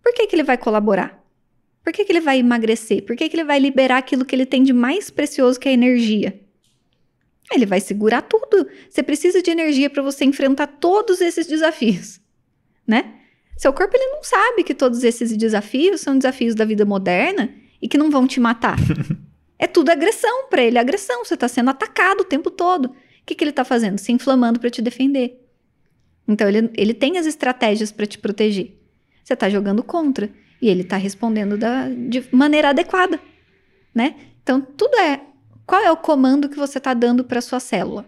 Por que, que ele vai colaborar? Por que, que ele vai emagrecer? Por que, que ele vai liberar aquilo que ele tem de mais precioso, que é a energia? Ele vai segurar tudo. Você precisa de energia para você enfrentar todos esses desafios, né? Seu corpo ele não sabe que todos esses desafios são desafios da vida moderna e que não vão te matar. é tudo agressão para ele, agressão. Você está sendo atacado o tempo todo. O que, que ele está fazendo? Se inflamando para te defender. Então ele, ele tem as estratégias para te proteger. Você está jogando contra e ele está respondendo da, de maneira adequada, né? Então tudo é qual é o comando que você está dando para sua célula?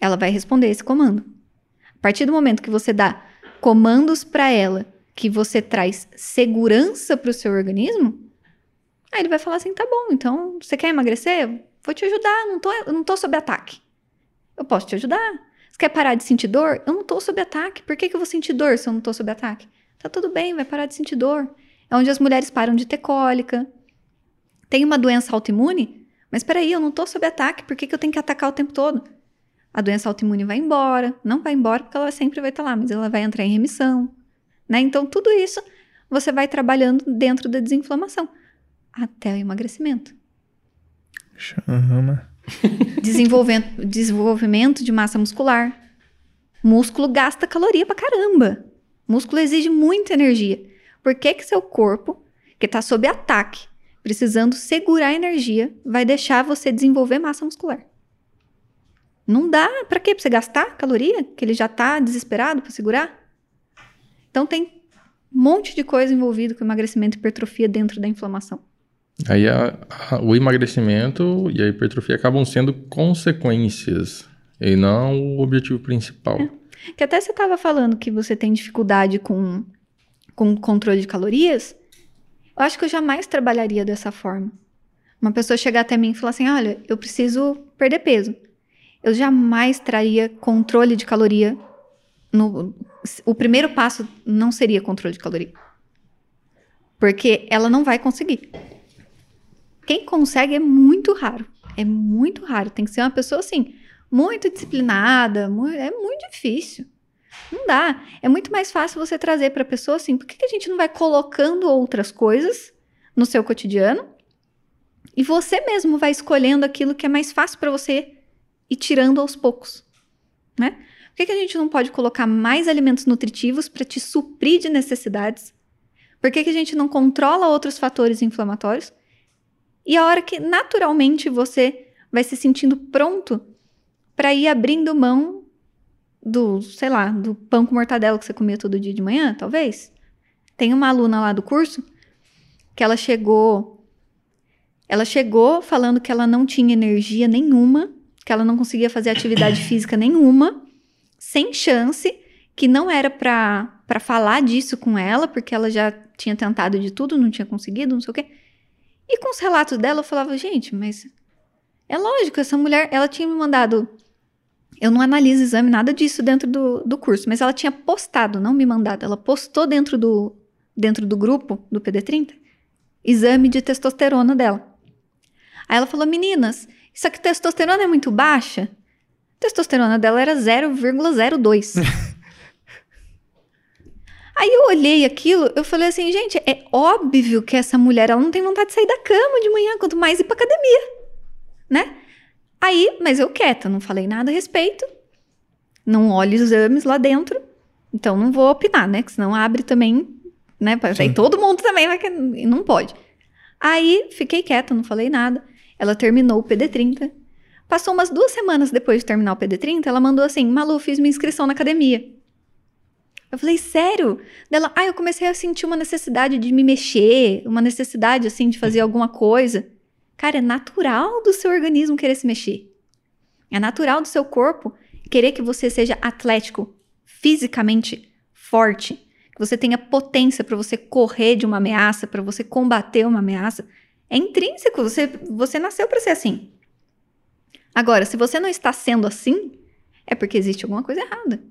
Ela vai responder esse comando. A partir do momento que você dá comandos para ela, que você traz segurança para o seu organismo, aí ele vai falar assim: tá bom, então você quer emagrecer? Vou te ajudar, não tô, não tô sob ataque. Eu posso te ajudar. Você quer parar de sentir dor? Eu não tô sob ataque. Por que, que eu vou sentir dor se eu não tô sob ataque? Tá tudo bem, vai parar de sentir dor. É onde as mulheres param de ter cólica, tem uma doença autoimune, mas peraí, eu não tô sob ataque, por que, que eu tenho que atacar o tempo todo? A doença autoimune vai embora, não vai embora porque ela sempre vai estar lá, mas ela vai entrar em remissão, né? Então tudo isso você vai trabalhando dentro da desinflamação até o emagrecimento. Chama. Desenvolvimento, desenvolvimento de massa muscular. Músculo gasta caloria pra caramba. Músculo exige muita energia. Por que que seu corpo, que tá sob ataque, precisando segurar a energia, vai deixar você desenvolver massa muscular. Não dá. Pra quê? Pra você gastar caloria? Que ele já tá desesperado pra segurar? Então tem um monte de coisa envolvido com emagrecimento e hipertrofia dentro da inflamação. Aí a- a- o emagrecimento e a hipertrofia acabam sendo consequências e não o objetivo principal. Que até você tava falando que você tem dificuldade com, com controle de calorias. Eu acho que eu jamais trabalharia dessa forma. Uma pessoa chegar até mim e falar assim: olha, eu preciso perder peso. Eu jamais traria controle de caloria. No, o primeiro passo não seria controle de caloria. Porque ela não vai conseguir. Quem consegue é muito raro. É muito raro. Tem que ser uma pessoa assim, muito disciplinada. mu- é muito difícil. Não dá. É muito mais fácil você trazer para a pessoa assim: por que, que a gente não vai colocando outras coisas no seu cotidiano e você mesmo vai escolhendo aquilo que é mais fácil para você e tirando aos poucos, né? Por que, que a gente não pode colocar mais alimentos nutritivos para te suprir de necessidades? Por que, que a gente não controla outros fatores inflamatórios? E a hora que naturalmente você vai se sentindo pronto para ir abrindo mão do, sei lá, do pão com mortadela que você comia todo dia de manhã, talvez. Tem uma aluna lá do curso que ela chegou ela chegou falando que ela não tinha energia nenhuma, que ela não conseguia fazer atividade física nenhuma, sem chance, que não era pra, pra falar disso com ela, porque ela já tinha tentado de tudo, não tinha conseguido, não sei o quê. E com os relatos dela, eu falava, gente, mas é lógico, essa mulher, ela tinha me mandado. Eu não analiso exame, nada disso dentro do, do curso, mas ela tinha postado, não me mandado, ela postou dentro do, dentro do grupo do PD30 exame de testosterona dela. Aí ela falou: meninas, isso aqui testosterona é muito baixa? A testosterona dela era 0,02. Aí eu olhei aquilo, eu falei assim, gente, é óbvio que essa mulher ela não tem vontade de sair da cama de manhã, quanto mais ir pra academia, né? Aí, mas eu quieta, não falei nada a respeito, não olho exames lá dentro, então não vou opinar, né? Que senão abre também, né? Aí todo mundo também vai que não pode. Aí fiquei quieta, não falei nada. Ela terminou o PD30. Passou umas duas semanas depois de terminar o PD30, ela mandou assim: Malu, fiz minha inscrição na academia. Eu falei, sério? Dela, ah, eu comecei a sentir uma necessidade de me mexer, uma necessidade, assim, de fazer alguma coisa. Cara, é natural do seu organismo querer se mexer. É natural do seu corpo querer que você seja atlético, fisicamente forte, que você tenha potência para você correr de uma ameaça, para você combater uma ameaça. É intrínseco, você, você nasceu para ser assim. Agora, se você não está sendo assim, é porque existe alguma coisa errada.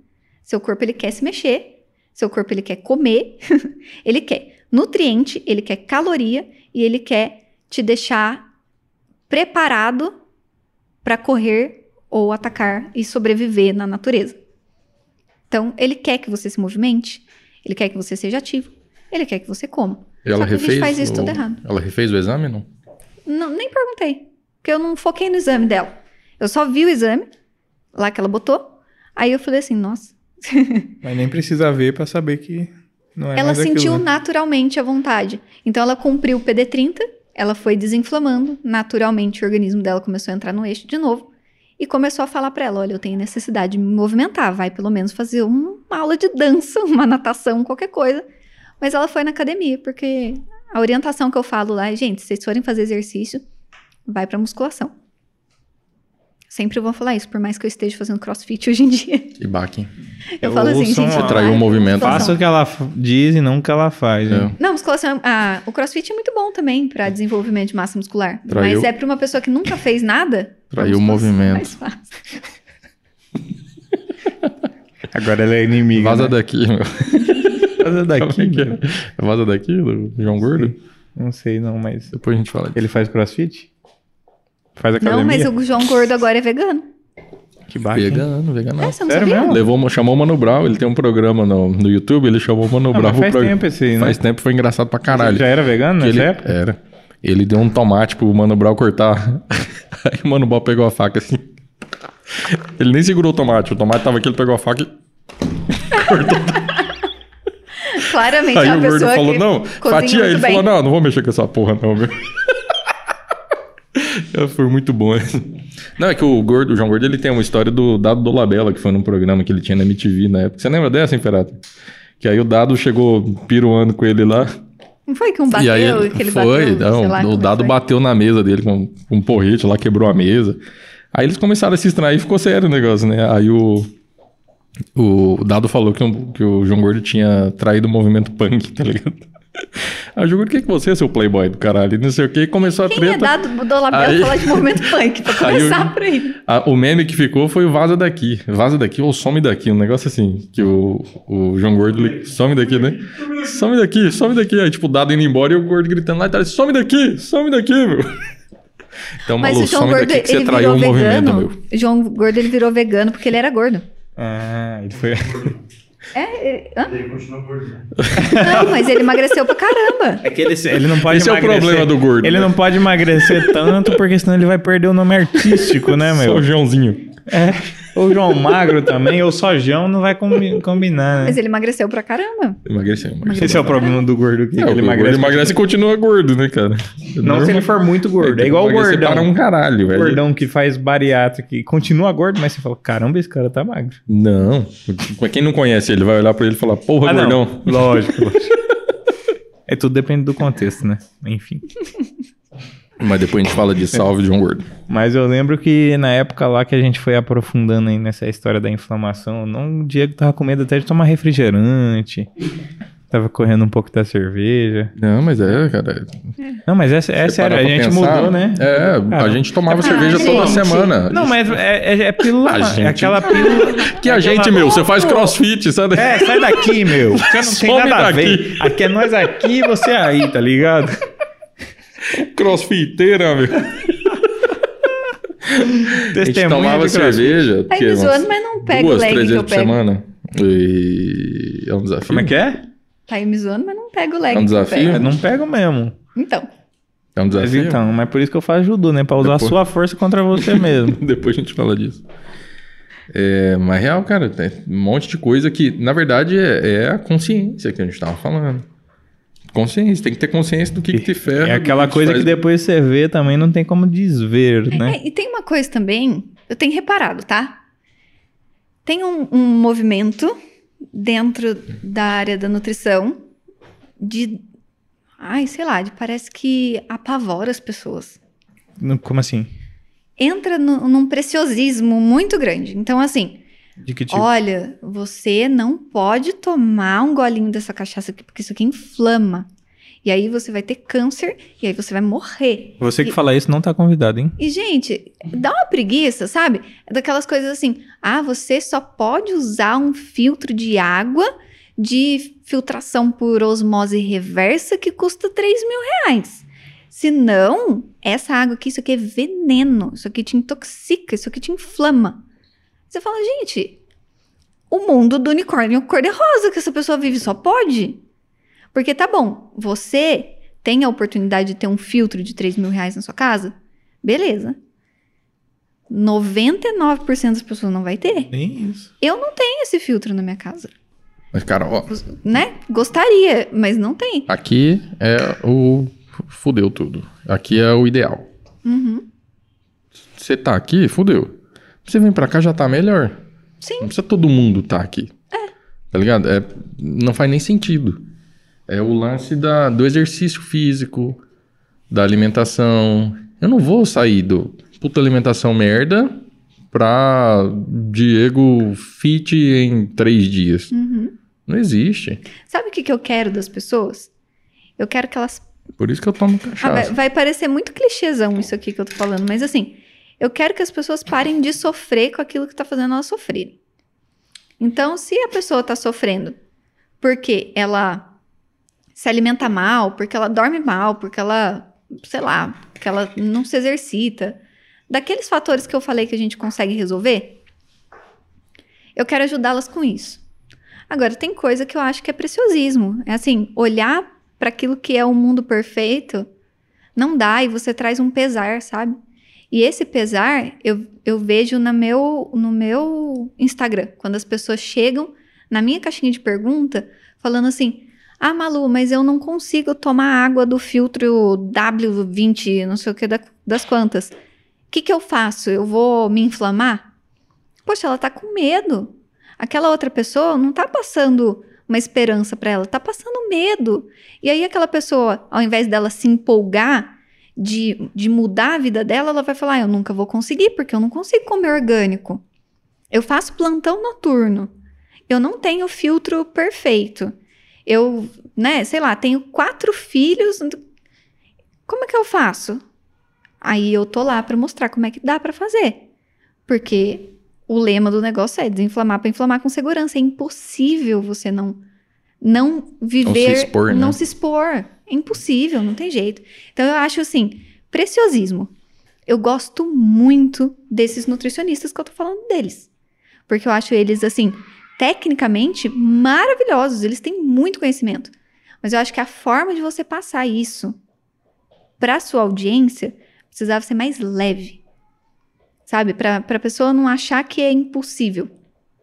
Seu corpo ele quer se mexer, seu corpo ele quer comer, ele quer nutriente, ele quer caloria e ele quer te deixar preparado para correr ou atacar e sobreviver na natureza. Então, ele quer que você se movimente, ele quer que você seja ativo, ele quer que você coma. E ela Só que a refez gente faz isso o... tudo errado. Ela refez o exame, não? Não, nem perguntei, porque eu não foquei no exame dela. Eu só vi o exame lá que ela botou. Aí eu falei assim, nossa, Mas nem precisa ver pra saber que não é ela mais sentiu aquilo, né? naturalmente a vontade. Então ela cumpriu o PD30, ela foi desinflamando, naturalmente o organismo dela começou a entrar no eixo de novo e começou a falar pra ela, olha, eu tenho necessidade de me movimentar, vai pelo menos fazer uma aula de dança, uma natação, qualquer coisa. Mas ela foi na academia, porque a orientação que eu falo lá é, gente, se vocês forem fazer exercício, vai pra musculação. Sempre vou falar isso, por mais que eu esteja fazendo crossfit hoje em dia. Que baque. Eu Eu falo assim, gente. Você traiu o pra movimento. Faça o que ela diz e não o que ela faz. né? É. Não, musculação. ah, o crossfit é muito bom também pra desenvolvimento de massa muscular. Traiu. Mas é pra uma pessoa que nunca fez nada. Traiu o é movimento. mais fácil. Agora ela é inimiga. Vaza né? daqui, meu. Vaza Como é daqui. que né? é? Vaza daqui, do João Gordo? Não sei não, mas... Depois a gente fala disso. Ele faz crossfit? Faz academia? Não, mas o João Gordo agora é vegano. Que hein? Vegano, vegano. É, você não Sério sabia? mesmo? Levou, chamou o Mano Brown, ele tem um programa no, no YouTube, ele chamou o Mano Ah, Brown pro faz programa. tempo esse aí, né? Faz tempo, foi engraçado pra caralho. Já era vegano nessa ele, época? Era. Ele deu um tomate pro Mano Brown cortar. Aí o Mano Brown pegou a faca assim. Ele nem segurou o tomate. O tomate tava aqui, ele pegou a faca e. Claramente Aí é o gordo pessoa falou: que não, fatia. Ele bem. falou: não, não vou mexer com essa porra, não, meu. Foi muito bom. esse. Não, é que o gordo, o João Gordo, ele tem uma história do Dado Dolabella, que foi num programa que ele tinha na MTV na época. Você lembra dessa, Imperato? Que aí o Dado chegou piruando com ele lá. Não foi que um bateu e aí que ele foi, bateu? não, sei lá, o como Dado foi. bateu na mesa dele com, um porrete lá, quebrou a mesa. Aí eles começaram a se extrair e ficou sério o negócio, né? Aí o, o Dado falou que, o- que o João Gordo tinha traído o movimento punk, tá ligado? Aí o João Gordo, o que, que você é, seu playboy do caralho? Não sei o que, e começou a Quem treta. é dado do Dolabella Aí- falar de movimento punk? Pra Aí começar eu- por aí. A- o meme que ficou foi o vaza daqui. Vaza daqui ou some daqui. Um negócio assim. Que o, o João Gordo ele, some daqui, né? Some daqui, some daqui. Aí, tipo, o dado indo embora e o gordo gritando lá e tal. Some daqui, some daqui, meu. Então, Mas Malu, o João some Gordo, daqui que você ele traiu virou o movimento, vegano. meu. O João Gordo, ele virou vegano porque ele era gordo. Ah, ele foi... É, ele... hã? Ele continua gordo. né? Não, mas ele emagreceu pra caramba. É que ele, ele não pode Esse é o emagrecer. problema do gordo, Ele né? não pode emagrecer tanto, porque senão ele vai perder o nome artístico, né, meu? o Joãozinho. É. Ou João Magro também, ou só João, não vai combi- combinar, né? Mas ele emagreceu pra caramba. Emagreceu, emagreceu. Esse é o problema do gordo, que É, ele o gordo emagrece. emagrece e continua gordo, né, cara? Não se ele for muito gordo. É igual o gordão. para um caralho, O velho. gordão que faz bariátrica e continua gordo, mas você fala, caramba, esse cara tá magro. Não. Quem não conhece ele, vai olhar pra ele e falar, porra, Ah, não. gordão. Lógico, lógico. É tudo depende do contexto, né? Enfim. Mas depois a gente fala de salve John Ward. Mas eu lembro que na época lá que a gente foi aprofundando aí nessa história da inflamação, não, o Diego tava com medo até de tomar refrigerante. Tava correndo um pouco da cerveja. Não, mas é, cara. Não, mas é, é sério, a gente pensar, mudou, né? É, a Cara, gente tomava é cerveja pra toda gente. semana. Não, mas é, é, é pílula. A gente- É aquela pílula. Que a gente, meu, você faz crossfit, sabe? É, sai daqui, meu. Você não tem nada a daqui. ver. Aqui é nós aqui e você aí, tá ligado? Crossfiteira, meu. A gente Testemunha tomava cerveja. Que, me zoando, mas não pega o Duas, leg três vezes por pego. semana. E é um desafio. Como é que é? Tá me zoando, mas não pega o leg É um desafio? Eu não pego mesmo. Então, É um Mas desafio. então, mas por isso que eu faço judô, né? Pra usar Depois- a sua força contra você mesmo. Depois a gente fala disso. É, mas real, cara, tem um monte de coisa que, na verdade, é, é a consciência que a gente tava falando. Consciência, tem que ter consciência do que, que te ferra. É aquela te coisa faz- que depois você vê também não tem como desver, né? É, e tem uma coisa também, eu tenho reparado, tá? Tem um, um movimento dentro da área da nutrição de. Ai, sei lá, de, parece que apavora as pessoas. Como assim? Entra no- num preciosismo muito grande. Então, assim, De que tipo? olha, você não pode tomar um golinho dessa cachaça aqui, porque isso aqui inflama. E aí você vai ter câncer e aí você vai morrer. Você que fala isso não tá convidado, hein? E, gente, dá uma preguiça, sabe? É daquelas coisas assim, ah, você só pode usar um filtro de água de filtração por osmose reversa que custa 3 mil reais. Se não, essa água aqui, isso aqui é veneno, isso aqui te intoxica, isso aqui te inflama. Você fala, gente, o mundo do unicórnio cor-de-rosa que essa pessoa vive só pode? Porque tá bom, você tem a oportunidade de ter um filtro de 3 mil reais na sua casa? Beleza. 99% das pessoas não vai ter. Nem isso. Eu não tenho esse filtro na minha casa, Mas, cara, ó, né? Gostaria, mas não tem. aqui é o. Fudeu tudo. Aqui é o ideal. Uhum. Você tá aqui, fudeu. Você vem pra cá, já tá melhor. Sim. Não precisa todo mundo tá aqui. É. Tá ligado? É, não faz nem sentido. É o lance da, do exercício físico, da alimentação. Eu não vou sair do puta alimentação merda pra Diego fit em três dias. Uhum. Não existe. Sabe o que, que eu quero das pessoas? Eu quero que elas Por isso que eu tomo Ah, vai, cachaça. vai parecer muito clichêzão isso aqui que eu tô falando, mas assim, eu quero que as pessoas parem de sofrer com aquilo que tá fazendo elas sofrerem. Então, se a pessoa tá sofrendo porque ela se alimenta mal, porque ela dorme mal, porque ela, sei lá, porque ela não se exercita, daqueles fatores que eu falei que a gente consegue resolver, eu quero ajudá-las com isso. Agora, tem coisa que eu acho que é preciosismo. É assim, olhar para aquilo que é o mundo perfeito, não dá e você traz um pesar, sabe? E esse pesar eu, eu vejo no meu, no meu Instagram, quando as pessoas chegam na minha caixinha de pergunta falando assim: Ah, Malu, mas eu não consigo tomar água do filtro W20, não sei o que da- das quantas. O que, que eu faço? Eu vou me inflamar? Poxa, ela tá com medo. Aquela outra pessoa não tá passando uma esperança para ela, tá passando medo. E aí aquela pessoa, ao invés dela se empolgar de, de mudar a vida dela, ela vai falar: ah, eu nunca vou conseguir, porque eu não consigo comer orgânico. Eu faço plantão noturno. Eu não tenho filtro perfeito. Eu, né, sei lá, tenho quatro filhos. Como é que eu faço? Aí eu tô lá para mostrar como é que dá para fazer. Porque o lema do negócio é desinflamar para inflamar com segurança. É impossível você não não viver, expor, né? não se expor. É impossível, não tem jeito. Então eu acho assim, preciosismo. Eu gosto muito desses nutricionistas que eu tô falando deles. Porque eu acho eles assim, tecnicamente maravilhosos, eles têm muito conhecimento. Mas eu acho que a forma de você passar isso para sua audiência precisava ser mais leve. Sabe? Para a pessoa não achar que é impossível.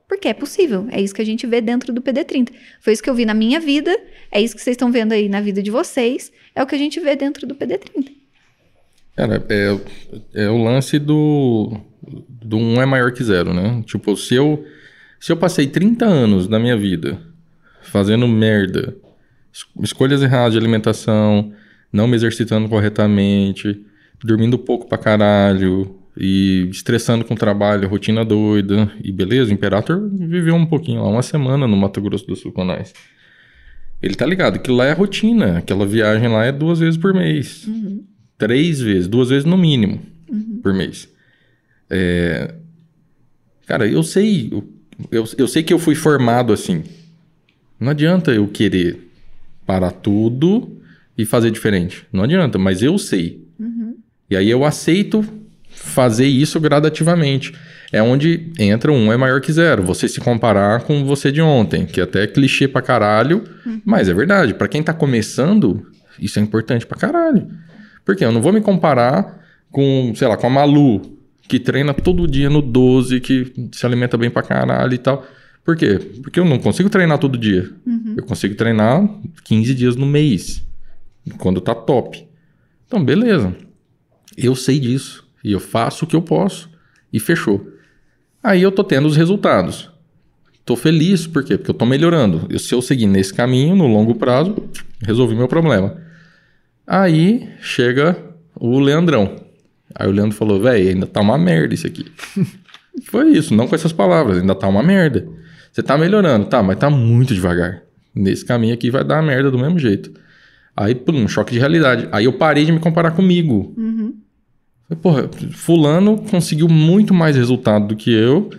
Porque é possível. É isso que a gente vê dentro do PD30. Foi isso que eu vi na minha vida. É isso que vocês estão vendo aí na vida de vocês. É o que a gente vê dentro do PD30. Cara, é, é o lance do, do um é maior que zero, né? Tipo, se eu, se eu passei 30 anos da minha vida fazendo merda, es- escolhas erradas de alimentação, não me exercitando corretamente, dormindo pouco pra caralho e estressando com o trabalho, rotina doida. E beleza, o Imperator viveu um pouquinho lá, uma semana no Mato Grosso do Sul com nós. Ele tá ligado que lá é rotina, aquela viagem lá é duas vezes por mês. Três vezes, duas vezes no mínimo por mês. É, Cara, eu sei, eu, eu, eu sei que eu fui formado assim. Não adianta eu querer parar tudo e fazer diferente. Não adianta, mas eu sei. E aí eu aceito fazer isso gradativamente. É onde entra um é maior que zero. Você se comparar com você de ontem, que até é clichê pra caralho, mas é verdade. Pra quem tá começando, isso é importante pra caralho. Porque eu não vou me comparar com, sei lá, com a Malu, que treina todo dia no 12, que se alimenta bem pra caralho e tal. Por quê? Porque eu não consigo treinar todo dia. Eu consigo treinar 15 dias no mês, quando tá top. Então, beleza. Eu sei disso. E eu faço o que eu posso. E fechou. Aí eu tô tendo os resultados. Tô feliz, por quê? Porque eu tô melhorando. Eu, se eu seguir nesse caminho, no longo prazo, resolvi meu problema. Aí chega o Leandrão. Aí o Leandro falou, velho, ainda tá uma merda isso aqui. Foi isso, não com essas palavras, ainda tá uma merda. Você tá melhorando, tá, mas tá muito devagar. Nesse caminho aqui vai dar merda do mesmo jeito. Aí, pum, um choque de realidade. Aí eu parei de me comparar comigo. Falei, Porra, fulano conseguiu muito mais resultado do que eu.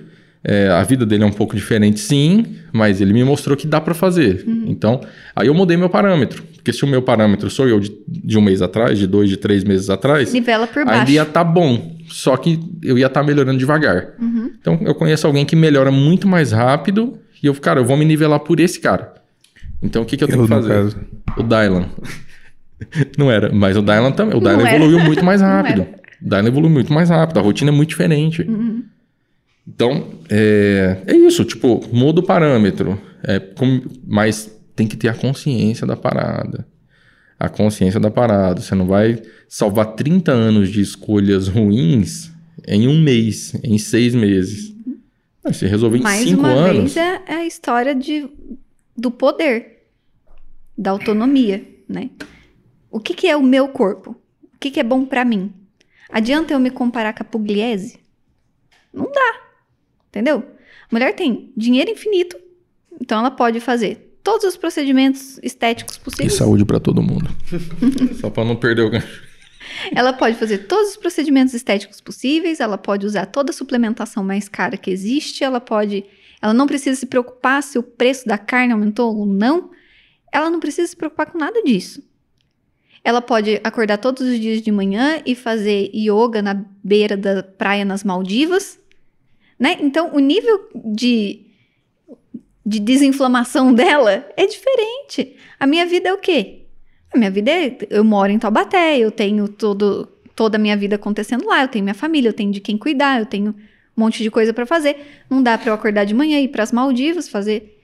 É, a vida dele é um pouco diferente, sim, mas ele me mostrou que dá pra fazer. Então, aí eu mudei meu parâmetro. Porque se o meu parâmetro sou eu de, de um mês atrás, de dois, de três meses atrás, Nivela por ainda baixo. ia tá bom. Só que eu ia estar melhorando devagar. Então, eu conheço alguém que melhora muito mais rápido e eu, cara, eu vou me nivelar por esse cara. Então, o que, que eu tenho Eu, que no fazer? caso. O Dylan. Não era, mas o Dylan também. O Dylan evoluiu muito mais Não rápido. Dylan evoluiu muito mais rápido. A rotina é muito diferente. Uhum. Então, é, é isso. Tipo, muda o parâmetro. É, como- mas tem que ter a consciência da parada. A consciência da parada. Você não vai salvar 30 anos de escolhas ruins em um mês, em seis meses. Mas Você resolver em Mais cinco uma anos. vez é, é a história de, do poder, da autonomia, né? O que, que é o meu corpo? O que, que é bom pra mim? Adianta eu me comparar com a Pugliese? Não dá, entendeu? A mulher tem dinheiro infinito, então ela pode fazer todos os procedimentos estéticos E possíveis. saúde pra todo mundo. Só pra não perder o gancho. Ela pode fazer todos os procedimentos estéticos possíveis, ela pode usar toda a suplementação mais cara que existe, ela pode. Ela não precisa se preocupar se o preço da carne aumentou ou não. Ela não precisa se preocupar com nada disso. Ela pode acordar todos os dias de manhã e fazer yoga na beira da praia nas Maldivas, né? Então, o nível de, de desinflamação dela é diferente. A minha vida é o quê? A minha vida é. Eu moro em Taubaté, eu tenho todo, toda a minha vida acontecendo lá, eu tenho minha família, eu tenho de quem cuidar, eu tenho um monte de coisa pra fazer. Não dá pra eu acordar de manhã e ir pras Maldivas fazer.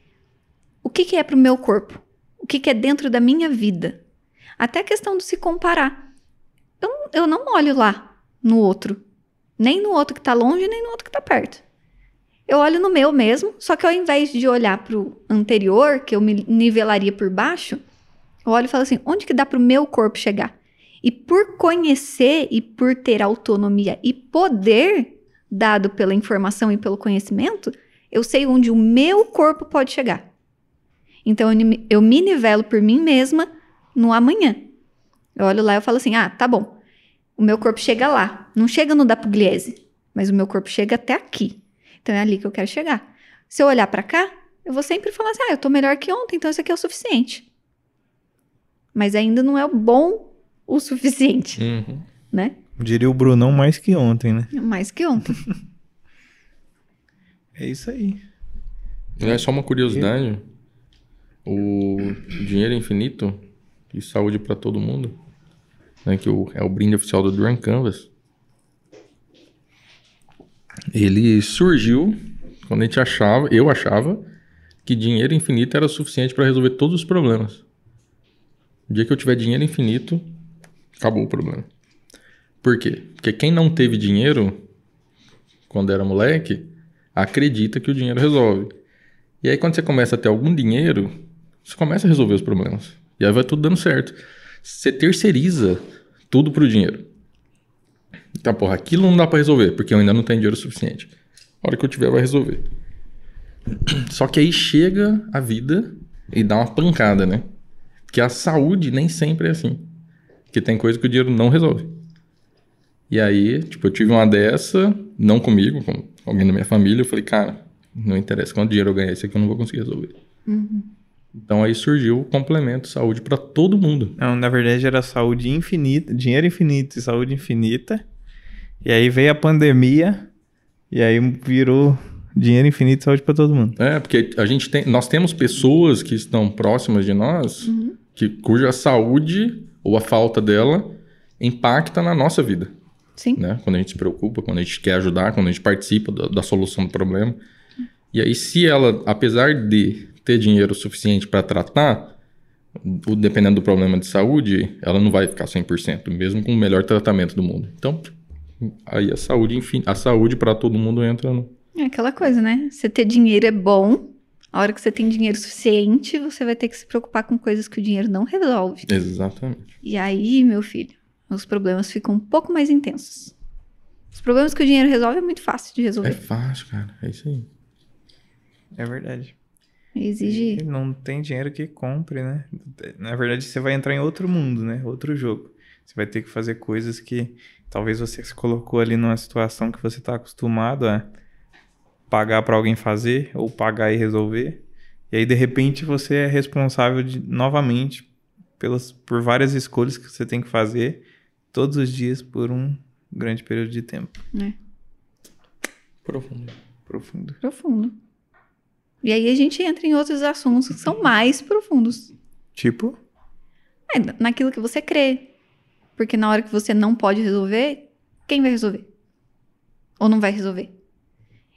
O que, que é pro meu corpo? O que, que é dentro da minha vida? Até a questão de se comparar. Eu, não- eu não olho lá no outro. Nem no outro que tá longe, nem no outro que tá perto. Eu olho no meu mesmo, só que ao invés de olhar pro anterior, que eu me nivelaria por baixo, eu olho e falo assim: onde que dá pro meu corpo chegar? E por conhecer e por ter autonomia e poder dado pela informação e pelo conhecimento, eu sei onde o meu corpo pode chegar. Então eu, eu me nivelo por mim mesma no amanhã. Eu olho lá e eu falo assim: ah, tá bom. O meu corpo chega lá. Não chega no da Pugliese, mas o meu corpo chega até aqui. Então é ali que eu quero chegar. Se eu olhar pra cá, eu vou sempre falar assim: ah, eu tô melhor que ontem, então isso aqui é o suficiente. Mas ainda não é o bom o suficiente, Uhum. né? Diria o Brunão mais que ontem, né? Mais que ontem. É isso aí. É só uma curiosidade. O dinheiro é infinito e saúde pra todo mundo, né, que o- é o brinde oficial do Duran Canvas. Ele surgiu quando a gente achava, eu achava, que dinheiro infinito era suficiente para resolver todos os problemas. O dia que eu tiver dinheiro infinito, acabou o problema. Por quê? Porque quem não teve dinheiro quando era moleque, acredita que o dinheiro resolve. E aí, quando você começa a ter algum dinheiro, você começa a resolver os problemas. E aí vai tudo dando certo. Você terceiriza tudo pro dinheiro. Tá, porra, aquilo não dá pra resolver, porque eu ainda não tenho dinheiro suficiente. A hora que eu tiver, vai resolver. Só que aí chega a vida e dá uma pancada, né? Porque a saúde nem sempre é assim. Porque tem coisa que o dinheiro não resolve. E aí, tipo, eu tive uma dessa, não comigo, com alguém da minha família, eu falei, cara, não interessa quanto dinheiro eu ganhar, isso aqui eu não vou conseguir resolver. Então aí surgiu o complemento saúde pra todo mundo. Não, na verdade era saúde infinita, dinheiro infinito e saúde infinita. E aí veio a pandemia e aí virou dinheiro infinito e saúde pra todo mundo. É, porque a gente tem, nós temos pessoas que estão próximas de nós, que, cuja saúde ou a falta dela impacta na nossa vida. Sim. né? Quando a gente se preocupa, quando a gente quer ajudar, quando a gente participa da, da solução do problema. E aí, se ela, apesar de ter dinheiro suficiente para tratar, o- dependendo do problema de saúde, ela não vai ficar 100%, mesmo com o melhor tratamento do mundo. Então, aí a saúde, enfim, a saúde para todo mundo entra no. É aquela coisa, né? Você ter dinheiro é bom. A hora que você tem dinheiro suficiente, você vai ter que se preocupar com coisas que o dinheiro não resolve. Exatamente. E aí, meu filho, os problemas ficam um pouco mais intensos. Os problemas que o dinheiro resolve é muito fácil de É resolver. fácil, cara. É isso aí. É verdade. Exige. E não tem dinheiro que compre, né? Na verdade, você vai entrar em outro mundo, né? Outro jogo. Você vai ter que fazer coisas que talvez você se colocou ali numa situação que você está acostumado a pagar para alguém fazer ou pagar e resolver. E aí, de repente, você é responsável de, novamente pelas, por várias escolhas que você tem que fazer todos os dias por um grande período de tempo. Profundo. Profundo. Profundo. E aí a gente entra em outros assuntos que são mais profundos. Tipo, É, naquilo que você crê. Porque na hora que você não pode resolver, quem vai resolver? Ou não vai resolver?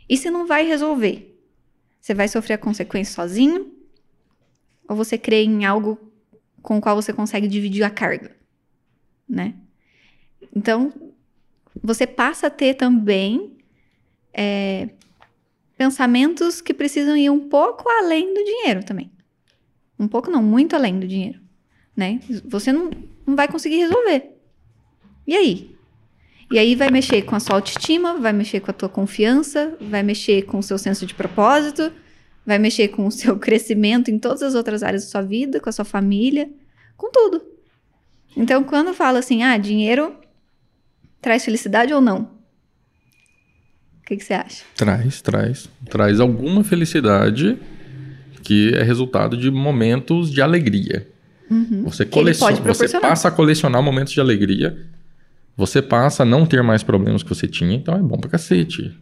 E se não vai resolver, você vai sofrer a consequência sozinho? Ou você crê em algo com o qual você consegue dividir a carga? Né? Então, você passa a ter também é, pensamentos que precisam ir um pouco além do dinheiro também. Um pouco não, muito além do dinheiro né? Você não, não vai conseguir resolver. E aí? E aí vai mexer com a sua autoestima, vai mexer com a tua confiança, vai mexer com o seu senso de propósito, vai mexer com o seu crescimento em todas as outras áreas da sua vida, com a sua família, com tudo. Então, quando fala assim, ah, dinheiro traz felicidade ou não? O que, que você acha? Traz, traz. Traz alguma felicidade que é resultado de momentos de alegria. Você, Que ele coleciona, você passa a colecionar momentos de alegria. Você passa a não ter mais problemas que você tinha, então é bom pra cacete.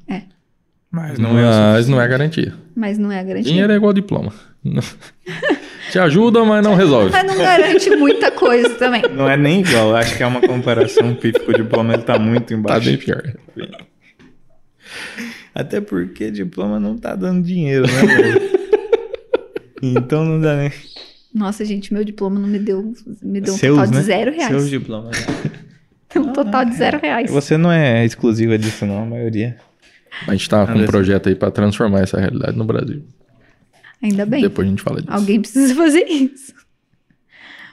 mas não é o Mas não é garantia. Mas não é a garantia. Dinheiro é igual diploma. Te ajuda, mas não resolve. Mas não garante muita coisa também. Não é nem igual, eu acho que é uma comparação. O pífico diploma ele tá muito Tá embaixo. bem pior. Até porque diploma não tá dando dinheiro, né, velho? Então não dá nem. Nossa, gente, meu diploma não me deu, me deu um Seus, total né? de zero reais. Seus diplomas. Um total de zero reais. Você não é exclusiva disso, não, a maioria. A gente tá com um Anderson. projeto aí pra transformar essa realidade no Brasil. Ainda bem. Depois a gente fala disso. Alguém precisa fazer isso.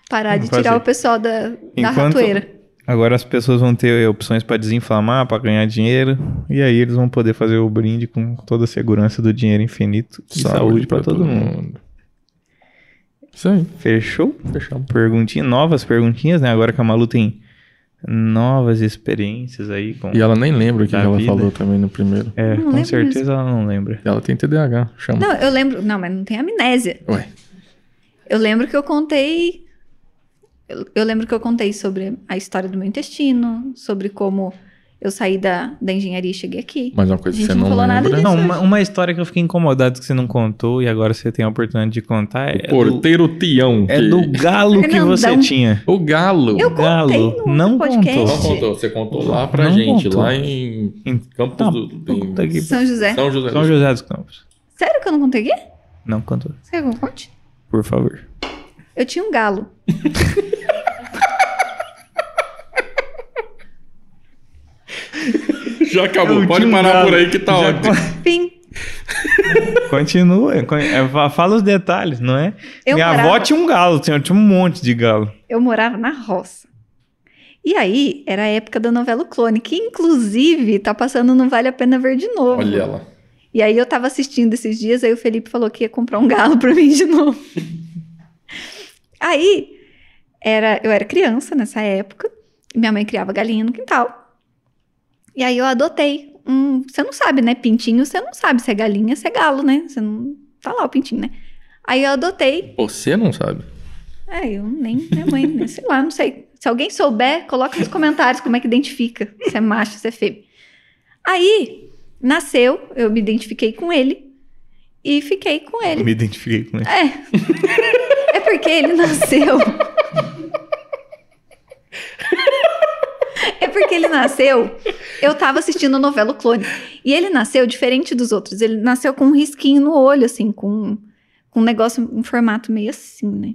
Parar de Vamos tirar fazer. o pessoal da, da Enquanto- ratoeira. Agora as pessoas vão ter opções pra desinflamar, pra ganhar dinheiro. E aí eles vão poder fazer o brinde com toda a segurança do dinheiro infinito e saúde, pra todo mundo. Isso aí. Fechou? Fechou. Perguntinha, novas perguntinhas, né? Agora que a Malu tem novas experiências aí com. E ela nem lembra o que Da ela falou também no primeiro. É, Não com certeza ela não lembra. Ela tem TDAH, chama. Não, eu lembro. Não, mas não tem amnésia. Ué, Eu lembro que eu contei. Eu, eu lembro que eu contei sobre a história do meu intestino, sobre como eu saí da, da engenharia e cheguei aqui. mas uma coisa A que você não não, falou nada lembra. disso. Não, uma, uma história que eu fiquei incomodado que você não contou e agora você tem a oportunidade de contar é, do, Porteiro Tião. é que- do galo que Fernandão. você tinha. O galo. Eu Galo. contei no Não podcast. contou. Não contou, você contou lá pra Não gente, contou. lá em Em- Campos do... em São José. São José. São José dos Campos. Sério que eu não contei aqui? Não contou. Você quer que eu conte? Por favor. Eu tinha um galo. Já acabou, Eu pode um parar galo. por aí que tá Já ótimo. Fim. Continua. con- é, fa- Fala os detalhes, não é? Eu Minha morava- avó tinha um galo, tinha, tinha um monte de galo. Eu morava na roça. E aí, era a época da novela O Clone, que inclusive tá passando no Vale a Pena Ver de novo. Olha lá. E aí eu tava assistindo esses dias, aí o Felipe falou que ia comprar um galo pra mim de novo. aí, era, eu era criança nessa época, minha mãe criava galinha no quintal. E aí eu adotei um. Você não sabe, né? Pintinho, você não sabe se é galinha, se é galo, né? Você não. Tá lá o pintinho, né? Aí eu adotei. Você não sabe. É, eu nem minha mãe, né? sei lá, não sei. Se alguém souber, coloca nos comentários como é que identifica se é macho, se é fêmea. Aí, nasceu, eu me identifiquei com ele e fiquei com ele. Me identifiquei com ele. É. É porque ele nasceu. É porque ele nasceu. Eu tava assistindo a novela O Clone. E ele nasceu diferente dos outros. Ele nasceu com um risquinho no olho, assim, com, com um negócio, um formato meio assim, né?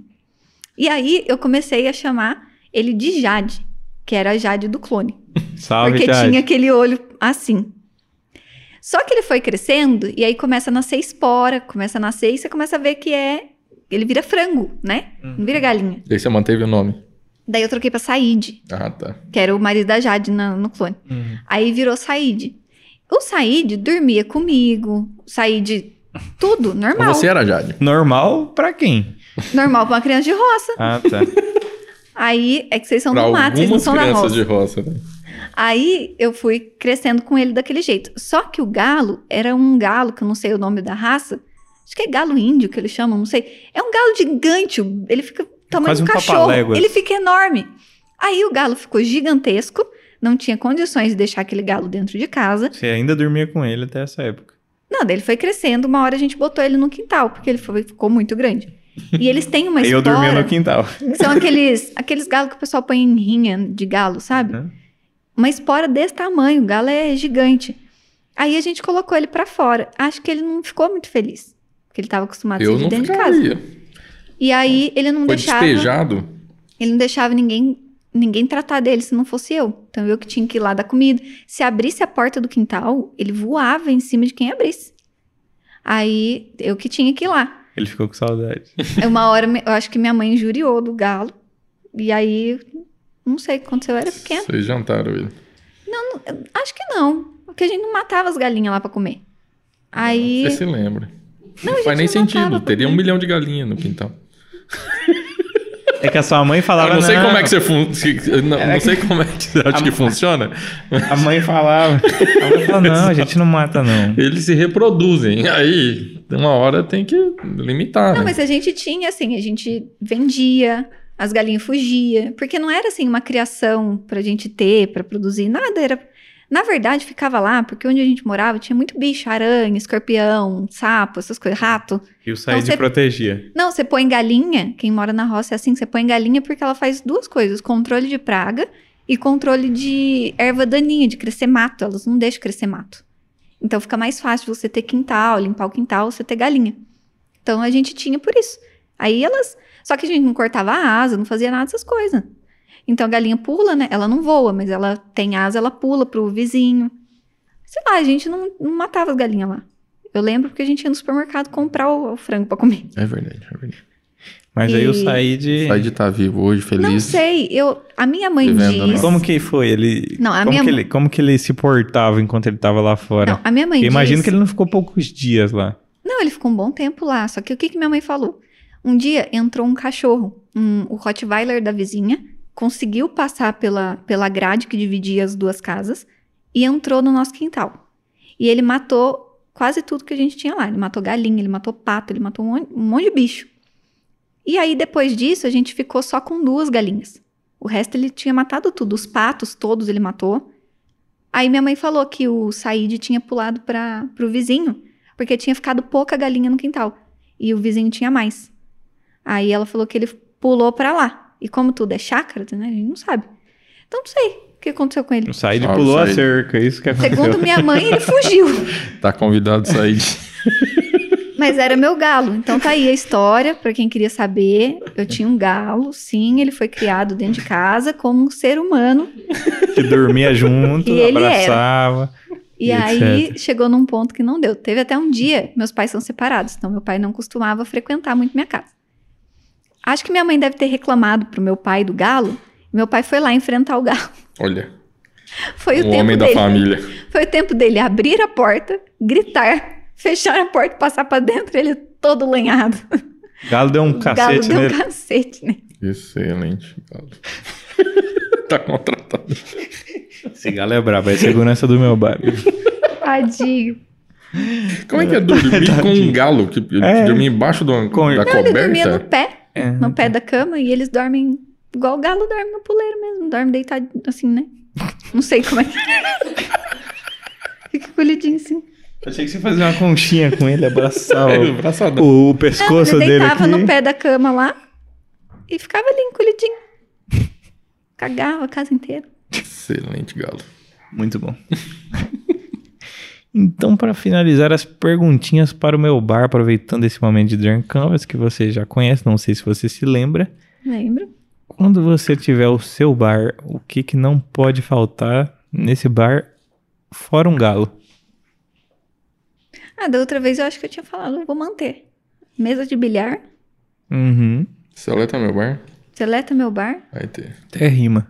E aí eu comecei a chamar ele de Jade, que era a Jade do clone. Salve, porque Jade. tinha aquele olho assim. Só que ele foi crescendo e aí começa a nascer espora, começa a nascer e você começa a ver que é. Ele vira frango, né? Não vira galinha. E aí você manteve o nome. Daí eu troquei pra Said, Ah, tá. que era o marido da Jade na- no clone. Uhum. Aí virou Said. O Said dormia comigo, o Said, tudo, normal. Você era Jade. Normal pra quem? Normal pra uma criança de roça. Ah, tá. Aí é que vocês são Pra do mato, vocês não são da crianças roça. de roça, né? Aí eu fui crescendo com ele daquele jeito. Só que o galo era um galo, que eu não sei o nome da raça. Acho que é galo índio que eles chamam, não sei. É um galo gigante. Ele fica tamanho Quase de um cachorro. Ele fica enorme. Aí o galo ficou gigantesco. Não tinha condições de deixar aquele galo dentro de casa. Você ainda dormia com ele até essa época. Não, daí ele foi crescendo. Uma hora a gente botou ele no quintal, porque ele foi- ficou muito grande. E eles têm uma Aí eu dormia no quintal. São aqueles, aqueles galos que o pessoal põe em rinha de galo, sabe? Uhum. Uma espora desse tamanho, o galo é gigante. Aí a gente colocou ele pra fora. Acho que ele não ficou muito feliz. Porque ele tava acostumado a Eu ser de não dentro de casa. ficaria. E aí ele não Foi deixava. despejado? Ele não deixava ninguém ninguém tratar dele se não fosse eu. Então eu que tinha que ir lá dar comida. Se abrisse a porta do quintal, ele voava em cima de quem abrisse. Aí eu que tinha que ir lá. Ele ficou com saudade. Uma hora eu acho que minha mãe injuriou do galo. E aí não sei o que aconteceu, eu era pequena. Vocês jantaram ele. Acho que não. Porque a gente não matava as galinhas lá pra comer. Aí. Você se lembra. Não, a faz nem não sentido. Teria um milhão de galinhas no quintal. É que a sua mãe falava. Eu não sei como é que você fun... se- Não, Era não que- sei como é que você acha que funciona. A mãe falava. A mãe falava, não, a gente não mata, não. Eles se reproduzem. Aí, uma hora tem que limitar. Não, né? mas a gente tinha, assim, a gente vendia, as galinhas fugiam. Porque não era, assim, uma criação pra gente ter, pra produzir, nada. Era. Na verdade, ficava lá, porque onde a gente morava tinha muito bicho, aranha, escorpião, sapo, essas coisas, rato. E o Said Então você- protegia. Não, você põe galinha, quem mora na roça é assim, você põe galinha porque ela faz duas coisas: controle de praga e controle de erva daninha, de crescer mato. Elas não deixam crescer mato. Então fica mais fácil você ter quintal, limpar o quintal, você ter galinha. Então a gente tinha por isso. Aí elas. Só que a gente não cortava a asa, não fazia nada dessas coisas. Então a galinha pula, né? Ela não voa, mas ela tem asa, ela pula pro vizinho. Sei lá, a gente não, não matava as galinhas lá. Eu lembro porque a gente ia no supermercado comprar o, o frango pra comer. É verdade, é verdade. Mas aí o E- Said. Sai de estar vivo hoje, feliz. Não sei, eu, a minha mãe Vivendo, diz. Como que foi? Ele. Não, a como, minha que ele como que ele se portava enquanto ele tava lá fora? Não, a minha mãe Eu imagino diz. que ele não ficou poucos dias lá. Não, ele ficou um bom tempo lá. Só que o que, que minha mãe falou? Um dia entrou um cachorro, um, o Rottweiler da vizinha, conseguiu passar pela, pela grade que dividia as duas casas e entrou no nosso quintal. E ele matou quase tudo que a gente tinha lá. Ele matou galinha, ele matou pato, ele matou um monte, um monte de bicho. E aí, depois disso, a gente ficou só com duas galinhas. O resto ele tinha matado tudo. Os patos todos ele matou. Aí minha mãe falou que o Said tinha pulado para pro vizinho, porque tinha ficado pouca galinha no quintal. E o vizinho tinha mais. Aí ela falou que ele pulou para lá. E como tudo é chácara, né? A gente não sabe. Então não sei o que aconteceu com ele. O Said Ah, pulou a Said. cerca, isso que aconteceu. Segundo minha mãe, ele fugiu. Tá convidado a sair. de- Mas era meu galo. Então tá aí a história, para quem queria saber. Eu tinha um galo, sim, ele foi criado dentro de casa como um ser humano. Que dormia junto, E ele era. abraçava. E E aí chegou num ponto que não deu. Teve até um dia, meus pais são separados, então meu pai não costumava frequentar muito minha casa. Acho que minha mãe deve ter reclamado pro meu pai do galo. Meu pai foi lá enfrentar o galo. Olha, Foi o, o tempo homem da dele. família. Foi o tempo dele abrir a porta, gritar, fechar a porta, passar pra dentro, ele todo lenhado. Galo deu um o galo cacete deu nele. um cacete, né? Excelente, galo. tá contratado. Esse galo é brabo, é segurança do meu bar. Tadinho. Como é que é dormir com um galo? Que, É. Dormir embaixo do, Com- da Não, ele dormia no coberta? pé, É. no pé da cama, e eles dormem igual o galo dorme no puleiro mesmo. Dorme deitado assim, né? Não sei como é que. Fica colhidinho assim. Achei que você fazia uma conchinha com ele, abraçar É, o, o Não, pescoço ele dele deitava aqui. no pé da cama lá e ficava ali encolhidinho. Cagava a casa inteira. Excelente, galo. Muito bom. então, para finalizar as perguntinhas para o meu bar, aproveitando esse momento de Drunk Canvas, que você já conhece, não sei se você se lembra. Lembro? Quando você tiver o seu bar, o que, que não pode faltar nesse bar, fora um galo? Ah, da outra vez eu acho que eu tinha falado, vou manter. Mesa de bilhar, Uhum. Seleta meu bar? seleta meu bar, Vai ter. Até rima.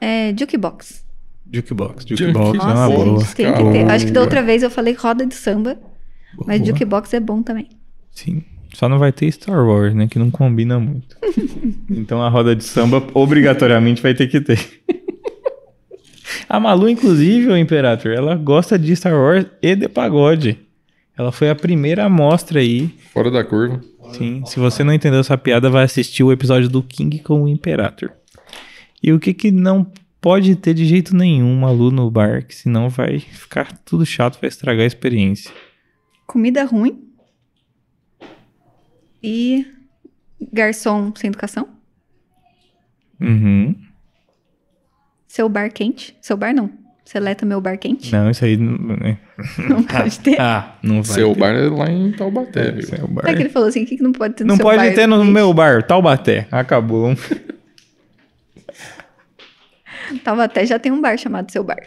é jukebox. Jukebox. Jukebox. Jukebox é uma Nossa, boa. gente, tem que ter. Acho que da outra vez eu falei roda de samba, mas Boa. jukebox é bom também. Sim. Só não vai ter Star Wars, né? Que não combina muito. então a roda de samba obrigatoriamente vai ter que ter. a Malu, inclusive, o Imperator, ela gosta de Star Wars e de pagode. Ela foi a primeira amostra aí. Fora da curva. Sim. Se você não entendeu essa piada, vai assistir o episódio do King com o Imperator. E o que que não pode ter de jeito nenhum, Malu, no bar, que senão vai ficar tudo chato, vai estragar a experiência. Comida ruim. E garçom sem educação. Uhum. Seu bar quente. Seu bar não. Seleta meu bar quente. Não, isso aí... não- é. Não pode ter. Ah, não vai Seu ter. bar é lá em Taubaté, viu? Seu bar. Será que ele falou assim? O que, que não pode ter no Não seu pode bar ter no quente? meu bar, Taubaté. Acabou. Taubaté já tem um bar chamado seu bar.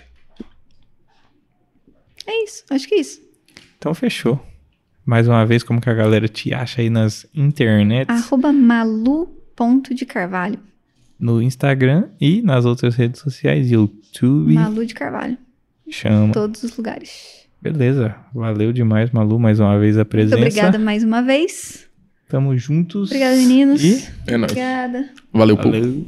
É isso. Acho que é isso. Então fechou. Mais uma vez, como que a galera te acha aí nas internets, Arroba malu.de carvalho. no Instagram e nas outras redes sociais, YouTube, Malu de Carvalho. chama. Todos os lugares. Beleza. Valeu demais, Malu, mais uma vez a Muito presença. obrigada mais uma vez. Tamo juntos. Obrigada, meninos. E É nóis. Obrigada. Valeu, valeu.